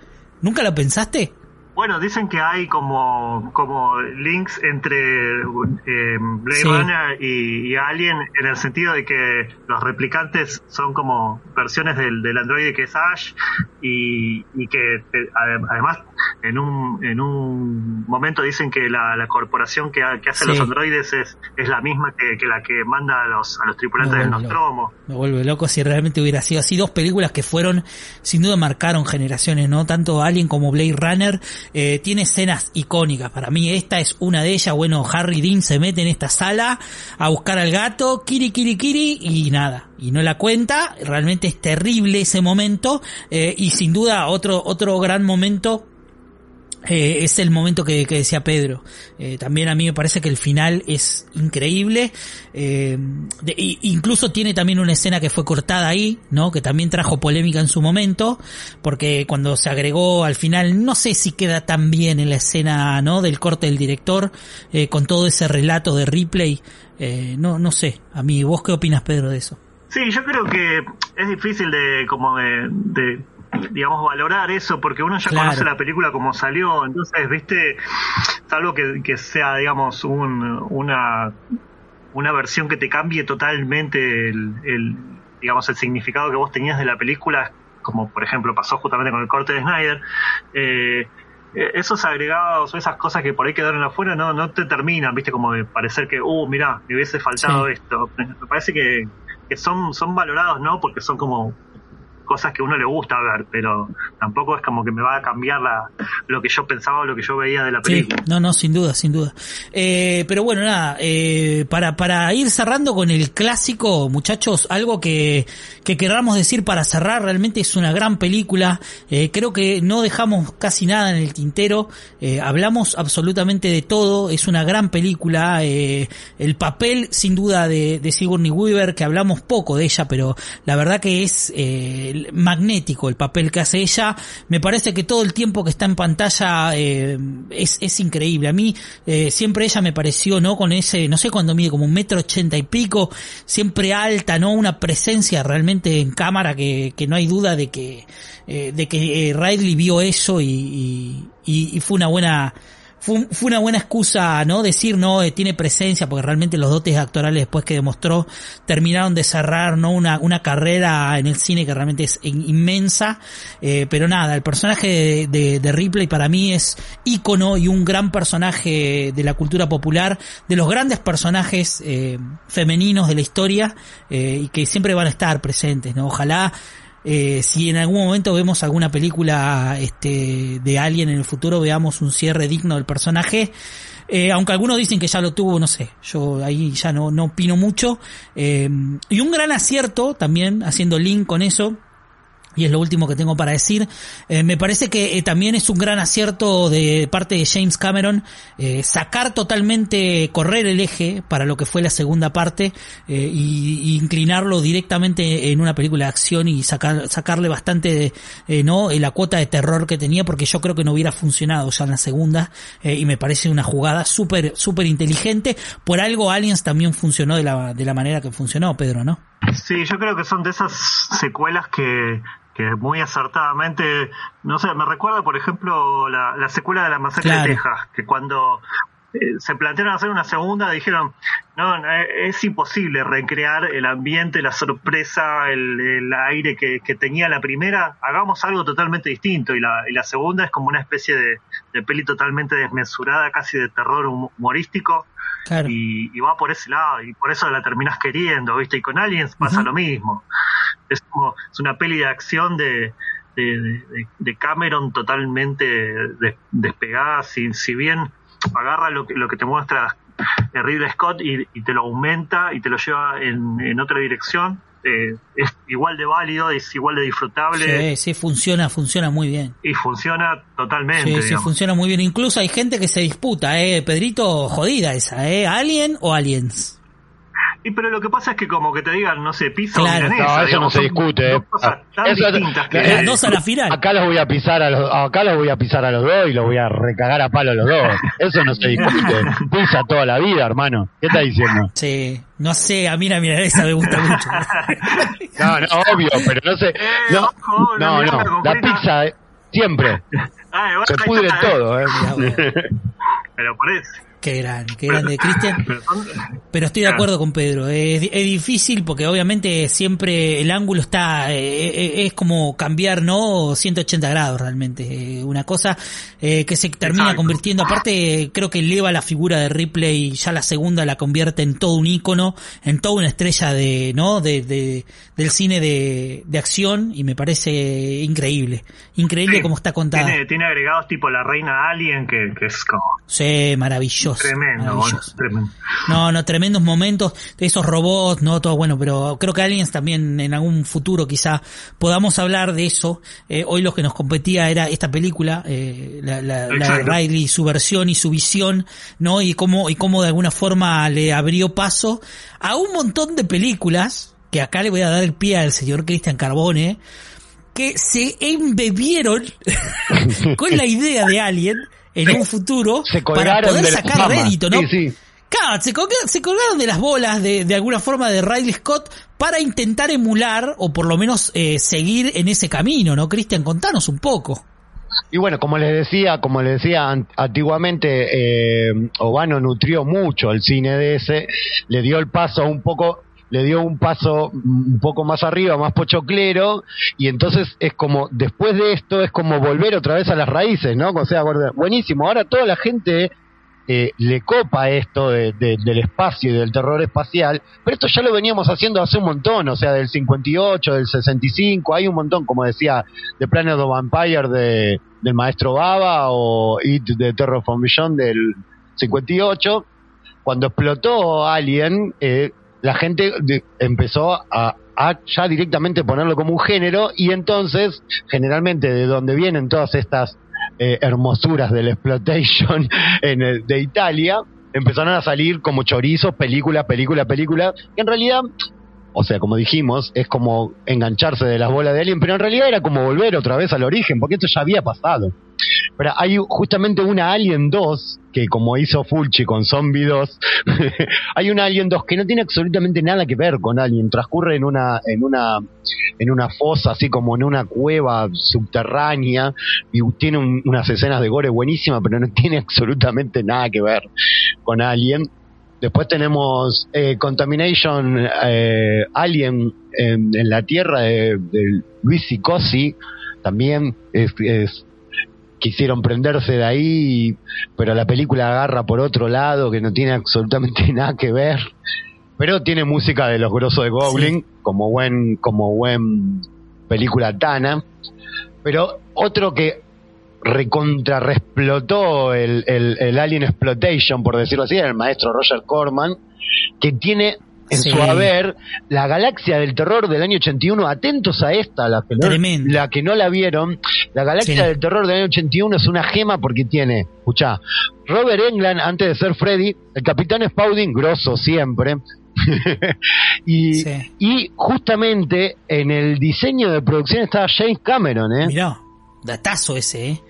¿Nunca lo pensaste? Bueno, dicen que hay como, como links entre eh, Blade Runner y, Alien en el sentido de que los replicantes son como versiones del, del androide que es Ash y, y que eh, además en un, en un momento dicen que la, la corporación que, que hace los androides es, es la misma que, la que manda a los, a los tripulantes del Nostromo. Me vuelve loco si realmente hubiera sido así. Dos películas que fueron, sin duda marcaron generaciones, ¿no? Tanto Alien como Blade Runner eh, tiene escenas icónicas. Para mí esta es una de ellas. Bueno, Harry Dean se mete en esta sala a buscar al gato, kiri, kiri, kiri, y nada. Y no la cuenta. Realmente es terrible ese momento. Eh, y sin duda otro, otro gran momento eh, es el momento que, decía Pedro. Eh, también a mí me parece que el final es increíble. Eh, incluso tiene también una escena que fue cortada ahí, ¿no? Que también trajo polémica en su momento. Porque cuando se agregó al final, no sé si queda tan bien en la escena, ¿no? Del corte del director, con todo ese relato de replay. no, no sé. A mí, ¿vos qué opinas, Pedro, de eso? Sí, yo creo que es difícil de, como de digamos, valorar eso, porque uno ya conoce la película como salió, entonces, viste, salvo que, que sea, digamos, un, una, una versión que te cambie totalmente el, digamos, el significado que vos tenías de la película, como por ejemplo pasó justamente con el corte de Snyder, eh, eh, esos agregados o esas cosas que por ahí quedaron afuera no, no te terminan, viste, como de parecer que, uh, mirá, me hubiese faltado esto. Me parece que, que son, son valorados, ¿no? Porque son como cosas que a uno le gusta ver, pero tampoco es como que me va a cambiar la, lo que yo pensaba o lo que yo veía de la película. no, no, sin duda, sin duda. Eh, pero bueno, nada, eh, para, para ir cerrando con el clásico, muchachos, algo que, que queramos decir para cerrar, realmente es una gran película, eh, creo que no dejamos casi nada en el tintero, eh, hablamos absolutamente de todo, es una gran película, el papel sin duda de, de Sigourney Weaver, que hablamos poco de ella, pero la verdad que es eh, magnético el papel que hace ella. Me parece que todo el tiempo que está en pantalla eh, es, es increíble. A mí eh, siempre ella me pareció, ¿no? Con ese, no sé cuándo mide, como un metro ochenta y pico, siempre alta, ¿no? Una presencia realmente en cámara que, que no hay duda de que, eh, de que eh, Riley vio eso y, y fue una buena fue, fue, una buena excusa, ¿no? Decir, no, eh, tiene presencia, porque realmente los dotes actorales después que demostró terminaron de cerrar, ¿no? Una, una carrera en el cine que realmente es inmensa, eh, pero nada, el personaje de, de, de, Ripley para mí es ícono y un gran personaje de la cultura popular, de los grandes personajes eh, femeninos de la historia, eh, y que siempre van a estar presentes, ¿no? Ojalá eh, si en algún momento vemos alguna película este, de Alien en el futuro, veamos un cierre digno del personaje. Eh, aunque algunos dicen que ya lo tuvo, no sé, yo ahí ya no, no opino mucho. Eh, y un gran acierto también, haciendo link con eso, y es lo último que tengo para decir. Eh, me parece que eh, también es un gran acierto de parte de James Cameron eh, sacar totalmente, correr el eje para lo que fue la segunda parte y, y, inclinarlo directamente en una película de acción y sacar, sacarle bastante de, no la cuota de terror que tenía porque yo creo que no hubiera funcionado ya en la segunda y me parece una jugada súper súper inteligente. Por algo Aliens también funcionó de la, de la manera que funcionó, Pedro, ¿no? Sí, yo creo que son de esas secuelas que que muy acertadamente, no sé, me recuerda, por ejemplo, la, la secuela de la masacre claro. de Texas, que cuando eh, se plantearon hacer una segunda, dijeron, no, es imposible recrear el ambiente, la sorpresa, el, el aire que, que, tenía la primera, hagamos algo totalmente distinto, y la, y la segunda es como una especie de, de, peli totalmente desmesurada, casi de terror humorístico, claro. y, y, va por ese lado, y por eso la terminas queriendo, ¿viste? Y con Aliens pasa uh -huh. lo mismo es como es una peli de acción de, de, Cameron totalmente de, despegada, si, si bien agarra lo que, lo que te muestra Ridley Scott y, y, te lo aumenta y te lo lleva en, en otra dirección, eh, es igual de válido, es igual de disfrutable. Sí, sí, funciona, funciona muy bien. Y funciona totalmente. Sí, sí, funciona muy bien. Incluso hay gente que se disputa, eh, Pedrito, jodida esa, eh, ¿Alien o Aliens? Y pero lo que pasa es que como que te digan, no sé, pizza claro. o milanesa. No, eso digamos, no se discute. Eh. Eso, que... Las dos a la final. Acá los voy a pisar a los, acá los voy a pisar a los dos y los voy a recagar a palo a los dos. Eso no se discute. Pizza toda la vida, hermano. ¿Qué estás diciendo? Sí, no sé, a mí la milanesa me gusta mucho. no, no, obvio, pero no sé. No, no, no. La pizza siempre. Ah, se pudre todo, eh. Pero por eso. Qué grande, qué grande, Cristian. Pero estoy de acuerdo con Pedro. Es, es, difícil porque obviamente siempre el ángulo está, eh, es como cambiar, ¿no? 180 grados realmente. Una cosa eh, que se termina convirtiendo, aparte creo que eleva la figura de Ripley, ya la segunda la convierte en todo un ícono, en toda una estrella de, ¿no? De, de del cine de, de, acción y me parece increíble. Increíble sí, como está contada. Tiene, tiene, agregados tipo la reina alien que, que es como... Sí, maravilloso. Tremendo, maravilloso. tremendo. No, no, tremendos momentos de esos robots, no, todo bueno, pero creo que Aliens también en algún futuro quizá podamos hablar de eso. Eh, hoy lo que nos competía era esta película, eh, la, la, la, de Riley, su versión y su visión, ¿no? Y cómo, y cómo de alguna forma le abrió paso a un montón de películas, que acá le voy a dar el pie al señor Cristian Carbone, que se embebieron con la idea de Alien en un futuro para poder sacar rédito, ¿no? Sí, sí. Claro, se colgaron, se colgaron de las bolas de, de, alguna forma de Riley Scott para intentar emular o por lo menos eh, seguir en ese camino, ¿no? Cristian, contanos un poco. Y bueno, como les decía, como les decía antiguamente, eh, Obano nutrió mucho el cine de ese, le dio el paso un poco le dio un paso un poco más arriba, más pochoclero, y entonces es como, después de esto, es como volver otra vez a las raíces, ¿no? O sea, buenísimo, ahora toda la gente eh, le copa esto del espacio y del terror espacial, pero esto ya lo veníamos haciendo hace un montón, o sea, del 58, del 65, hay un montón, como decía, de Planet of Vampire de, del maestro Baba o It de Terror Beyond del 58. Cuando explotó Alien, eh, la gente empezó a, ya directamente ponerlo como un género y entonces, generalmente de donde vienen todas estas eh, hermosuras del exploitation en de Italia, empezaron a salir como chorizos, película, película, película, que en realidad, o sea, como dijimos, es como engancharse de las bolas de alguien, pero en realidad era como volver otra vez al origen, porque esto ya había pasado. Pero hay justamente una Alien 2, que como hizo Fulci con Zombie 2, hay una Alien 2 que no tiene absolutamente nada que ver con Alien, transcurre en una, en una, en una fosa, así como en una cueva subterránea, y tiene unas escenas de gore buenísimas, pero no tiene absolutamente nada que ver con Alien. Después tenemos eh, Contamination eh, Alien en, la Tierra de, Luis Sicosi, también es quisieron prenderse de ahí, pero la película agarra por otro lado que no tiene absolutamente nada que ver. Pero tiene música de los grosos de Goblin, como buen, como buen película Tana. Pero otro que recontra el, el, Alien Exploitation, por decirlo así, era el maestro Roger Corman, que tiene en su haber la galaxia del terror del año 81. Atentos a esta, la que no, la, que no la vieron. La galaxia del terror del año 81 es una gema porque tiene, escucha, Robert England antes de ser Freddy, el capitán Spaulding, grosso siempre. y, y justamente en el diseño de producción estaba James Cameron, ¿eh? Mirá, datazo ese, ¿eh?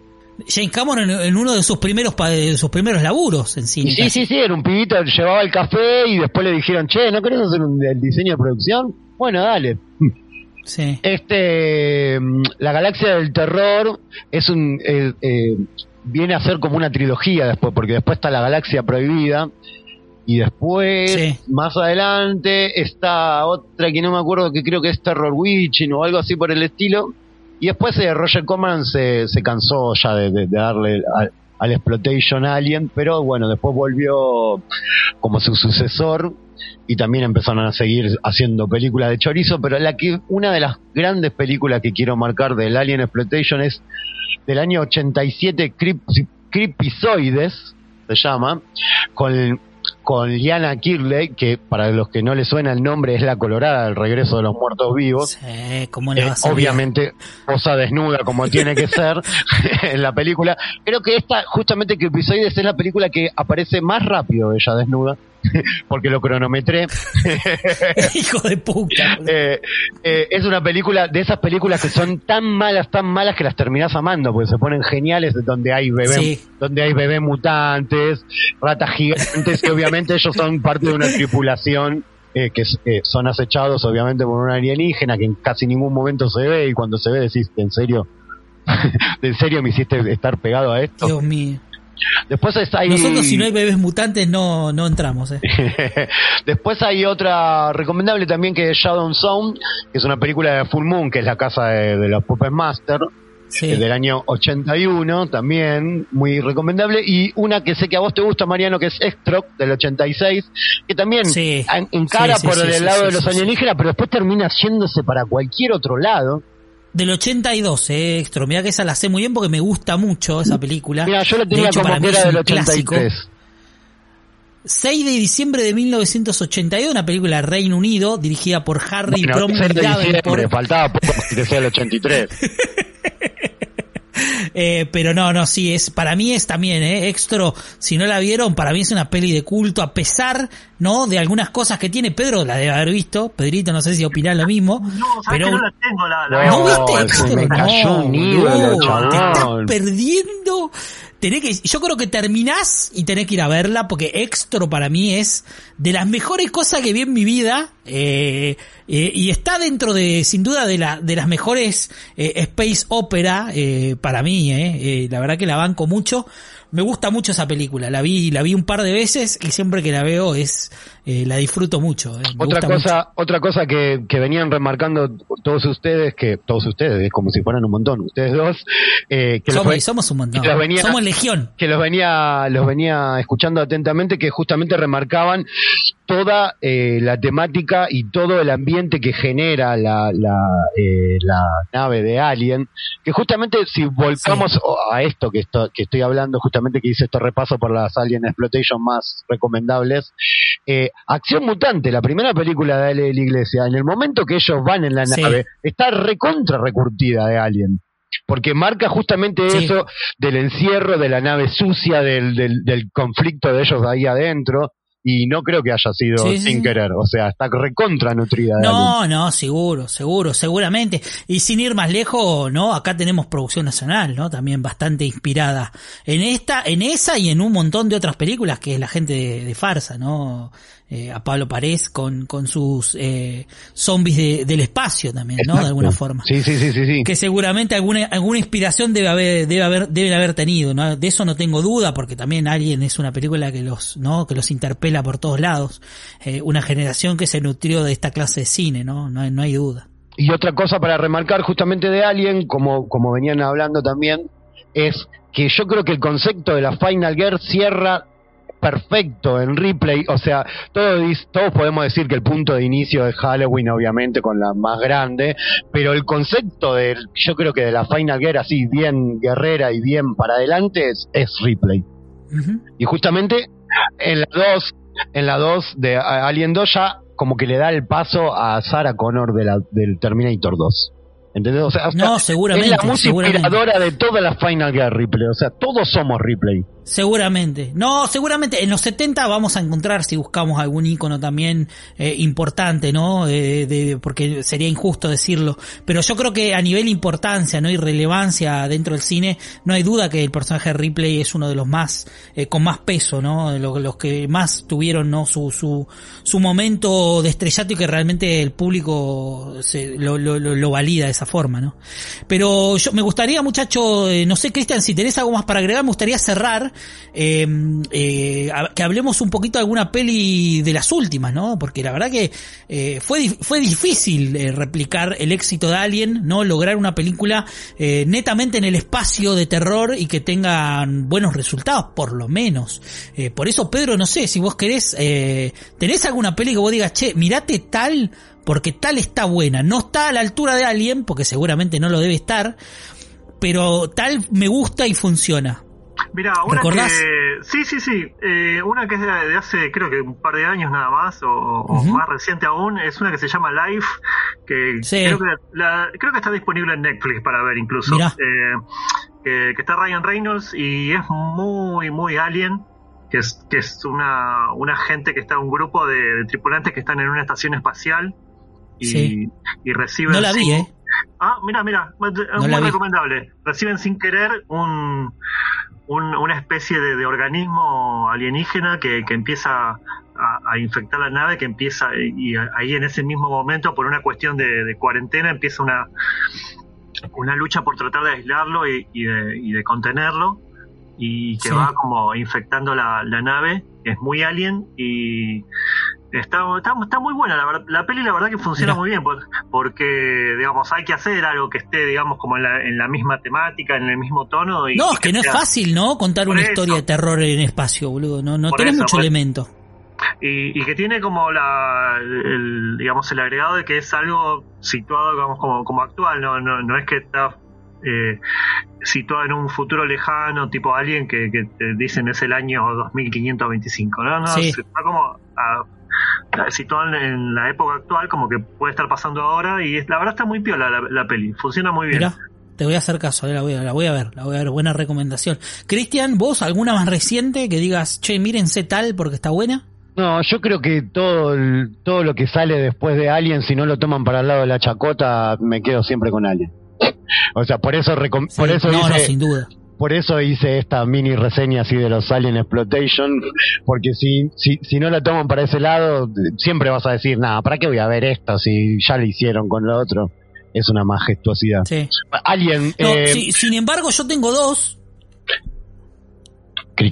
James Cameron en, uno de sus primeros sus primeros laburos en cine. Sí, sí, sí, era un pibito, llevaba el café y después le dijeron, che, ¿no querés hacer un, el diseño de producción? Bueno, dale. Sí. Este, mm, la galaxia del terror es un, eh, eh, viene a ser como una trilogía después, porque después está la galaxia prohibida y después, más adelante, está otra que no me acuerdo que creo que es Terror Witching o algo así por el estilo y después eh, Roger Corman se, se cansó ya de, darle al, Exploitation Alien, pero bueno, después volvió como su sucesor y también empezaron a seguir haciendo películas de chorizo, pero la que una de las grandes películas que quiero marcar del Alien Exploitation es del año 87, Creepizoides, se llama, con con Liana Kirley, que para los que no le suena el nombre es la colorada del regreso de los muertos vivos. Sí, ¿cómo le eh, obviamente posa desnuda como tiene que ser en la película. Creo que esta, justamente que es la película que aparece más rápido ella desnuda. Porque lo cronometré. Hijo de puta. Eh, eh, es una película, de esas películas que son tan malas, tan malas que las terminás amando, porque se ponen geniales donde hay bebés, donde hay bebés mutantes, ratas gigantes, que obviamente ellos son parte de una tripulación eh, que son acechados obviamente por un alienígena que en casi ningún momento se ve y cuando se ve decís, ¿en serio? ¿En serio me hiciste estar pegado a esto? Dios mío. Después hay... Nosotros si no hay bebés mutantes no, no entramos. Eh. Después hay otra recomendable también que es Shadow Zone, que es una película de Full Moon, que es la casa de, los Puppet Master. del año 81 también, muy recomendable, y una que sé que a vos te gusta, Mariano, que es Extroc, del 86, que también encara por el lado de los alienígenas, pero después termina yéndose para cualquier otro lado. Del 82, eh, Extro. Mira que esa la sé muy bien porque me gusta mucho esa película. Mira, yo la tenía como que era del 83. 6 de diciembre de 1982, una película de Reino Unido dirigida por Harry bueno, Bromley Davenport. Faltaba poco que sea el 83. Eh, pero no, no, sí, es, para mí es también, eh, Extro, si no la vieron, para mí es una peli de culto, a pesar, ¿no? De algunas cosas que tiene Pedro, la debe haber visto, Pedrito, no sé si opinás lo mismo. No, pero no la tengo, la, la ¿No, viste Extro? Me cayó no, te estás perdiendo tenés que, yo creo que terminás y tenés que ir a verla porque Extro para mí es de las mejores cosas que vi en mi vida eh, eh, y está dentro de, sin duda, de, la, de las mejores eh, space opera para mí. la verdad que la banco mucho me gusta mucho esa película. La vi, la vi un par de veces y siempre que la veo es, eh, la disfruto mucho. eh, Otra cosa, mucho. otra cosa que, que venían remarcando todos ustedes, que todos ustedes, es como si fueran un montón, ustedes dos, eh, que, Somos, un montón. que los venía- Somos legión. que los venía, los venía escuchando atentamente, que justamente remarcaban toda eh, la temática y todo el ambiente que genera la, la, eh, la nave de Alien, que justamente si volcamos a esto que, esto que estoy hablando, justamente que hice este repaso por las Alien Exploitation más recomendables, eh, Acción Mutante, la primera película de Ale de la Iglesia, en el momento que ellos van en la Sí. nave, está recontra recurtida de Alien. Porque marca justamente Sí. eso del encierro, de la nave sucia, del, del, del conflicto de ellos ahí adentro. Y no creo que haya sido Sí, sin sí. querer. O sea, está recontra nutrida. de Alien. No, no, seguro, seguro, seguramente. Y sin ir más lejos, ¿no? Acá tenemos producción nacional, ¿no? También bastante inspirada en esta, en esa y en un montón de otras películas que es la gente de, de farsa, ¿no? Eh, a Pablo Parés con, con sus eh, zombies de- del espacio también, ¿no? De alguna forma. Sí, sí, sí, sí. sí. Que seguramente alguna, alguna inspiración debe haber, debe haber, deben haber tenido, ¿no? De eso no tengo duda, porque también Alien es una película que los, ¿no? Que los interpela por todos lados. Eh, una generación que se nutrió de esta clase de cine, ¿no? No no hay duda. Y otra cosa para remarcar justamente de Alien, como, como venían hablando también, es que yo creo que el concepto de la Final Gear cierra perfecto en replay, o sea, todos, todos podemos decir que el punto de inicio es Halloween, obviamente, con la más grande, pero el concepto de, yo creo que de la Final Gear así, bien guerrera y bien para adelante, es, es replay. Y justamente en la 2, en la 2 de Alien 2 ya como que le da el paso a Sarah Connor de la, del Terminator 2. ¿Entendés? O sea, No, seguramente, es la música inspiradora de toda la Final Gear Ripley. O sea, todos somos Ripley. Seguramente. No, seguramente en los 70 vamos a encontrar si buscamos algún icono también eh, importante, ¿no? Eh, de, porque sería injusto decirlo. Pero yo creo que a nivel importancia, ¿no? Y relevancia dentro del cine, no hay duda que el personaje de Ripley es uno de los más, eh, con más peso, ¿no? Los, los que más tuvieron, ¿no? Su, su, su momento de estrellato y que realmente el público se, lo, lo, lo, lo valida de esa forma, ¿no? Pero yo me gustaría, muchacho, eh, no sé, Cristian, si tenés algo más para agregar, me gustaría cerrar eh, eh, que hablemos un poquito de alguna peli de las últimas, ¿no? Porque la verdad que eh, fue, fue difícil eh, replicar el éxito de Alien, ¿no? Lograr una película netamente en el espacio de terror y que tengan buenos resultados, por lo menos. Por eso, Pedro, no sé, si vos querés, ¿tenés alguna peli que vos digas, che, mirate tal, porque tal está buena? No está a la altura de Alien, porque seguramente no lo debe estar, pero tal me gusta y funciona. Mira, una ¿Recordás? que. Sí, sí, sí. Eh, una que es de, de hace, creo que un par de años nada más, o, más reciente aún, es una que se llama Life, que, Sí. creo, que la- creo que está disponible en Netflix para ver incluso. Eh, que, que está Ryan Reynolds y es muy, muy alien. Que es, que es una, una gente que está, un grupo de, de tripulantes que están en una estación espacial y, Sí. y reciben. No la vi, ¿eh? Ah, mira, mira, es la muy recomendable. Reciben sin querer un, un- una especie de, de organismo alienígena que, que empieza a, a infectar la nave, que empieza, y ahí en ese mismo momento, por una cuestión de, de cuarentena, empieza una, una lucha por tratar de aislarlo y, y de, y de contenerlo, y que Sí. va como infectando la, la nave, es muy alien, y está, está, está muy buena, la, verdad, la peli la verdad que funciona muy bien, por- porque, digamos, hay que hacer algo que esté, digamos, como en la, en la misma temática, en el mismo tono. Y, No, es que no es fácil, ¿no? Contar Por una eso. historia de terror en espacio, boludo. No, no eso, mucho por- elemento. y, y que tiene como la el, digamos el agregado de que es algo situado digamos como, como actual no, no no es que está eh, situado en un futuro lejano tipo alguien que, que te dicen es el año 2525 no no Sí. está como a- a- situado en, en la época actual como que puede estar pasando ahora y es- la verdad está muy piola la, la peli funciona muy bien Mirá, te voy a hacer caso, eh, la voy a, la voy a ver, la voy a ver, buena recomendación. Cristian, ¿vos alguna más reciente que digas, che, mírense tal porque está buena? No, yo creo que todo, el- todo lo que sale después de Alien, si no lo toman para el lado de la chacota, me quedo siempre con Alien. O sea, por eso, recom- Sí, por eso no, no, sin duda. Por eso hice esta mini reseña así de los Alien Exploitation, porque si, si, si no la toman para ese lado, siempre vas a decir, nada, ¿para qué voy a ver esto si ya lo hicieron con lo otro? Es una majestuosidad. Sí. Alien, No, eh, sí, sin embargo, yo tengo dos.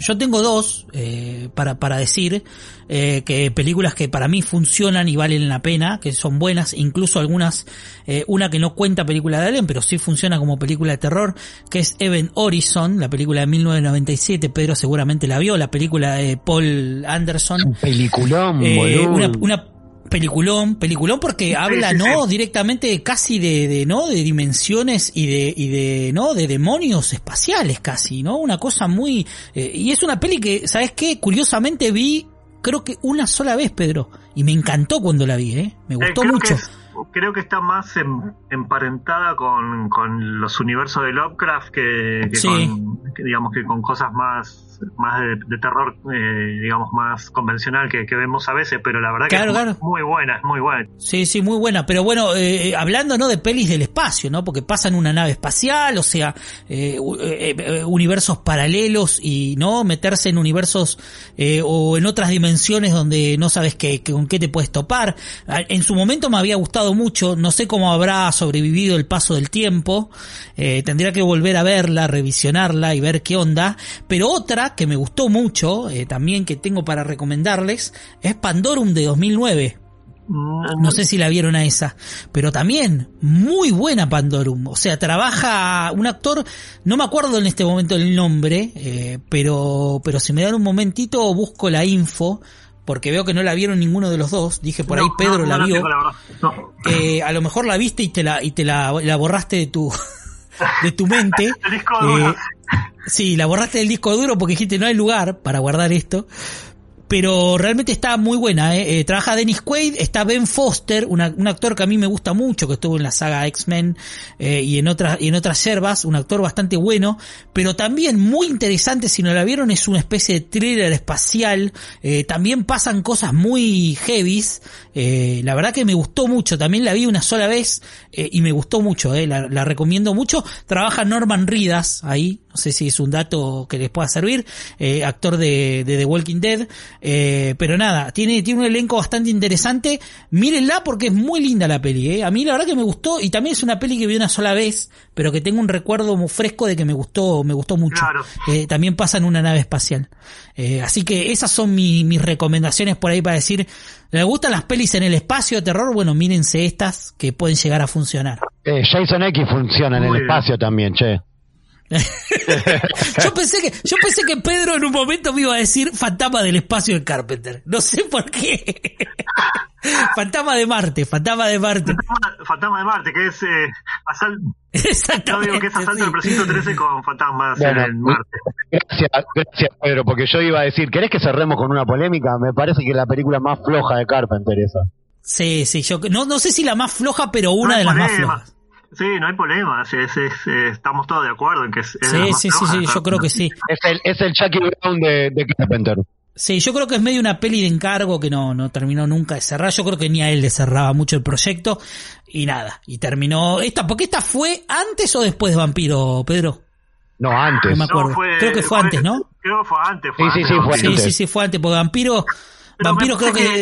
Yo tengo dos eh, para, para decir eh, que películas que para mí funcionan y valen la pena, que son buenas, incluso algunas, eh, una que no cuenta película de Alien, pero sí funciona como película de terror, que es Event Horizon, la película de 1997, Pedro seguramente la vio, la película de Paul Anderson. Un peliculón, Eh, una, una peliculón, peliculón porque habla, sí, ¿no? sí. Directamente casi de, de, ¿no? De dimensiones y de, y de, ¿no? De demonios espaciales casi, ¿no? Una cosa muy, eh, y es una peli que, ¿sabes qué? Curiosamente vi, creo que una sola vez, Pedro, y me encantó cuando la vi, ¿eh? Me Eh, gustó creo mucho. Que es- creo que está más em- emparentada con, con los universos de Lovecraft que, con, que digamos que con cosas más más de, de terror, eh, digamos, más convencional que, que vemos a veces, pero la verdad Claro, que es claro. muy buena, es muy buena. Sí, sí, muy buena. Pero bueno, eh, hablando no de pelis del espacio, ¿no? Porque pasan una nave espacial, o sea, eh, eh, eh, universos paralelos y no meterse en universos eh, o en otras dimensiones donde no sabes qué, con qué te puedes topar. Ah, En su momento me había gustado mucho. No sé cómo habrá sobrevivido el paso del tiempo. Tendría que volver a verla, revisionarla y ver qué onda. Pero otra que me gustó mucho, eh, también que tengo para recomendarles, es Pandorum de 2009. No sé si la vieron a esa, pero también muy buena Pandorum. O sea, trabaja un actor, no me acuerdo en este momento el nombre, eh, pero, pero si me dan un momentito busco la info, porque veo que no la vieron ninguno de los dos. Dije por ahí Pedro no, la vio. la. Eh, a lo mejor la viste y te la, y te la, la borraste de tu, de tu mente. El disco duro. Eh, sí, la borraste del disco duro porque dijiste no hay lugar para guardar esto. Pero realmente está muy buena, ¿eh? Eh, trabaja Dennis Quaid, está Ben Foster, una- un actor que a mí me gusta mucho, que estuvo en la saga X-Men eh, y en otras y en otras yerbas, un actor bastante bueno, pero también muy interesante, si no la vieron, es una especie de thriller espacial, eh, también pasan cosas muy heavies, eh, la verdad que me gustó mucho, también la vi una sola vez y me gustó mucho, la, la recomiendo mucho, trabaja Norman Ridas ahí, no sé si es un dato que les pueda servir, eh, actor de, de The Walking Dead, eh, pero nada, tiene, tiene un elenco bastante interesante, mírenla porque es muy linda la peli, eh. a mí la verdad que me gustó y también es una peli que vi una sola vez, pero que tengo un recuerdo muy fresco de que me gustó, me gustó mucho. Claro. Eh, también pasa en una nave espacial. Eh, así que esas son mi- mis recomendaciones por ahí para decir, ¿les gustan las pelis en el espacio de terror? Bueno, mírense estas que pueden llegar a funcionar. Eh, Jason X funciona en Muy el bien. espacio también, che. Yo pensé que, yo pensé que Pedro en un momento me iba a decir Fantasma del espacio de Carpenter. No sé por qué. Fantasma de Marte, Fantasma de Marte. Fantasma, Fantasma de Marte, que es eh, asal- no Exactamente. digo que es asalto sí. del precinto 13 con fantasmas Bueno, en Marte. Gracias, gracias Pedro, porque yo iba a decir, ¿querés que cerremos con una polémica? Me parece que es la película más floja de Carpenter esa. Sí, sí, yo no, no sé si la más floja, pero una No de las más flojas. Sí, no hay problema. sí, es- es- estamos todos de acuerdo en que es. Sí, más sí, sí, sí, yo creo que sí. Es el, es el Jackie Brown de, de Carpenter. Sí, yo creo que es medio una peli de encargo que no, no terminó nunca de cerrar. Yo creo que ni a él le cerraba mucho el proyecto. Y nada, y terminó. Esta, porque esta fue antes o después de Vampiro, Pedro? No, antes. No me acuerdo. Creo que fue antes, ¿no? Creo que fue antes. Fue Sí, sí, antes, sí, fue Sí, antes. sí, sí, fue antes, porque Vampiro, Pero Vampiro me creo parece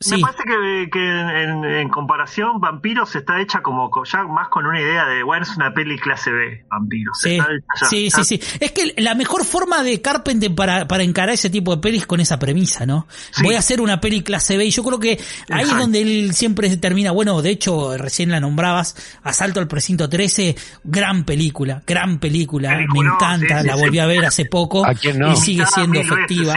que, Me parece que, que en, en comparación, Vampiros está hecha como co- ya más con una idea de, bueno, es una peli clase B, Vampiros. sí, Está hecha ya- sí, ya- sí, sí. Es que la mejor forma de Carpenter para, para encarar ese tipo de pelis con esa premisa, ¿no? Sí. Voy a hacer una peli clase B y yo creo que ahí es donde él siempre termina, bueno, de hecho, recién la nombrabas, Asalto al Precinto 13, gran película, gran película, me encanta, sí, sí, la sí. volví a ver hace poco ¿A quién no? y sigue siendo efectiva.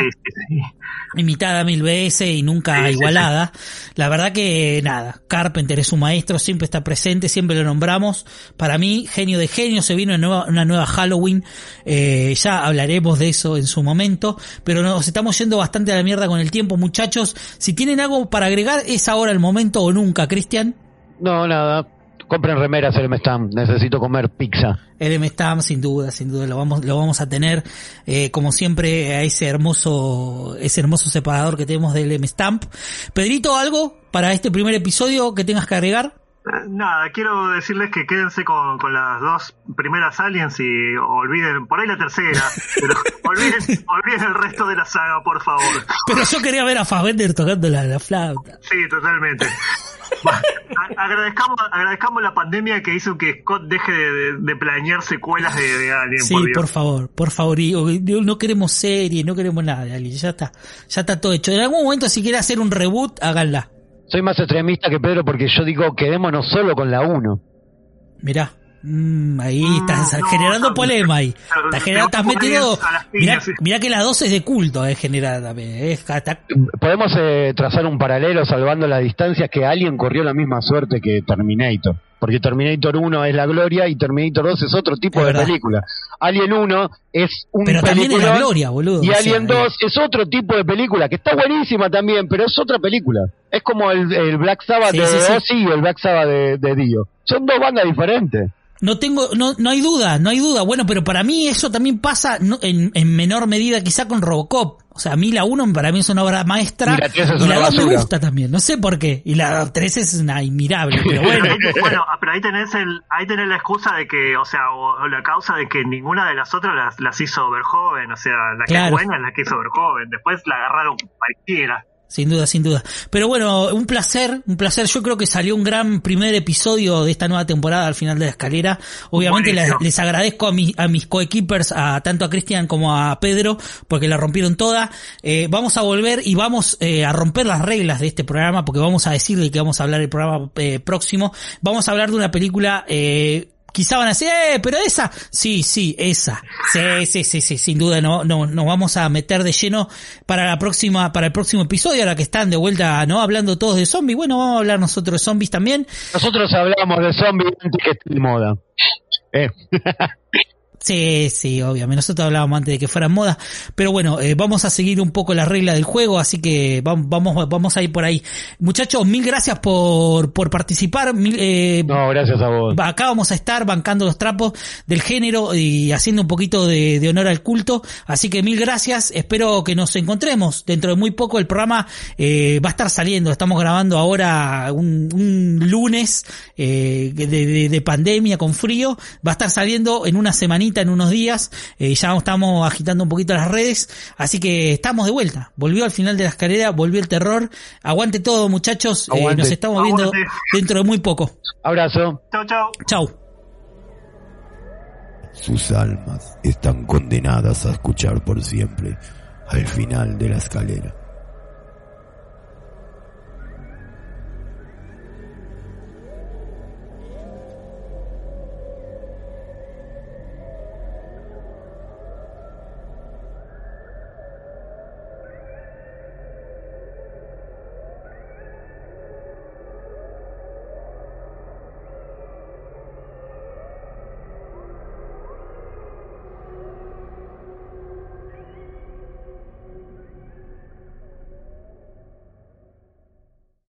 Imitada mil veces y nunca Sí, sí, igualada. La verdad que nada, Carpenter es un maestro, siempre está presente, siempre lo nombramos. Para mí, genio de genio, se vino una nueva, una nueva Halloween, eh, ya hablaremos de eso en su momento, pero nos estamos yendo bastante a la mierda con el tiempo, muchachos. Si tienen algo para agregar, es ahora el momento o nunca, Cristian. No, nada. Compren remeras, el Stamp. Necesito comer pizza. El M-Stamp, sin duda, sin duda, lo vamos, lo vamos a tener, eh, como siempre, a ese hermoso, ese hermoso separador que tenemos del M-Stamp. Pedrito, ¿algo para este primer episodio que tengas que agregar? Eh, Nada, quiero decirles que quédense con, con las dos primeras aliens y olviden, por ahí la tercera, pero olviden, olviden el resto de la saga, por favor. Pero yo quería ver a Fassbender tocando la, la flauta. Sí, totalmente. Agradezcamos, agradezcamos la pandemia que hizo que Scott deje de, planear secuelas de, Alien. Sí, por, favor, por favor. no queremos serie, no queremos nada de Alien. Ya está, ya está todo hecho. En algún momento, si quiere hacer un reboot, háganla. Soy más extremista que Pedro porque yo digo quedémonos solo con la 1. Mirá. Mm, ahí estás generando polema ahí. Estás, generando, estás metido. Mirá, que la 2 es de culto, es generada también. Podemos eh, trazar un paralelo salvando las distancias que Alien corrió la misma suerte que Terminator. Porque Terminator 1 es la gloria y Terminator 2 es otro tipo de película. Alien 1 es un Pero también es la gloria, boludo. Y Alien 2 es otro tipo de película, que está buenísima también, pero es otra película. Es como el, Black Sabbath de Ozzy y el Black Sabbath de, de Dio. Son dos bandas diferentes. No tengo, no, no hay duda, no hay duda. Bueno, pero para mí eso también pasa en, en menor medida quizá con Robocop. O sea, a mí la 1 para mí es una obra maestra y la 2 me gusta también, no sé por qué. Y la 3 es una inmirable, pero bueno. bueno, pero ahí tenés el, ahí tenés la excusa de que, o sea, o, la causa de que ninguna de las otras las, las hizo Verjoven, o sea, la que es buena es la que hizo Verjoven, después la agarraron cualquiera. Sin duda, sin duda. Pero bueno, un placer, un placer. Yo creo que salió un gran primer episodio de esta nueva temporada al final de la escalera. Obviamente les, agradezco a, a mis coequippers, a tanto a Cristian como a Pedro, porque la rompieron toda. Eh, vamos a volver y vamos eh, a romper las reglas de este programa, porque vamos a decir de que vamos a hablar el programa eh, próximo. Vamos a hablar de una película eh, quizá van a decir, eh, pero esa, sí, sí, esa, sí, sí, sí, sí, sin duda no, no, nos vamos a meter de lleno para la próxima, para el próximo episodio, ahora que están de vuelta, ¿no? Hablando todos de zombies, bueno, vamos a hablar nosotros de zombies también. Nosotros hablamos de zombies antes que esté de moda. Eh. Sí, sí, obviamente. Nosotros hablábamos antes de que fuera moda. Pero bueno, eh, vamos a seguir un poco la regla del juego, así que vamos, vamos, vamos a ir por ahí. Muchachos, mil gracias por, por participar. eh, no, gracias a vos. Acá vamos a estar bancando los trapos del género y haciendo un poquito de, de honor al culto. Así que mil gracias. Espero que nos encontremos. Dentro de muy poco el programa eh, va a estar saliendo. Estamos grabando ahora un, un lunes eh, de, de, de pandemia con frío. Va a estar saliendo en una semanita en unos días. Eh, ya estamos agitando un poquito las redes. Así que estamos de vuelta. Volvió al final de la escalera, volvió el terror. Aguante todo, muchachos. Eh, nos estamos viendo dentro de muy poco. Abrazo. Chau, chau. Chau. Sus almas están condenadas a escuchar por siempre al final de la escalera.